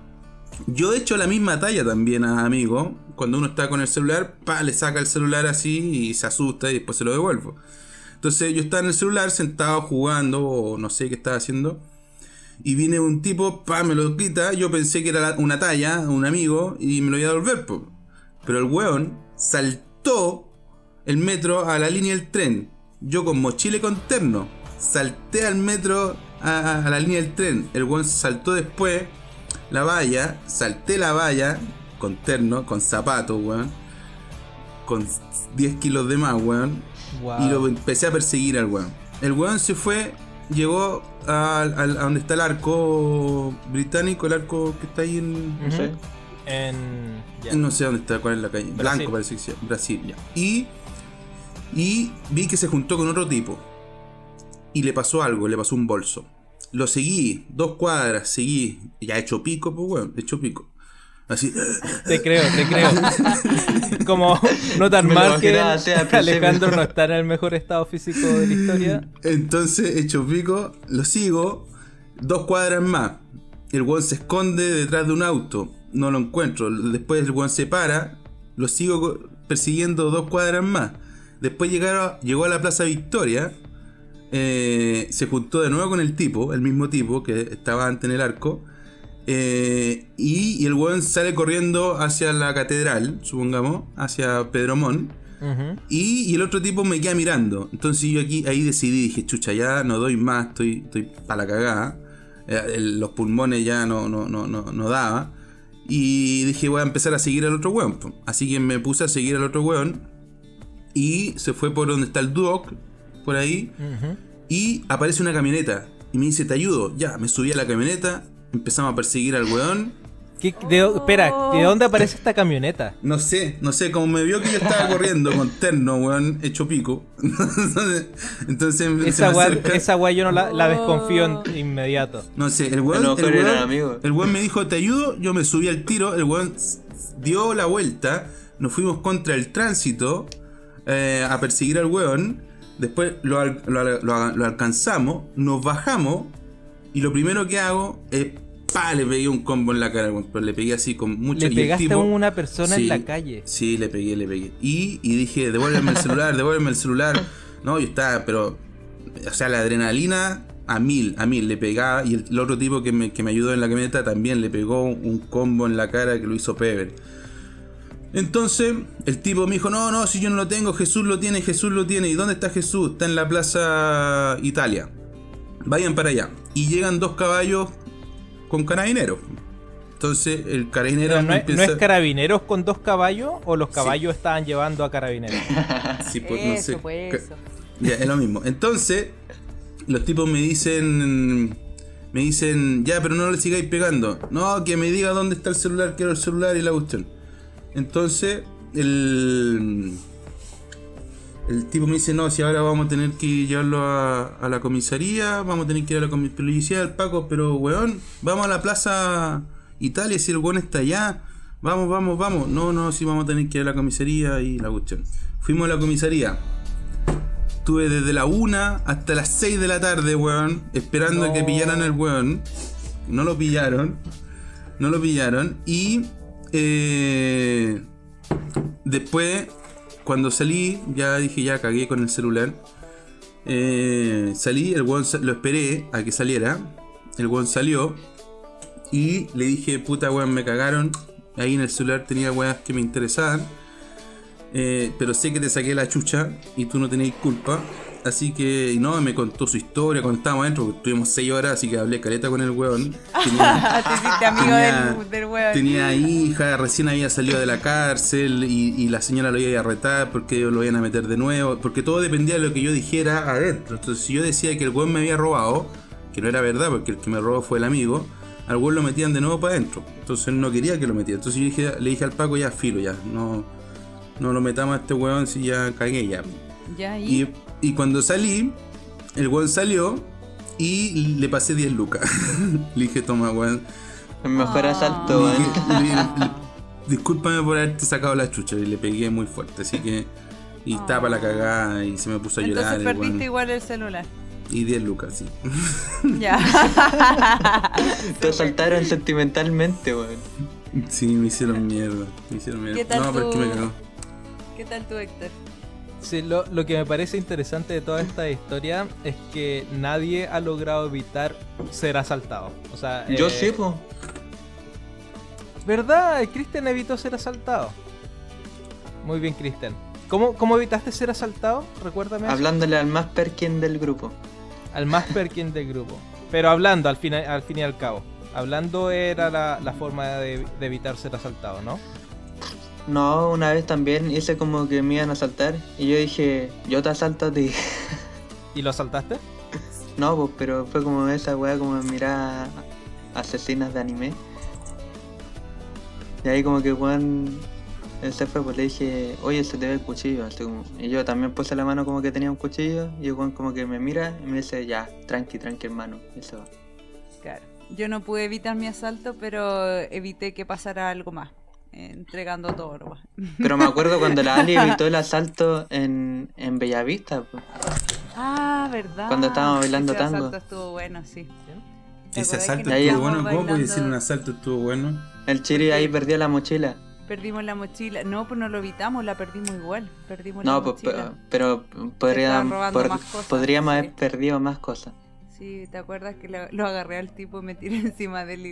Speaker 2: Yo he hecho la misma talla también a amigo. Cuando uno está con el celular, pa, le saca el celular así y se asusta y después se lo devuelvo. Entonces yo estaba en el celular sentado jugando o no sé qué estaba haciendo. Y viene un tipo, pa, me lo quita. Yo pensé que era una talla, un amigo, y me lo iba a devolver. Pero el weón saltó el metro a la línea del tren. Yo con mochila y con terno. Salté al metro a, la línea del tren. El weón saltó después la valla. Salté la valla con terno, con zapatos, weón. Con 10 kilos de más, weón. Y lo empecé a perseguir al weón. El weón se fue, llegó a, donde está el arco británico, el arco que está ahí en.
Speaker 4: En.
Speaker 2: No sé dónde está, cuál es la calle. Blanco parece que sea. Brasil, ya. Y. Y vi que se juntó con otro tipo. Y le pasó algo, le pasó un bolso. Lo seguí, dos cuadras, seguí. Ya hecho pico, pues bueno, hecho pico. Así.
Speaker 4: Te creo, te creo. Como no tan mal que Alejandro no está en el mejor estado físico de la historia.
Speaker 2: Entonces, hecho pico, lo sigo. Dos cuadras más el weón se esconde detrás de un auto. No lo encuentro. Después el weón se para. Lo sigo persiguiendo dos cuadras más. Después llegaron, llegó a la Plaza Victoria. Eh, se juntó de nuevo con el tipo, el mismo tipo que estaba antes en el arco. Eh, y, el weón sale corriendo hacia la catedral, supongamos, hacia Pedromón. y, y, el otro tipo me queda mirando. Entonces yo aquí ahí decidí, dije, chucha, ya no doy más, estoy, estoy para la cagada. Eh, los pulmones ya no, no, no, no, no daba. Y dije, voy a empezar a seguir al otro weón. Así que me puse a seguir al otro weón. Y se fue por donde está el Duoc, por ahí. Y aparece una camioneta. Y me dice, te ayudo. Ya, me subí a la camioneta. Empezamos a perseguir al weón
Speaker 4: espera, ¿de dónde aparece esta camioneta?
Speaker 2: No sé, no sé, como me vio que yo estaba corriendo con terno, weón, hecho pico.
Speaker 4: Entonces, esa weá, esa yo no la, desconfío en inmediato.
Speaker 2: No sé, el weón, el, weón, me dijo, te ayudo, yo me subí al tiro, el weón dio la vuelta, nos fuimos contra el tránsito eh, a perseguir al weón, después lo, lo alcanzamos, nos bajamos y lo primero que hago es le pegué un combo en la cara, pero le pegué así con mucho
Speaker 4: Le pegaste a una persona en la calle.
Speaker 2: Sí, le pegué, le pegué. Y, y dije, devuélveme el celular, devuélveme el celular. No, y estaba, pero. O sea, la adrenalina a mil, a mil le pegaba. Y el, otro tipo que me, que me, ayudó en la camioneta también le pegó un combo en la cara que lo hizo Pever. Entonces, el tipo me dijo, no, no, si yo no lo tengo, Jesús lo tiene, Jesús lo tiene. ¿Y dónde está Jesús? Está en la Plaza Italia. Vayan para allá. Y llegan dos caballos con carabineros. Entonces el carabinero
Speaker 4: no, es carabineros con dos caballos o los caballos estaban llevando a carabineros.
Speaker 2: sí, pues no sé. Pues, ya, es lo mismo. Entonces, los tipos me dicen. Me dicen, ya, pero no le sigáis pegando. No, que me diga dónde está el celular, quiero el celular y la cuestión. Entonces, el el tipo me dice, no, si ahora vamos a tener que llevarlo a, la comisaría, vamos a tener que ir a la comisaría del Paco, pero weón, vamos a la plaza Italia, si el weón está allá, vamos, vamos, vamos. No, no, si vamos a tener que ir a la comisaría y la cuestión. Fuimos a la comisaría. Estuve desde la 1 hasta las 6 de la tarde, weón, esperando a que pillaran el weón. No lo pillaron. No lo pillaron. Y eh, después cuando salí, ya dije, ya cagué con el celular. Eh, salí, el weón lo esperé a que saliera. El weón salió. Y le dije, puta weón, me cagaron. Ahí en el celular tenía weas que me interesaban. Eh, pero sé que te saqué la chucha y tú no tenéis culpa. Así que, no, me contó su historia cuando estábamos adentro, estuvimos 6 horas, así que hablé careta con el weón.
Speaker 1: Tenía, Te hiciste amigo del, del, weón.
Speaker 2: Tenía hija, recién había salido de la cárcel y, la señora lo iba a retar porque ellos lo iban a meter de nuevo, porque todo dependía de lo que yo dijera adentro. Entonces, si yo decía que el weón me había robado, que no era verdad, porque el que me robó fue el amigo, al weón lo metían de nuevo para adentro. Entonces, no quería que lo metiera. Entonces, yo dije, le dije al Paco, ya filo, ya, no, no lo metamos a este weón si ya cagué ya.
Speaker 1: Ya, y
Speaker 2: y cuando salí, el weón salió y le pasé 10 lucas. le dije, toma, weón.
Speaker 3: El mejor asalto,
Speaker 2: Discúlpame por haberte sacado la chucha y le pegué muy fuerte, así que. Y estaba para la cagada y se me puso a llorar.
Speaker 1: Entonces perdiste igual el celular.
Speaker 2: Y 10 lucas, sí.
Speaker 1: Ya.
Speaker 3: Te asaltaron sentimentalmente, weón.
Speaker 2: Sí, me hicieron mierda. Me hicieron mierda. ¿Qué tal no, pero es que me cagó.
Speaker 1: ¿Qué tal tú, Héctor?
Speaker 4: Sí, lo, que me parece interesante de toda esta historia es que nadie ha logrado evitar ser asaltado. O sea,
Speaker 3: yo eh, sí, po.
Speaker 4: ¿Verdad? Cristian evitó ser asaltado. Muy bien, Cristian. ¿Cómo, ¿Cómo, evitaste ser asaltado? Recuérdame.
Speaker 3: Hablándole al más perkin del grupo.
Speaker 4: Al más perkin del grupo. Pero hablando al fin, al fin y al cabo. Hablando era la, forma de evitar ser asaltado, ¿no?
Speaker 3: No, una vez también hice como que me iban a asaltar y yo dije, yo te asalto a ti.
Speaker 4: ¿Y lo asaltaste?
Speaker 3: No, pues, pero fue como esa weá como mirar asesinas de anime. Y ahí como que Juan él se fue, pues le dije, oye, se te ve el cuchillo. y yo también puse la mano como que tenía un cuchillo y Juan como que me mira y me dice, ya, tranqui, tranqui hermano. Y se va.
Speaker 1: Claro. Yo no pude evitar mi asalto, pero evité que pasara algo más entregando todo.
Speaker 3: Pero me acuerdo cuando la Ali evitó el asalto en, en Bellavista.
Speaker 1: Ah, verdad.
Speaker 3: Cuando estábamos bailando
Speaker 1: Ese
Speaker 3: tango.
Speaker 1: asalto estuvo bueno, sí.
Speaker 2: Ese asalto estuvo bueno. ¿Cómo puedes decir un asalto estuvo bueno?
Speaker 3: El Chiri ahí perdió la mochila.
Speaker 1: Perdimos la mochila. No, pues no lo evitamos, la perdimos igual. Perdimos no, la pues,
Speaker 3: pero, podríamos, podríamos haber perdido más cosas.
Speaker 1: Sí, ¿te acuerdas que lo, agarré al tipo y me tiré encima de él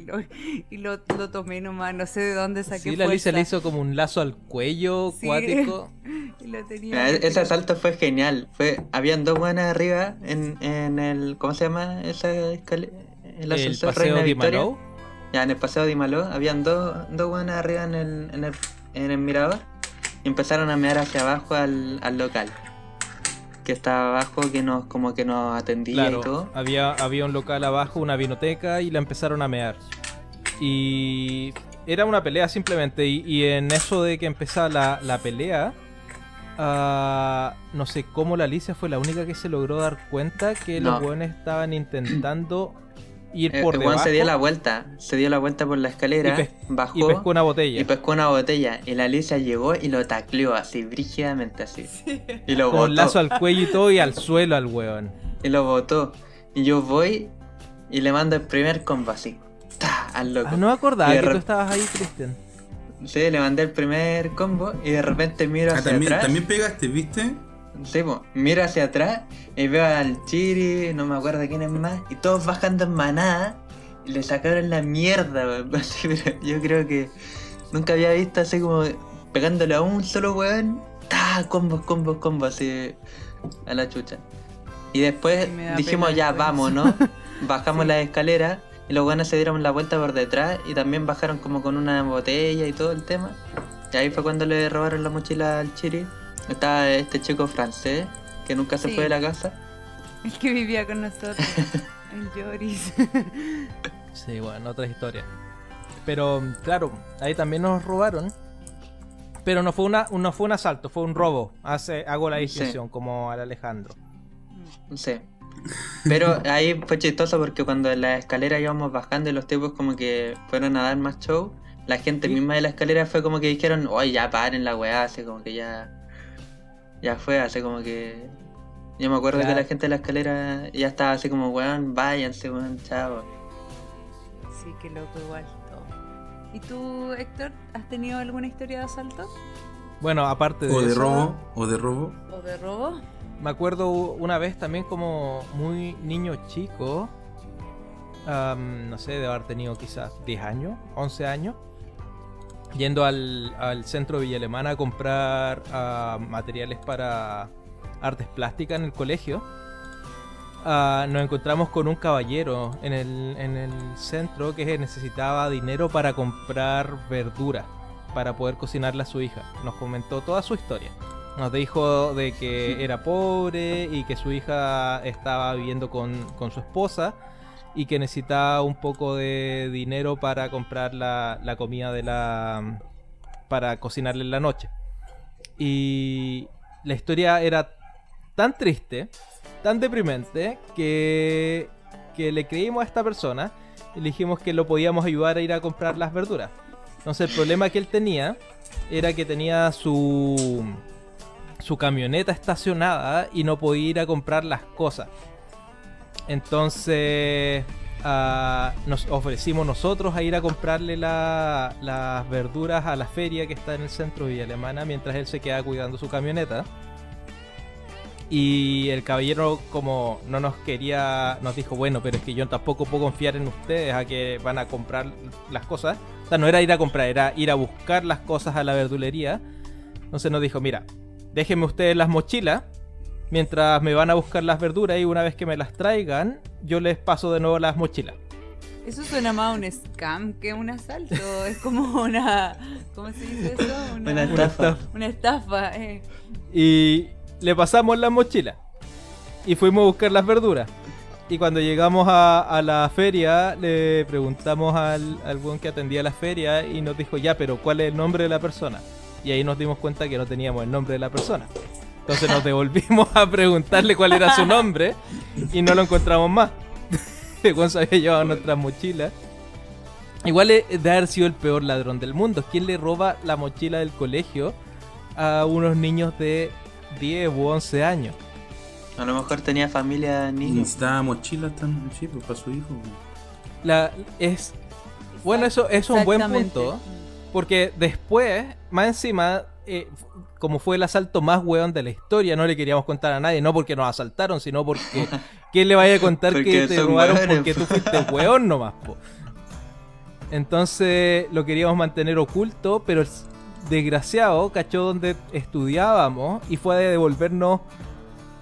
Speaker 1: y lo, lo, tomé nomás? No sé de dónde saqué
Speaker 4: Sí, la Lisa le hizo como un lazo al cuello cuático.
Speaker 3: y lo tenía e-, ese asalto fue genial. Fue, habían dos buenas arriba en, en el. ¿Cómo se llama esa escalera?
Speaker 4: El, el paseo de Victoria.
Speaker 3: Ya, en el paseo de Maló habían dos, dos buenas arriba en el, en el, en el mirador y empezaron a mirar hacia abajo al, al local que estaba abajo que nos como que nos atendía y todo.
Speaker 4: Había, había un local abajo, una vinoteca y la empezaron a mear. Y era una pelea simplemente. Y, en eso de que empezaba la, la pelea, uh, no sé cómo la Alicia fue la única que se logró dar cuenta que los buenos estaban intentando ir por el,
Speaker 3: se dio la vuelta, se dio la vuelta por la escalera, bajó
Speaker 4: y pescó una botella.
Speaker 3: Y pescó una botella. Y la Alicia llegó y lo tacleó así, brígidamente así. Y lo
Speaker 4: Con lazo al cuello y todo y al suelo al weón.
Speaker 3: Y lo botó. Y yo voy y le mando el primer combo así. Al loco.
Speaker 4: Ah, no me acordaba que tú estabas ahí, Cristian.
Speaker 3: Sí, le mandé el primer combo y de repente miro ah, hacia
Speaker 2: también,
Speaker 3: atrás.
Speaker 2: También pegaste, ¿viste?
Speaker 3: Sí, miro hacia atrás y veo al Chiri, no me acuerdo quién es más, y todos bajando en manada y le sacaron la mierda, Yo creo que nunca había visto así como pegándole a un solo weón, ta, combos, combos, combos, así a la chucha. Y después dijimos ya, vamos, ¿no? Bajamos la escalera y los weones se dieron la vuelta por detrás y también bajaron como con una botella y todo el tema. Y ahí fue cuando le robaron la mochila al Chiri. Estaba este chico francés que nunca se fue de la casa.
Speaker 1: El que vivía con nosotros. el Joris.
Speaker 4: sí, bueno, otra historia. Pero claro, ahí también nos robaron. Pero no fue una, no fue un asalto, fue un robo. Hace, hago la distinción, como al Alejandro.
Speaker 3: Sí. Pero ahí fue chistoso porque cuando en la escalera íbamos bajando y los tipos como que fueron a dar más show, la gente misma de la escalera fue como que dijeron, oye, ya paren la weá, así como que ya ya fue, así como que. Yo me acuerdo que la gente de la escalera ya estaba así como, weón, váyanse, weón, chao.
Speaker 1: Sí, qué loco igual todo. ¿Y tú, Héctor, has tenido alguna historia de asalto?
Speaker 4: Bueno, aparte de.
Speaker 2: O de robo, o de robo.
Speaker 1: O de robo.
Speaker 4: Me acuerdo una vez también como muy niño chico. no sé, de haber tenido quizás 10 años, 11 años yendo al, centro de Villa Alemana a comprar ah, materiales para artes plásticas en el colegio, ah, nos encontramos con un caballero en el, en el centro que necesitaba dinero para comprar verdura para poder cocinarle a su hija. Nos comentó toda su historia. Nos dijo de que era pobre y que su hija estaba viviendo con, con su esposa y que necesitaba un poco de dinero para comprar la, la comida de la para cocinarle en la noche. Y la historia era tan triste, tan deprimente, que, que le creímos a esta persona y le dijimos que lo podíamos ayudar a ir a comprar las verduras. Entonces el problema que él tenía era que tenía su, su camioneta estacionada y no podía ir a comprar las cosas. Entonces ah, nos ofrecimos nosotros a ir a comprarle las verduras a la feria que está en el centro de Villa Alemana mientras él se queda cuidando su camioneta. Y el caballero como no nos quería, nos dijo, bueno, pero es que yo tampoco puedo confiar en ustedes a que van a comprar las cosas. O sea, no era ir a comprar, era ir a buscar las cosas a la verdulería. Entonces nos dijo, mira, déjenme ustedes las mochilas mientras me van a buscar las verduras y una vez que me las traigan, yo les paso de nuevo las mochilas.
Speaker 1: Eso suena más a un scam que un asalto. es como una. ¿Cómo se dice eso?
Speaker 3: Una, estafa.
Speaker 1: Una estafa, eh.
Speaker 4: Y le pasamos las mochilas. Y fuimos a buscar las verduras. Y cuando llegamos a, la feria, le preguntamos al, al buen que atendía la feria y nos dijo, ya, pero ¿cuál es el nombre de la persona? Y ahí nos dimos cuenta que no teníamos el nombre de la persona. Entonces nos devolvimos a preguntarle cuál era su nombre y no lo encontramos más. Juan se había llevado nuestras mochilas. Igual es de haber sido el peor ladrón del mundo. ¿Quién le roba la mochila del colegio a unos niños de 10 u 11 años?
Speaker 3: A lo mejor tenía familia niños.
Speaker 2: Necesitaba mochilas también, sí, pues, para su hijo.
Speaker 4: La, es, bueno, eso, eso es un buen punto. Porque después, más encima, eh, como fue el asalto más weón de la historia, no le queríamos contar a nadie, no porque nos asaltaron, sino porque ¿quién le vaya a contar que te robaron porque tú fuiste weón nomás? Po? Entonces lo queríamos mantener oculto, pero el desgraciado cachó donde estudiábamos y fue a devolvernos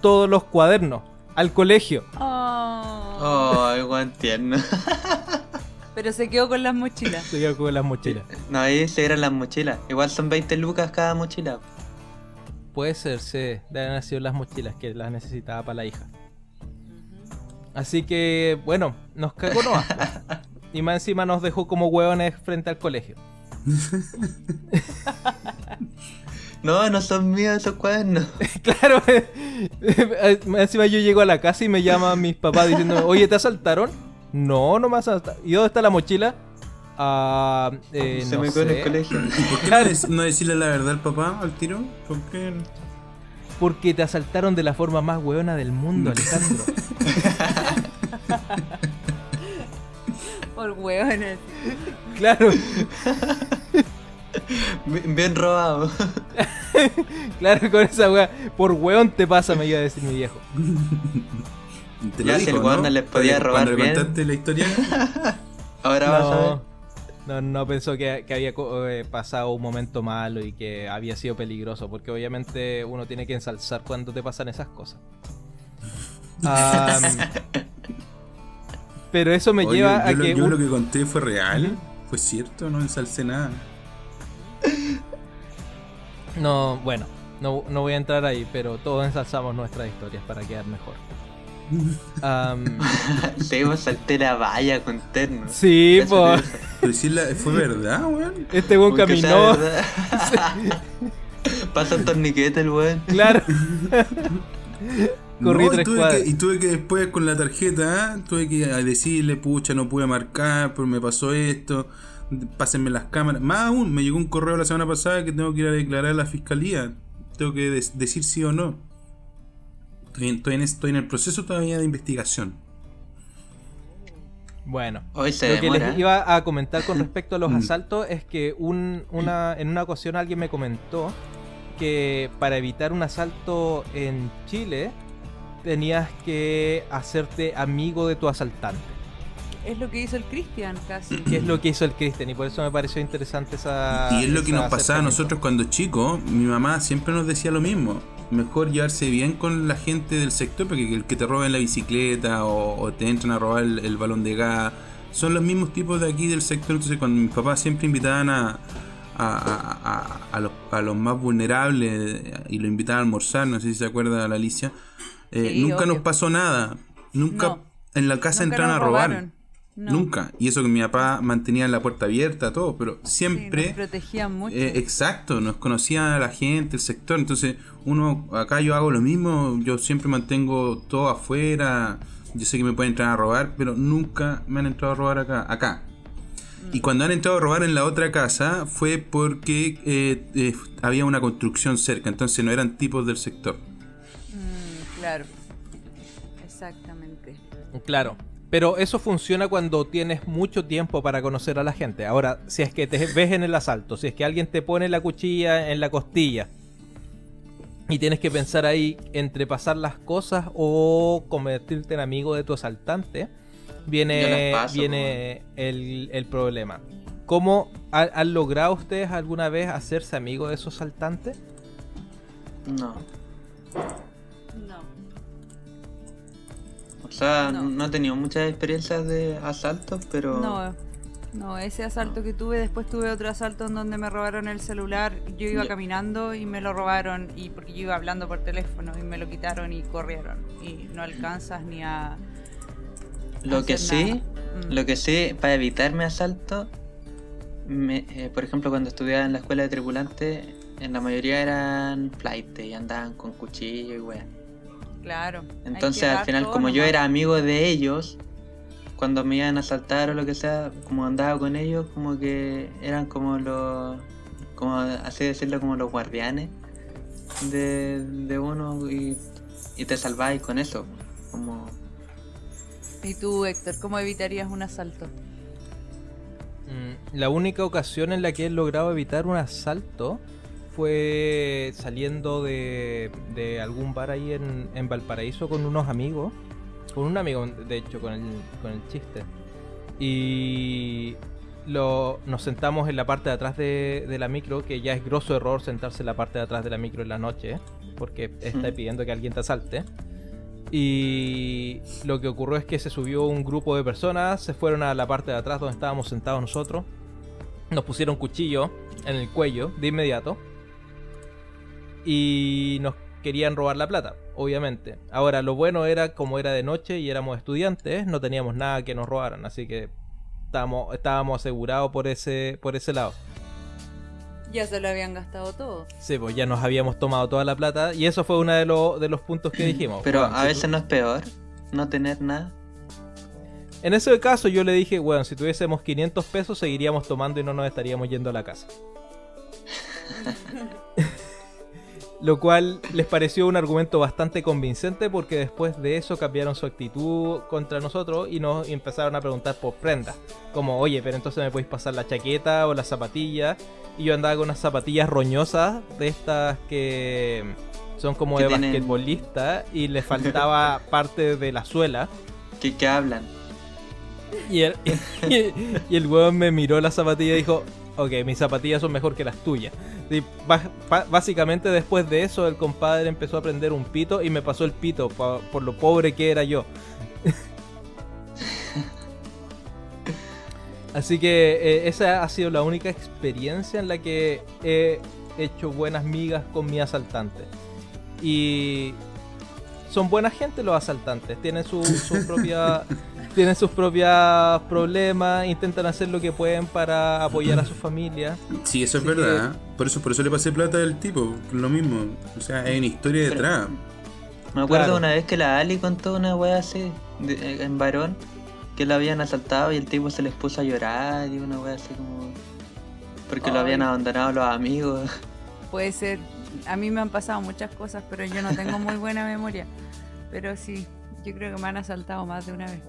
Speaker 4: todos los cuadernos al colegio.
Speaker 3: Oh, igual tierno.
Speaker 1: Pero se quedó con las mochilas.
Speaker 4: Se quedó con las mochilas.
Speaker 3: No, ahí se eran las mochilas. Igual son 20 lucas cada mochila.
Speaker 4: Puede ser, sí. Deben haber sido las mochilas que las necesitaba para la hija. Así que, bueno, nos cagó no. y más encima nos dejó como hueones frente al colegio.
Speaker 3: no, no son míos esos cuadernos.
Speaker 4: claro, encima yo llego a la casa y me llaman mis papás diciendo, oye, ¿te asaltaron? No, no me asaltaron. ¿Y dónde está la mochila? Ah, eh,
Speaker 3: Se me quedó en el colegio.
Speaker 2: ¿Por qué no decirle la verdad al papá al tiro? ¿Por qué?
Speaker 4: Porque te asaltaron de la forma más hueona del mundo, Alejandro.
Speaker 1: Por hueones.
Speaker 4: Claro.
Speaker 3: Bien robado.
Speaker 4: claro, con esa wea. Por hueón te pasa, me iba a decir mi viejo.
Speaker 3: Te ya si el ¿no? les podía robar
Speaker 2: Cuando
Speaker 3: bien.
Speaker 2: contaste la historia.
Speaker 3: Ahora
Speaker 4: no,
Speaker 3: vas a ver.
Speaker 4: No, no pensó que, que había eh, pasado un momento malo y que había sido peligroso, porque obviamente uno tiene que ensalzar cuando te pasan esas cosas. Um, pero eso me lleva a
Speaker 2: lo,
Speaker 4: que.
Speaker 2: Yo lo que conté fue real, fue cierto, no ensalcé nada.
Speaker 4: No, bueno, no, no voy a entrar ahí, pero todos ensalzamos nuestras historias para quedar mejor. Um,
Speaker 3: sí, vos salté la valla con terno.
Speaker 4: Sí, pues.
Speaker 2: Pero si la, fue verdad, weón.
Speaker 4: Este weón caminó.
Speaker 3: Pasa un torniquete el weón.
Speaker 4: Claro. Corrí
Speaker 2: no,
Speaker 4: tres
Speaker 2: y, tuve
Speaker 4: cuadras.
Speaker 2: que, y tuve que después con la tarjeta, ¿eh? tuve que decirle, pucha, no pude marcar, pero me pasó esto, pásenme las cámaras. Más aún, me llegó un correo la semana pasada que tengo que ir a declarar a la fiscalía. Tengo que decir sí o no. Estoy en, estoy, en, estoy en, el proceso todavía de investigación.
Speaker 4: Bueno,
Speaker 3: Hoy se
Speaker 4: lo
Speaker 3: demora.
Speaker 4: que les iba a comentar con respecto a los asaltos es que un, una, en una ocasión alguien me comentó que para evitar un asalto en Chile tenías que hacerte amigo de tu asaltante.
Speaker 1: Es lo que hizo el Cristian casi.
Speaker 4: Que es lo que hizo el Cristian y por eso me pareció interesante esa...
Speaker 2: Y es lo que nos pasaba a nosotros cuando chicos. Mi mamá siempre nos decía lo mismo. Mejor llevarse bien con la gente del sector porque el que te roben la bicicleta o, o te entran a robar el, el, balón de gas son los mismos tipos de aquí del sector. Entonces cuando mis papás siempre invitaban a, a, a, a los, a los más vulnerables y lo invitaban a almorzar, no sé si se acuerda la Alicia, eh,
Speaker 1: Sí,
Speaker 2: nunca
Speaker 1: obvio.
Speaker 2: nos pasó nada. Nunca
Speaker 1: No.
Speaker 2: en la casa entraron a robar.
Speaker 1: robaron. No.
Speaker 2: Nunca. Y eso que mi papá mantenía la puerta abierta, todo, pero
Speaker 1: Sí,
Speaker 2: siempre...
Speaker 1: nos protegían mucho.
Speaker 2: Eh, exacto, nos conocía la gente, el sector. Entonces, uno, acá yo hago lo mismo, yo siempre mantengo todo afuera. Yo sé que me pueden entrar a robar, pero nunca me han entrado a robar acá. acá. Y cuando han entrado a robar en la otra casa fue porque eh, eh, había una construcción cerca, entonces no eran tipos del sector.
Speaker 1: Mm, claro. Exactamente.
Speaker 4: Claro. Pero eso funciona cuando tienes mucho tiempo para conocer a la gente. Ahora, si es que te ves en el asalto, si es que alguien te pone la cuchilla en la costilla y tienes que pensar ahí entre pasar las cosas o convertirte en amigo de tu asaltante, viene,
Speaker 3: paso,
Speaker 4: viene el, el problema. ¿Cómo ha- han logrado ustedes alguna vez hacerse amigo de esos asaltantes?
Speaker 3: No. Sea,
Speaker 1: No.
Speaker 3: no. he tenido muchas experiencias de asaltos, pero.
Speaker 1: No, no, ese asalto que tuve, después tuve otro asalto en donde me robaron el celular. Yo iba caminando y me lo robaron, y porque yo iba hablando por teléfono y me lo quitaron y corrieron. Y no alcanzas ni a.
Speaker 3: Lo que sí.
Speaker 1: Mm.
Speaker 3: lo que sí, para evitarme asaltos, me, eh, por ejemplo, cuando estudiaba en la escuela de tripulantes, en la mayoría eran flight y andaban con cuchillo y weá.
Speaker 1: Claro.
Speaker 3: Entonces, al final, como yo era amigo de ellos, cuando me iban a asaltar o lo que sea, como andaba con ellos, como que eran como los, como así decirlo, como los guardianes de, de uno y, y te salváis con eso. Como
Speaker 1: ¿Y tú, Héctor, cómo evitarías un asalto?
Speaker 4: Mm, la única ocasión en la que he logrado evitar un asalto fue saliendo de, algún bar ahí en, Valparaíso con unos amigos. Con un amigo, de hecho, con el, con el chiste. Y lo, nos sentamos en la parte de atrás de, la micro, que ya es grosso error sentarse en la parte de atrás de la micro en la noche, porque está pidiendo que alguien te asalte. Y lo que ocurrió es que se subió un grupo de personas, se fueron a la parte de atrás donde estábamos sentados nosotros, nos pusieron cuchillo en el cuello de inmediato y nos querían robar la plata, obviamente. Ahora, lo bueno era como era de noche y éramos estudiantes, no teníamos nada que nos robaran, así que estábamos, estábamos asegurados por ese, por ese lado.
Speaker 1: Ya se lo habían gastado todo.
Speaker 4: Sí, pues ya nos habíamos tomado toda la plata y eso fue uno de, de los puntos que dijimos.
Speaker 3: Pero a veces no es peor no tener nada.
Speaker 4: En ese caso yo le dije, bueno, si tuviésemos 500 pesos seguiríamos tomando y no nos estaríamos yendo a la casa. Lo cual les pareció un argumento bastante convincente porque después de eso cambiaron su actitud contra nosotros y nos empezaron a preguntar por prendas. Como, oye, pero entonces me podéis pasar la chaqueta o la zapatilla. Y yo andaba con unas zapatillas roñosas de estas que son como de basquetbolista y le faltaba parte de la suela.
Speaker 3: ¿Qué, qué hablan?
Speaker 4: Y el, y, el huevón me miró la zapatilla y dijo, ok, mis zapatillas son mejor que las tuyas. básicamente después de eso el compadre empezó a prender un pito y me pasó el pito por lo pobre que era yo. Así que eh, esa ha sido la única experiencia en la que he hecho buenas migas con mi asaltante. Y son buena gente los asaltantes, tienen su, su propia tienen sus propios problemas, intentan hacer lo que pueden para apoyar a su familia.
Speaker 2: Sí, eso es verdad. ¿eh? Por eso por eso le pasé plata al tipo, lo mismo. O sea, hay una historia detrás.
Speaker 3: Me acuerdo una vez que la Ali contó una wea así, en varón, que la habían asaltado y el tipo se les puso a llorar y una wea así como... Porque lo habían abandonado los amigos.
Speaker 1: Puede ser. A mí me han pasado muchas cosas, pero yo no tengo muy buena memoria. Pero sí, yo creo que me han asaltado más de una vez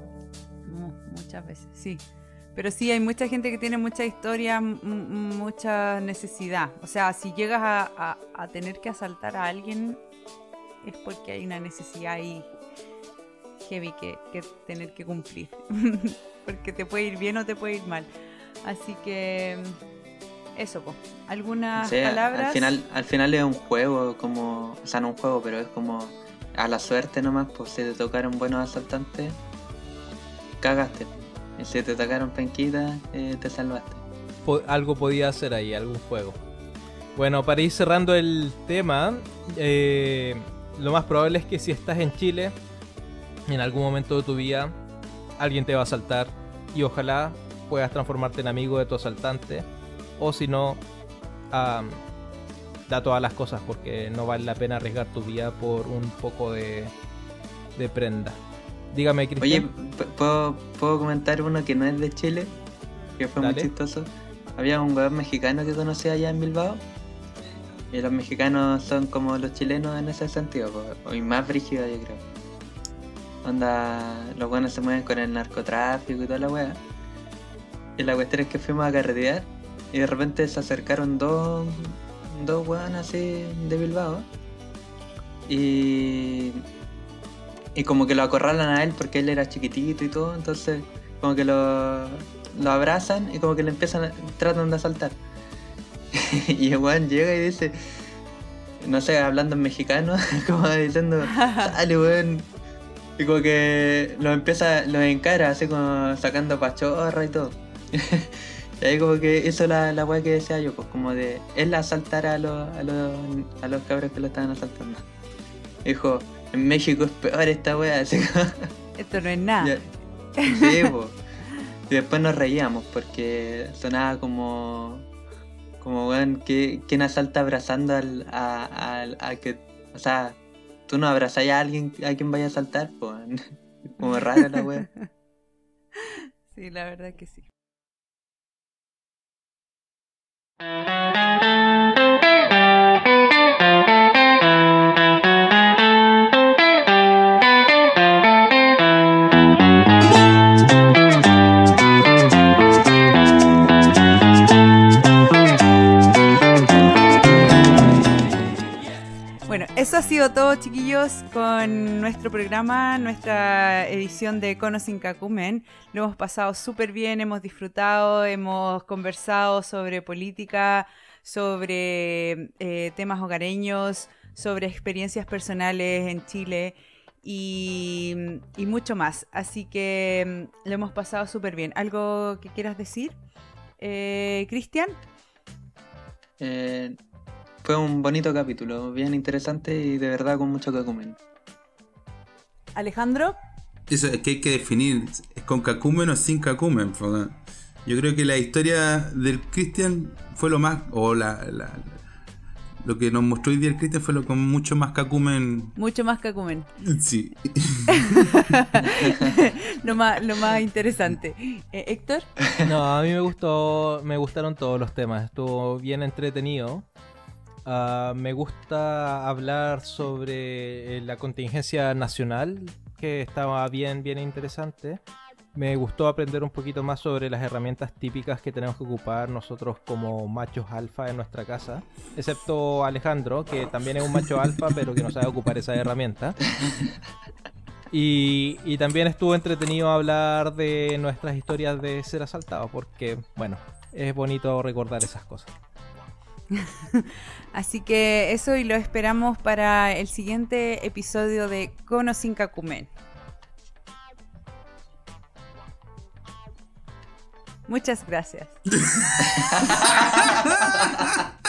Speaker 1: muchas veces, sí. Pero sí, hay mucha gente que tiene mucha historia, mucha necesidad. O sea, si llegas a, tener que asaltar a alguien, es porque hay una necesidad ahí heavy que, tener que cumplir. porque te puede ir bien o te puede ir mal. Así que eso, pues. Algunas palabras.
Speaker 3: Al final, al final es un juego, como. O sea, no un juego, pero es como a la suerte nomás, pues si te tocaron buenos asaltantes, cagaste. Si te atacaron penquita, eh, te salvaste.
Speaker 4: algo podía hacer ahí, algún juego. Bueno, para ir cerrando el tema, eh, lo más probable es que si estás en Chile, en algún momento de tu vida, alguien te va a asaltar y ojalá puedas transformarte en amigo de tu asaltante. O si no, da todas las cosas porque no vale la pena arriesgar tu vida por un poco de prenda. Dígame, Cristian.
Speaker 3: Oye, ¿puedo, ¿puedo, comentar uno que no es de Chile? Que fue muy chistoso. Había un weón mexicano que conocí allá en Bilbao. Y los mexicanos son como los chilenos en ese sentido, y más brígidos yo creo. Onda, los buenos se mueven con el narcotráfico y toda la weá. Y la cuestión es que fuimos a carretear y de repente se acercaron dos, dos weones así de Bilbao. Y y como que lo acorralan a él porque él era chiquitito y todo, entonces como que lo, lo abrazan y como que le empiezan, tratan de asaltar. y Juan llega y dice, no sé, hablando en mexicano, como diciendo, sale weón. Y como que lo empieza, lo encara, así como sacando pachorra y todo. y ahí como que hizo la, la weá que decía yo, pues como de él asaltar a los, a los, a los cabros que lo estaban asaltando. Dijo, en México es peor esta wea.
Speaker 1: Esto no es nada.
Speaker 3: Sí, Y después nos reíamos porque sonaba como. Como, weón, ¿quién asalta abrazando al, a, a, que. O sea, tú no abrazas a alguien a quien vaya a asaltar, pues. Como rara la wea.
Speaker 1: Sí, la verdad que sí. Sido todo, chiquillos, con nuestro programa, nuestra edición de Conos sin Cacumen. Lo hemos pasado súper bien, hemos disfrutado, hemos conversado sobre política, sobre eh, temas hogareños, sobre experiencias personales en Chile y, mucho más. Así que mm, lo hemos pasado súper bien. ¿Algo que quieras decir, eh, Cristian?
Speaker 3: Eh, fue un bonito capítulo, bien interesante y de verdad con mucho cacumen.
Speaker 1: Alejandro.
Speaker 2: Eso es que hay que definir, ¿es con cacumen o sin cacumen? Yo creo que la historia del Cristian fue lo más, o la, lo que nos mostró hoy día el Cristian fue lo con mucho más cacumen.
Speaker 1: Mucho más cacumen.
Speaker 2: Sí.
Speaker 1: lo, más, lo más interesante. Eh, Héctor.
Speaker 4: No, a mí me gustó, me gustaron todos los temas. Estuvo bien entretenido. Ah, me gusta hablar sobre eh, la contingencia nacional, que estaba bien, bien interesante. Me gustó aprender un poquito más sobre las herramientas típicas que tenemos que ocupar nosotros como machos alfa en nuestra casa, excepto Alejandro, que también es un macho alfa, pero que no sabe ocupar esa herramienta. Y, y, también estuvo entretenido hablar de nuestras historias de ser asaltado, porque, bueno, es bonito recordar esas cosas.
Speaker 1: Así que eso y lo esperamos para el siguiente episodio de Cono sin Cacumen. Muchas gracias.